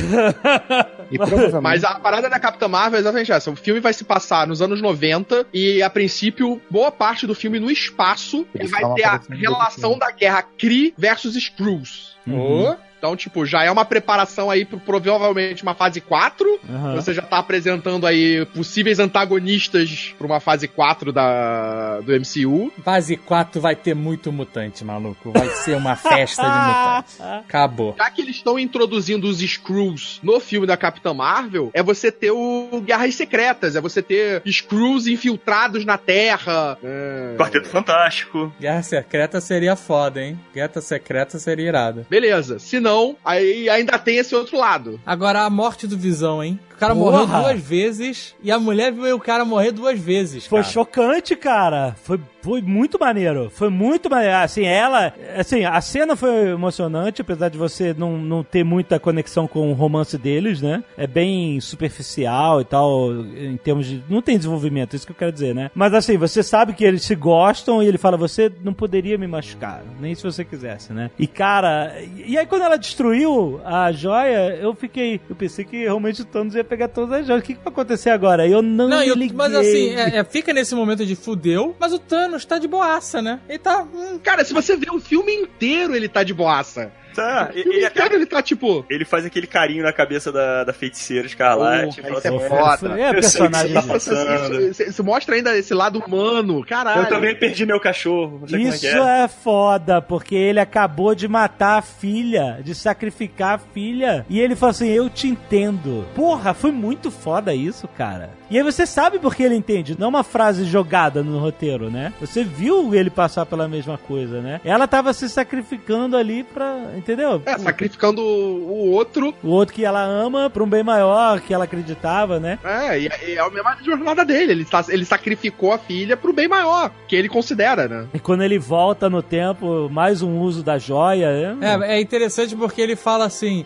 E. Mas a parada da Capitã Marvel é exatamente essa. O filme vai se passar nos anos 90 e, a princípio, boa parte do filme no espaço e Eles vai ter a relação da guerra Kree versus Skrulls. Uhum. Então, tipo, já é uma preparação aí pro provavelmente uma fase 4. Aham. Você já tá apresentando aí possíveis antagonistas pra uma fase 4 da, do MCU. Fase 4 vai ter muito mutante, maluco. Vai ser uma festa de mutantes. Acabou. Já que eles estão introduzindo os Skrulls no filme da Capitã Marvel, é você ter o Guerras Secretas, é você ter Skrulls infiltrados na Terra. É... Quarteto Fantástico. Guerra Secreta seria foda, hein? Guerra Secreta seria irada. Beleza. Se não, aí ainda tem esse outro lado. Agora, a morte do Visão, hein? O cara Porra! morreu duas vezes e a mulher viu o cara morrer duas vezes. Foi cara. chocante, cara. Foi Foi muito maneiro. Foi muito maneiro. Assim, ela. Assim, a cena foi emocionante, apesar de você não, não ter muita conexão com o romance deles, né? É bem superficial e tal, em termos de. Não tem desenvolvimento, isso que eu quero dizer, né? Mas assim, você sabe que eles se gostam e ele fala: você não poderia me machucar, nem se você quisesse, né? E cara. E aí quando ela destruiu a joia, eu fiquei. Eu pensei que realmente o Thanos ia pegar todas as joias. O que, que vai acontecer agora? Eu não, Não, eu- mas assim, é- é, fica nesse momento de fudeu, mas o Thanos tá de boaça, né? Ele tá. hum, Cara, se você vê o filme inteiro, ele tá de boaça. Tá, ele, inteiro ele tá tipo. ele faz aquele carinho na cabeça da, da feiticeira escarlate. Porra, fala isso é assim, foda. É, personagem. você tá passando. Isso, isso mostra ainda esse lado humano, caralho. Eu também perdi meu cachorro. É Isso é. é foda, porque ele acabou de matar a filha, de sacrificar a filha. E ele falou assim: Eu te entendo. Porra, foi muito foda isso, cara. E aí você sabe porque ele entende. Não é uma frase jogada no roteiro, né? Você viu ele passar pela mesma coisa, né? Ela tava se sacrificando ali pra. Entendeu? É, sacrificando o outro. O outro que ela ama pra um bem maior que ela acreditava, né? É, e e é a mesma jornada dele. Ele, sa- ele sacrificou a filha pro bem maior, que ele considera, né? E quando ele volta no tempo, mais um uso da joia. É, É, é interessante porque ele fala assim: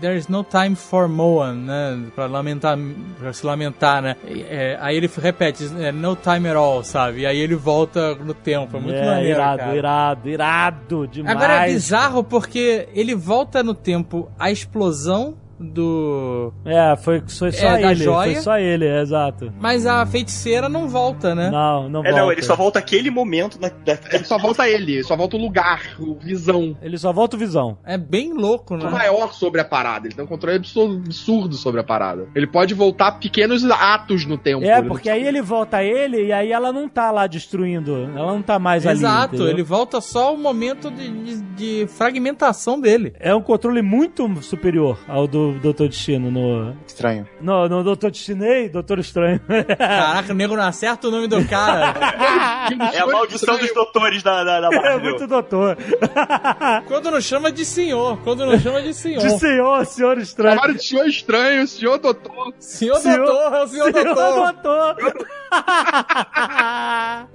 "There is no time for Moan, né? Pra lamentar, pra se lamentar, né? E, é, aí ele repete: é, No time at all, sabe? E aí ele volta no tempo. É muito é, maneiro. irado, cara. irado, irado demais. Agora é bizarro porque ele volta no tempo a explosão do. É, foi, foi só É, ele. joia. Foi só ele, é, exato. Mas a feiticeira não volta, né? Não, não É, volta. não, ele só volta aquele momento na, da, Ele só volta ele, só volta o lugar, o visão. Ele só volta o visão. É bem louco, né? maior sobre a parada. Ele tem um controle absur- absurdo sobre a parada. Ele pode voltar pequenos atos no tempo. É, porque aí ele volta ele e aí ela não tá lá destruindo. Ela não tá mais ali. Exato, ele volta só o momento de, de- de fragmentação dele. É um controle muito superior ao do Doutor Destino no. Estranho. No, no Doutor Destinei, Doutor Estranho. Caraca, o nego não acerta o nome do cara. É a maldição dos doutores da, da, da é muito doutor. quando não chama de senhor, quando não chama de senhor. De senhor, senhor estranho. De senhor estranho, senhor doutor. Senhor, Senhor- doutor, é o senhor, doutor. doutor.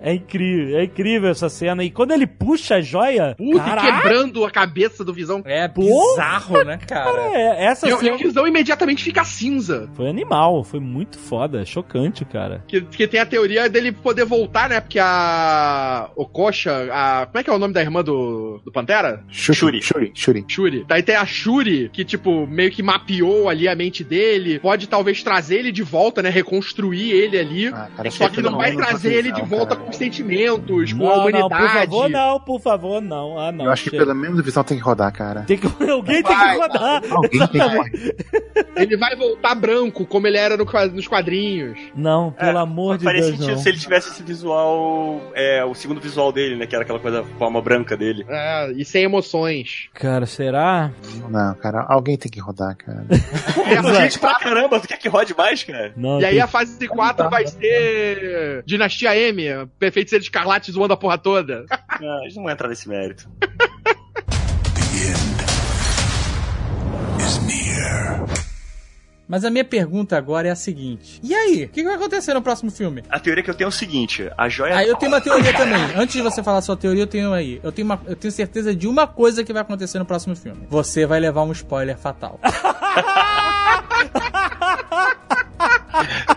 é incrível, é incrível essa cena. E quando ele puxa a joia. Puta, caraca, quebrando a cabeça do visão. É bizarro, né, cara? é, essa E, o- e cena o visão imediatamente fica cinza. foi animal, foi muito foda, chocante, cara. Que, que tem a teoria dele poder voltar, né? Porque a. O Coxa, a. Como é que é o nome da irmã do, do Pantera? Shuri. Shuri. Shuri. Shuri. Daí tem a Shuri, que, tipo, meio que mapeou ali a mente dele. Pode talvez trazer ele de volta, né? Reconstruir ele ali. Ah, cara, Só que não vai fenômeno trazer ele de volta cara. com sentimentos, com a Não, humanidade. não, por favor, não, por favor, não. Ah, não. Eu acho que chega. pelo menos a visão tem que rodar, cara. Tem que, alguém tem Vai, que rodar. Alguém tem que rodar. Ele vai voltar branco, como ele era no nos quadrinhos. Não, pelo É, amor de Faria Deus, sentido não. se ele tivesse esse visual. É, o segundo visual dele, né? Que era aquela coisa, forma branca dele. É, e sem emoções. Cara, será? Não, cara, alguém tem que rodar, cara. É, gente pra caramba, tu quer que rode mais, cara? Não, E aí tem- a fase 4 vai ser Dinastia M, perfeito ser de escarlate zoando a porra toda. Não, a gente não vai entrar nesse mérito. Mas a minha pergunta agora é a seguinte: E aí? O que vai acontecer no próximo filme? A teoria que eu tenho é o seguinte: a joia. Ah, eu tenho uma teoria também. Antes de você falar a sua teoria, eu tenho aí. Eu tenho, uma, eu tenho certeza de uma coisa que vai acontecer no próximo filme. Você vai levar um spoiler fatal.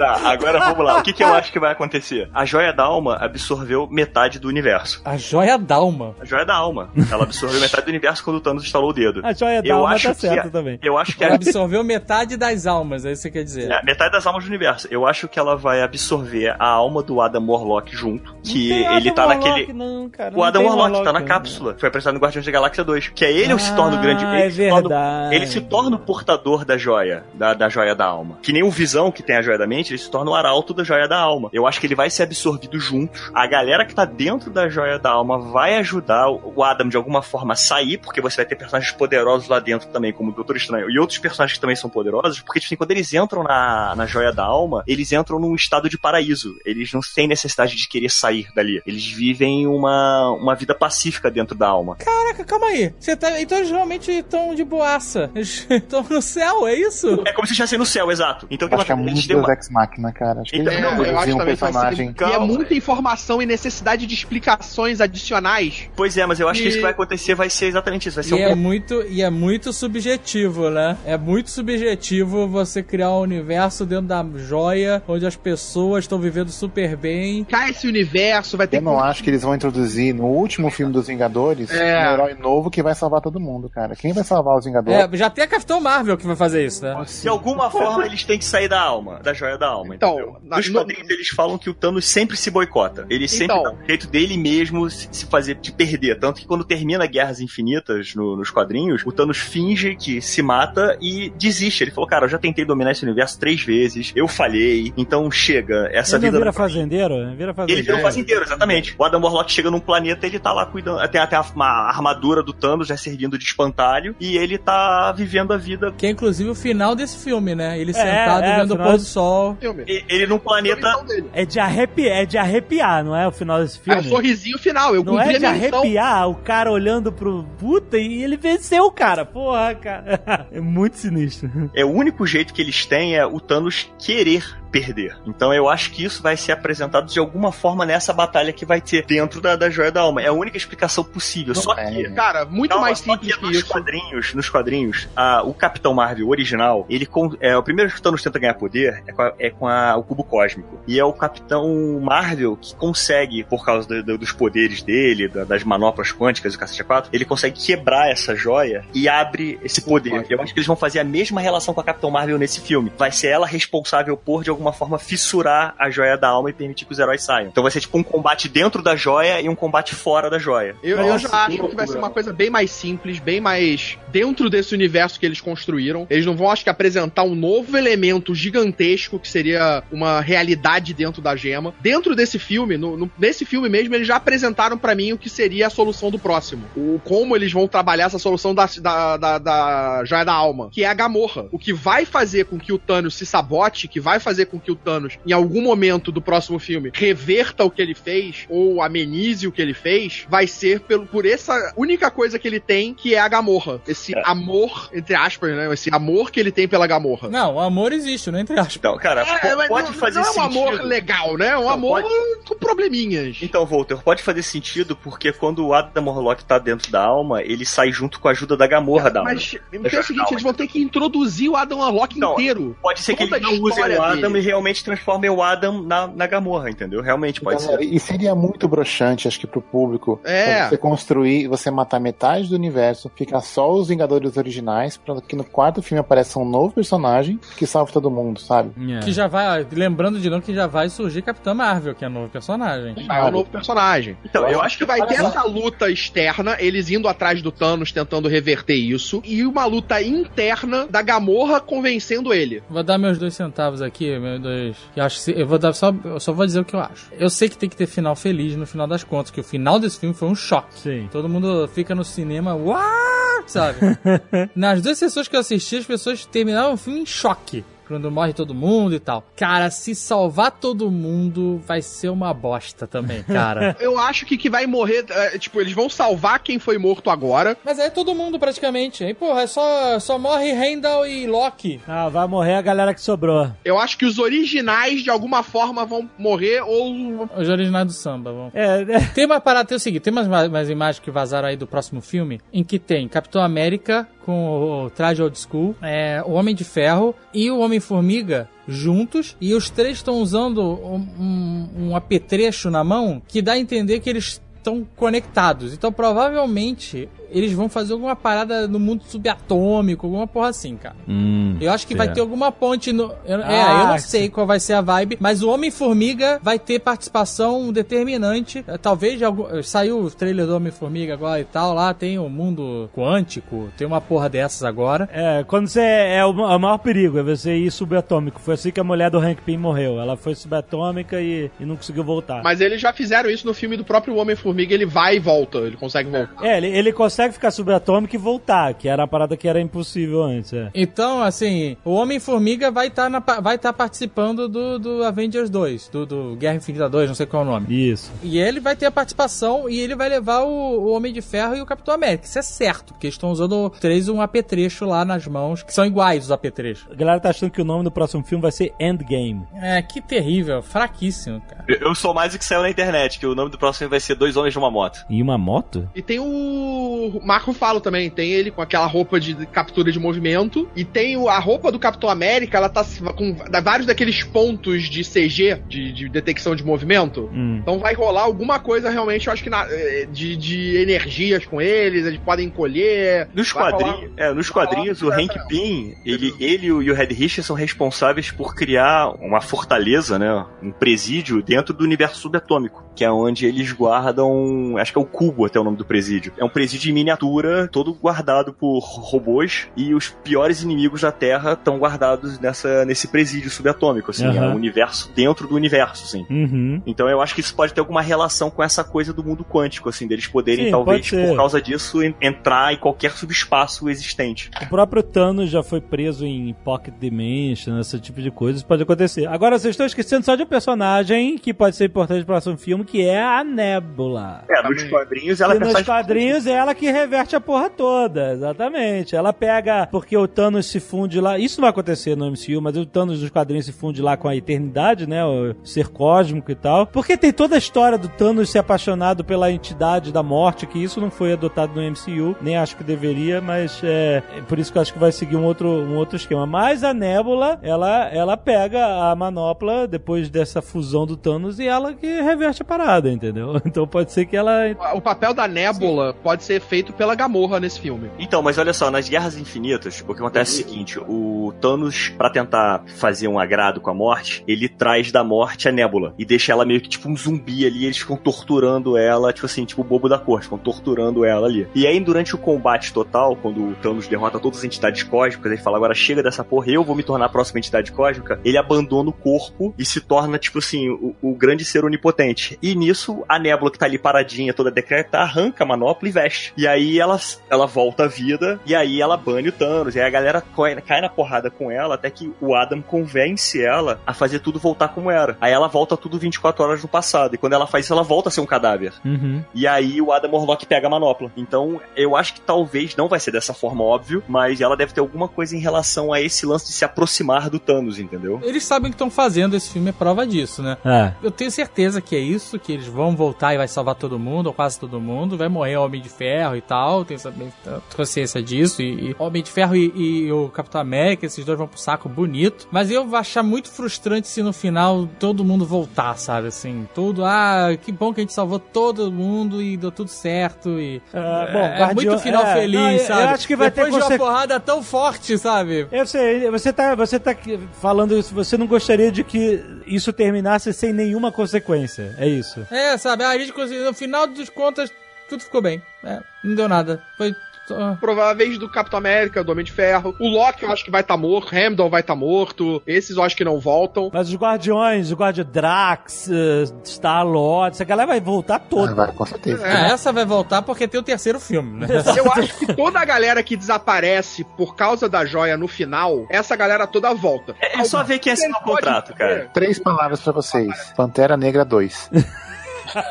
Tá, agora vamos lá. O que, que eu acho que vai acontecer? A joia da alma absorveu metade do universo. A joia Dalma. A joia da alma. Ela absorveu metade do universo quando o Thanos estalou o dedo. A joia da eu alma acho tá que certo a- também. Eu acho que Ela a, absorveu metade das almas, é isso que você quer dizer. é, metade das almas do universo. Eu acho que ela vai absorver a alma do Adam Warlock junto. Que Não ele Adam tá Warlock, naquele. Não, cara, O não Adam tem Warlock tá na não. cápsula. Foi apresentado no Guardiões da Galáxia 2. Que é ele que se torna o grande. Ah, Ele, é se torna, verdade. ele se torna o portador da joia. Da, da joia da alma. Que nem o Visão, que tem a joia da mente, ele se torna o arauto da joia da alma. Eu acho que ele vai ser absorvido juntos. A galera que tá dentro da joia da alma vai ajudar o Adam de alguma forma a sair, porque você vai ter personagens poderosos lá dentro também, como o Doutor Estranho. E outros personagens que também são poderosos, porque tipo, assim, quando eles entram na, na joia da alma, eles entram num estado de paraíso. Eles não têm necessidade de querer sair dali. Eles vivem uma, uma vida pacífica dentro da alma. Caraca, calma aí. Você tá, então eles realmente estão de boaça. Eles estão no céu, é isso? É como se estivessem no céu, exato. Então o que Acho que é ela- muito eles têm dos uma... Máquina, cara. Acho que Então, eles eu não acho produziam um personagem. E é muita informação e necessidade de explicações adicionais. Pois é, mas eu acho que E- isso que vai acontecer vai ser exatamente isso. Vai ser E um é, muito, e é muito subjetivo, né? É muito subjetivo você criar um universo dentro da joia, onde as pessoas estão vivendo super bem. Cai esse universo, vai ter Eu não acho que eles vão introduzir no último filme dos Vingadores É. um herói novo que vai salvar todo mundo, cara. Quem vai salvar os Vingadores? É, já tem a Capitão Marvel que vai fazer isso, né? De alguma forma eles têm que sair da alma, da joia da alma. Então, entendeu? na- Nos no- quadrinhos eles falam que o Thanos sempre se boicota. Ele sempre Então. dá um jeito dele mesmo se se fazer de perder. Tanto que quando termina Guerras Infinitas no- nos quadrinhos, o Thanos finge que se mata e desiste. Ele falou, cara, eu já tentei dominar esse universo três vezes, eu falhei, então chega. Essa Ele vida. vira não é pra mim. fazendeiro? Vira Ele fazendeiro. vira o fazendeiro, exatamente. O Adam Warlock chega num planeta, ele tá lá cuidando. Tem até a- uma armadura do Thanos já servindo de espantalho. E ele tá vivendo a vida. Que é inclusive o final desse filme, né? Ele É, sentado é, vendo o pôr do sol. Filme. e- Ele num planeta. É de, arrepiar, é de arrepiar, não é? O final desse É filme. o sorrisinho final, eu Não é de arrepiar o cara olhando pro puta e ele venceu o cara. Porra, cara. É muito sinistro. É o único jeito que eles têm é o Thanos querer perder. Então eu acho que isso vai ser apresentado de alguma forma nessa batalha que vai ter dentro da, da Joia da Alma. É a única explicação possível. Só é, que. Cara, muito Calma, mais simples que que nos isso. quadrinhos, nos quadrinhos, a- o Capitão Marvel original, ele é o primeiro que o Thanos tenta ganhar poder é com, a- é com a- o cubo cósmico. E é o Capitão Marvel que consegue, por causa do- do- dos poderes dele, da- das manoplas quânticas e o cacete 4, ele consegue quebrar essa joia e abre esse poder. Eu acho que eles vão fazer a mesma relação com a Capitão Marvel nesse filme. Vai ser ela responsável por, de alguma forma, fissurar a joia da alma e permitir que os heróis saiam. Então vai ser tipo um combate dentro da joia e um combate fora da joia. Eu, eu Nossa, já acho que que vai ser uma coisa bem mais simples, bem mais dentro desse universo que eles construíram. Eles não vão, acho que, apresentar um novo elemento gigantesco que seria uma realidade dentro da gema. Dentro desse filme, no- no- nesse filme mesmo, eles já apresentaram pra mim o que seria a solução do próximo. O como eles vão trabalhar essa solução da, da, da, da joia da alma, que é a Gamorra. O que vai fazer com que o Thanos se sabote, que vai fazer com que o Thanos, em algum momento do próximo filme, reverta o que ele fez, ou amenize o que ele fez, vai ser pelo, por essa única coisa que ele tem, que é a Gamorra. Esse É. amor, entre aspas, né? Esse amor que ele tem pela Gamorra. Não, o amor existe, não entre aspas. Então, cara, É, pode não, fazer não é um sentido. amor legal, né? É um Não, amor pode- com probleminhas. Então, Walter, pode fazer sentido porque quando o Adam Warlock tá dentro da alma, ele sai junto com a ajuda da Gamorra da alma. Mas é o seguinte, eles vão ter que introduzir o Adam Warlock Não, inteiro. Pode ser que eles a não usem história o Adam dele. e realmente transformem o Adam na, na Gamorra, entendeu? Realmente pode Galera, ser. E seria muito broxante, acho que pro público, É. você construir, você matar metade do universo, ficar só os Vingadores originais, pra que no quarto filme apareça um novo personagem que salve todo mundo, sabe? Que já vai, lembrando de novo que já vai surgir Capitã Marvel, que é novo personagem. É um novo personagem. Então, eu acho que vai ter essa luta externa, eles indo atrás do Thanos tentando reverter isso, e uma luta interna da Gamorra convencendo ele. Vou dar meus dois centavos aqui, meus dois. Eu acho eu vou dar só, eu só vou dizer o que eu acho. Eu sei que tem que ter final feliz no final das contas, que o final desse filme foi um choque. Sim. Todo mundo fica no cinema, uau, sabe? Nas duas sessões que eu assisti, as pessoas terminavam o filme em choque. Quando morre todo mundo e tal. Cara, se salvar todo mundo vai ser uma bosta também, cara. Eu acho que que vai morrer, é, tipo, eles vão salvar quem foi morto agora. Mas é todo mundo praticamente. Aí, porra, é só, só morre Heimdall e Loki. Ah, vai morrer a galera que sobrou. Eu acho que os originais, de alguma forma, vão morrer ou... Os originais do samba, vamos. É, é. Tem uma parada, tem o seguinte, tem umas, umas imagens que vazaram aí do próximo filme, em que tem Capitão América com o traje old school, é, o Homem de Ferro e o Homem-Formiga juntos, e os três estão usando um, um, um apetrecho na mão que dá a entender que eles estão conectados. Então, provavelmente, eles vão fazer alguma parada no mundo subatômico, alguma porra assim, cara. Hum, Eu acho que vai certo. ter alguma ponte no. eu- é, Ah, eu não sei qual vai ser a vibe, mas o Homem-Formiga vai ter participação determinante. É, Talvez algum, saiu o trailer do Homem-Formiga agora e tal. Lá tem o mundo quântico, tem uma porra dessas agora. É, quando você é o, o maior perigo, é você ir subatômico. Foi assim que a mulher do Hank Pym morreu. Ela foi subatômica e, e não conseguiu voltar. Mas eles já fizeram isso no filme do próprio Homem-Formiga, ele vai e volta, ele consegue voltar. É, ele, ele consegue consegue ficar subatômico e voltar, que era a parada que era impossível antes. É. Então, assim, o Homem-Formiga vai estar vai tá participando do, do Avengers 2, do, do Guerra Infinita 2, não sei qual é o nome. Isso. E ele vai ter a participação e ele vai levar o, o Homem de Ferro e o Capitão América. Isso é certo, porque eles estão usando três um apetrecho lá nas mãos, que são iguais os apetrechos. A galera tá achando que o nome do próximo filme vai ser Endgame. É, que terrível, fraquíssimo, cara. Eu, eu sou mais o que saiu na internet, que o nome do próximo vai ser Dois Homens numa Moto. E uma moto? E tem o Marco Falo também, tem ele com aquela roupa de captura de movimento, e tem o- a roupa do Capitão América, ela tá com vários daqueles pontos de CG, de, de detecção de movimento. Hum. Então vai rolar alguma coisa realmente, eu acho que na- eh, de, de energias com eles, eles podem encolher. Nos quadrinhos, é, nos quadrinhos o Hank Pym, ele, ele e o Red Richards são responsáveis por criar uma fortaleza, né, um presídio dentro do universo subatômico, que é onde eles guardam, acho que é o Cubo até o nome do presídio. É um presídio em miniatura, todo guardado por robôs e os piores inimigos da Terra estão guardados nessa nesse presídio subatômico, assim, Aham. é um universo dentro do universo, assim. Uhum. Então eu acho que isso pode ter alguma relação com essa coisa do mundo quântico, assim, deles poderem Sim, talvez por causa disso en- entrar em qualquer subespaço existente. O próprio Thanos já foi preso em Pocket Dimension, esse tipo de coisa, isso pode acontecer. Agora, vocês estão esquecendo só de um personagem que pode ser importante pro próximo filme, que é a Nebula. É, nos quadrinhos ela é e nos quadrinhos é ela que reverte a porra toda, exatamente. Ela pega, porque o Thanos se funde lá, isso vai acontecer no MCU, mas o Thanos dos quadrinhos se funde lá com a eternidade, né, o ser cósmico e tal. Porque tem toda a história do Thanos ser apaixonado pela entidade da morte, que isso não foi adotado no MCU, nem acho que deveria, mas é, é por isso que eu acho que vai seguir um outro, um outro esquema. Mas a Nebula, ela, ela pega a manopla depois dessa fusão do Thanos e ela que reverte a parada, entendeu? Então pode ser que ela O papel da Nebula pode ser feito pela Gamorra nesse filme. Então, mas olha só, nas Guerras Infinitas, o que acontece é o seguinte: o Thanos, pra tentar fazer um agrado com a morte, ele traz da morte a Nebula e deixa ela meio que tipo um zumbi ali. Eles ficam torturando ela, tipo assim, tipo o bobo da corte, ficam torturando ela ali. E aí, durante o combate total, quando o Thanos derrota todas as entidades cósmicas, ele fala: agora chega dessa porra, eu vou me tornar a próxima entidade cósmica. Ele abandona o corpo e se torna, tipo assim, o, o grande ser onipotente. E nisso, a Nebula que tá ali paradinha, toda decreta, arranca a manopla e veste. E aí ela, ela volta à vida, e aí ela bane o Thanos. E aí a galera cai, cai na porrada com ela, até que o Adam convence ela a fazer tudo voltar como era. Aí ela volta tudo 24 horas no passado. E quando ela faz isso, ela volta a ser um cadáver. Uhum. E aí o Adam Warlock pega a manopla. Então, eu acho que talvez não vai ser dessa forma, óbvio, mas ela deve ter alguma coisa em relação a esse lance de se aproximar do Thanos, entendeu? Eles sabem o que estão fazendo, esse filme é prova disso, né? É. Eu tenho certeza que é isso, que eles vão voltar e vai salvar todo mundo, ou quase todo mundo, vai morrer o Homem de Ferro e tal, tenho saber- consciência disso, e, e Homem de Ferro e, e o Capitão América, esses dois vão pro saco bonito, mas eu vou achar muito frustrante se no final todo mundo voltar, sabe, assim, tudo, ah, que bom que a gente salvou todo mundo e deu tudo certo, e Ah, bom, é, Guardião- muito final é, feliz, não, eu- eu sabe? acho que vai ter Depois de conse- uma porrada tão forte, sabe? Eu sei, você tá, você tá falando isso, você não gostaria de que isso terminasse sem nenhuma consequência, é isso. É, sabe, a gente conseguiu, no final dos contas, tudo ficou bem, é, não deu nada, foi... só- Prováveis do Capitão América, do Homem de Ferro. O Loki eu acho que vai estar morto. Hamilton vai estar morto. Esses eu acho que não voltam. Mas os Guardiões, o Guardião Drax, eh, Star-Lord, essa galera vai voltar Ah, toda. vai, com certeza. É, essa vai voltar porque tem o terceiro filme, né? Eu acho que toda a galera que desaparece por causa da joia no final, essa galera toda volta. É, é só ver quem assinou o Pode contrato, cara. Três palavras pra vocês. Pantera Negra 2.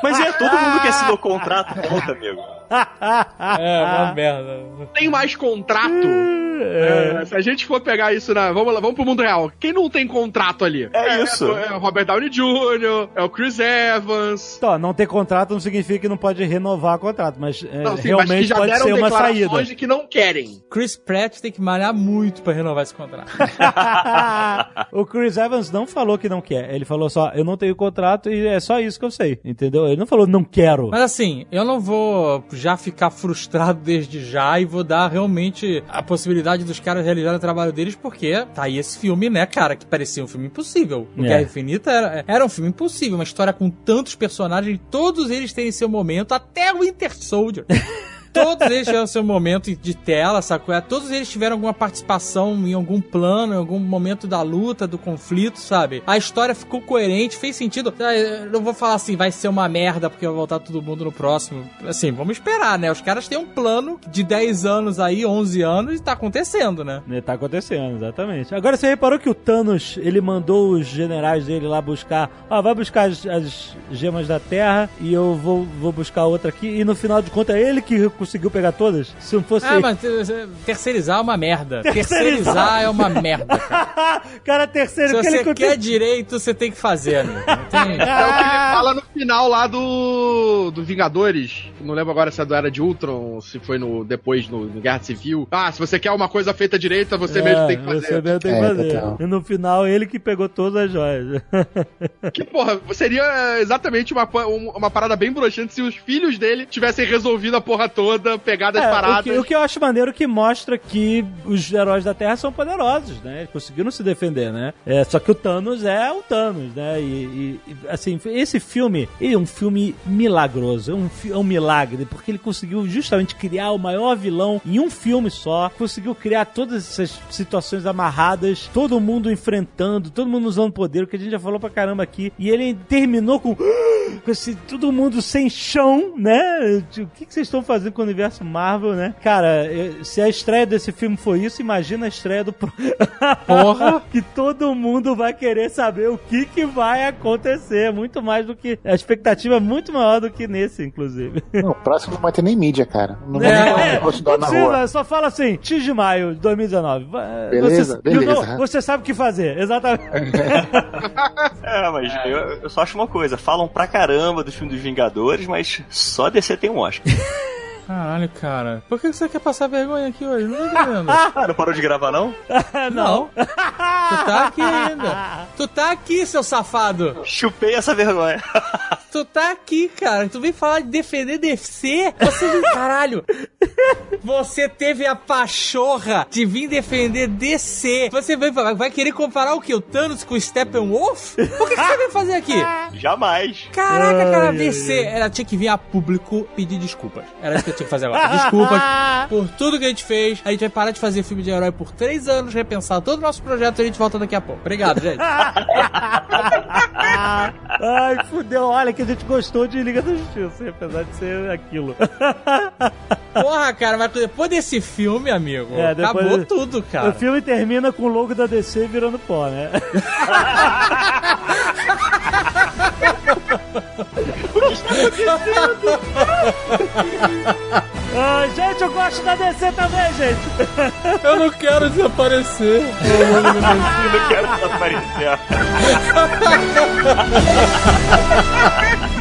Mas é todo mundo que assinou o contrato, volta, amigo. É, uma merda. Tem mais contrato. É, se a gente for pegar isso na. Vamos lá, vamos pro mundo real. Quem não tem contrato ali? É isso. É, o Robert Downey Jr., é o Chris Evans. Então, não ter contrato não significa que não pode renovar o contrato, mas é, Não, sim, mas que realmente já pode deram ser uma saída. de que não querem. Chris Pratt tem que malhar muito pra renovar esse contrato. o Chris Evans não falou que não quer. Ele falou só, eu não tenho contrato e é só isso que eu sei, entendeu? Ele não falou não quero. Mas assim, eu não vou já ficar frustrado desde já e vou dar realmente a possibilidade dos caras realizarem o trabalho deles, porque tá aí esse filme, né, cara, que parecia um filme impossível. O É. Guerra Infinita era, era um filme impossível, uma história com tantos personagens, todos eles terem seu momento, até o Winter Soldier. todos eles tiveram seu momento de tela, sacou? É, Todos eles tiveram alguma participação em algum plano, em algum momento da luta, do conflito, sabe? A história ficou coerente, fez sentido. Ah, Eu não vou falar assim, vai ser uma merda porque vai voltar todo mundo no próximo. Assim, vamos esperar, né? Os caras têm um plano de 10 anos aí, 11 anos, e tá acontecendo, né? Né, Tá acontecendo, exatamente. Agora você reparou que o Thanos, ele mandou os generais dele lá buscar. Ó, vai buscar as, as gemas da Terra e eu vou, vou buscar outra aqui. E no final de contas é ele que conseguiu pegar todas. Se não fosse. Ah, mas eh, terceirizar é uma merda. Terceirizar. Terceirizar é uma merda. cara. cara, terceiro Se que ele você quer direito, você tem que fazer, amigo. Tem... É o que ele fala no final lá do, do Vingadores. Não lembro agora se é do Era de Ultron, se foi no depois no, no Guerra Civil. Ah, se você quer uma coisa feita direita, você É, mesmo tem que fazer. Você mesmo tem que É, fazer. total. E no final, ele que pegou todas as joias. Que, porra, seria exatamente uma, um- uma parada bem broxante se os filhos dele tivessem resolvido a porra toda, pegado as É, paradas. o, que, o que eu acho maneiro que mostra que os heróis da Terra são poderosos, né? Eles conseguiram se defender, né? É, só que o Thanos é o Thanos, né? E, e- assim, esse filme, ele é um filme milagroso, é um, é um milagre, porque ele conseguiu justamente criar o maior vilão em um filme só, conseguiu criar todas essas situações amarradas, todo mundo enfrentando, todo mundo usando poder, o que a gente já falou pra caramba aqui, e ele terminou com, com esse, todo mundo sem chão, né? O que, que vocês estão fazendo com o universo Marvel, né? Cara, se a estreia desse filme foi isso, imagina a estreia do. Porra! que todo mundo vai querer saber o que, que vai acontecer. Muito mais do que. A expectativa é muito maior do que nesse, inclusive. Não, o próximo não vai ter nem mídia, cara. Não vai É, nem é, não na rua. só fala assim, X de maio de 2019. Vai- Beleza, você, beleza. you know, você sabe o que fazer, exatamente. É, mas eu, eu só acho uma coisa: falam pra caramba do filme dos Vingadores, mas só DC tem um Oscar. Caralho, cara. Por que você quer passar vergonha aqui hoje? Não tô entendendo. Ah, não parou de gravar, não? Não. Tu tá aqui ainda. Tu tá aqui, seu safado. Chupei essa vergonha. Tu tá aqui, cara. Tu vem falar de defender DC? Você, caralho. Você teve a pachorra de vir defender DC. Você vai, vai querer comparar o que? O Thanos com o Steppenwolf? Por que, que você veio fazer aqui? Jamais. Caraca, cara, Ai, DC, ela tinha que vir a público pedir desculpas. Era isso que eu tinha que fazer agora. Desculpas por tudo que a gente fez. A gente vai parar de fazer filme de herói por três anos, repensar todo o nosso projeto e a gente volta daqui a pouco. Obrigado, gente. Ai, fudeu. Olha que a gente gostou de Liga da Justiça, apesar de ser aquilo. Porra, cara, mas depois desse filme, amigo, É, acabou tudo, cara. O filme termina com o logo da DC virando pó, né? Ah, gente, eu gosto da DC também, gente. Eu não quero desaparecer. Eu não quero desaparecer.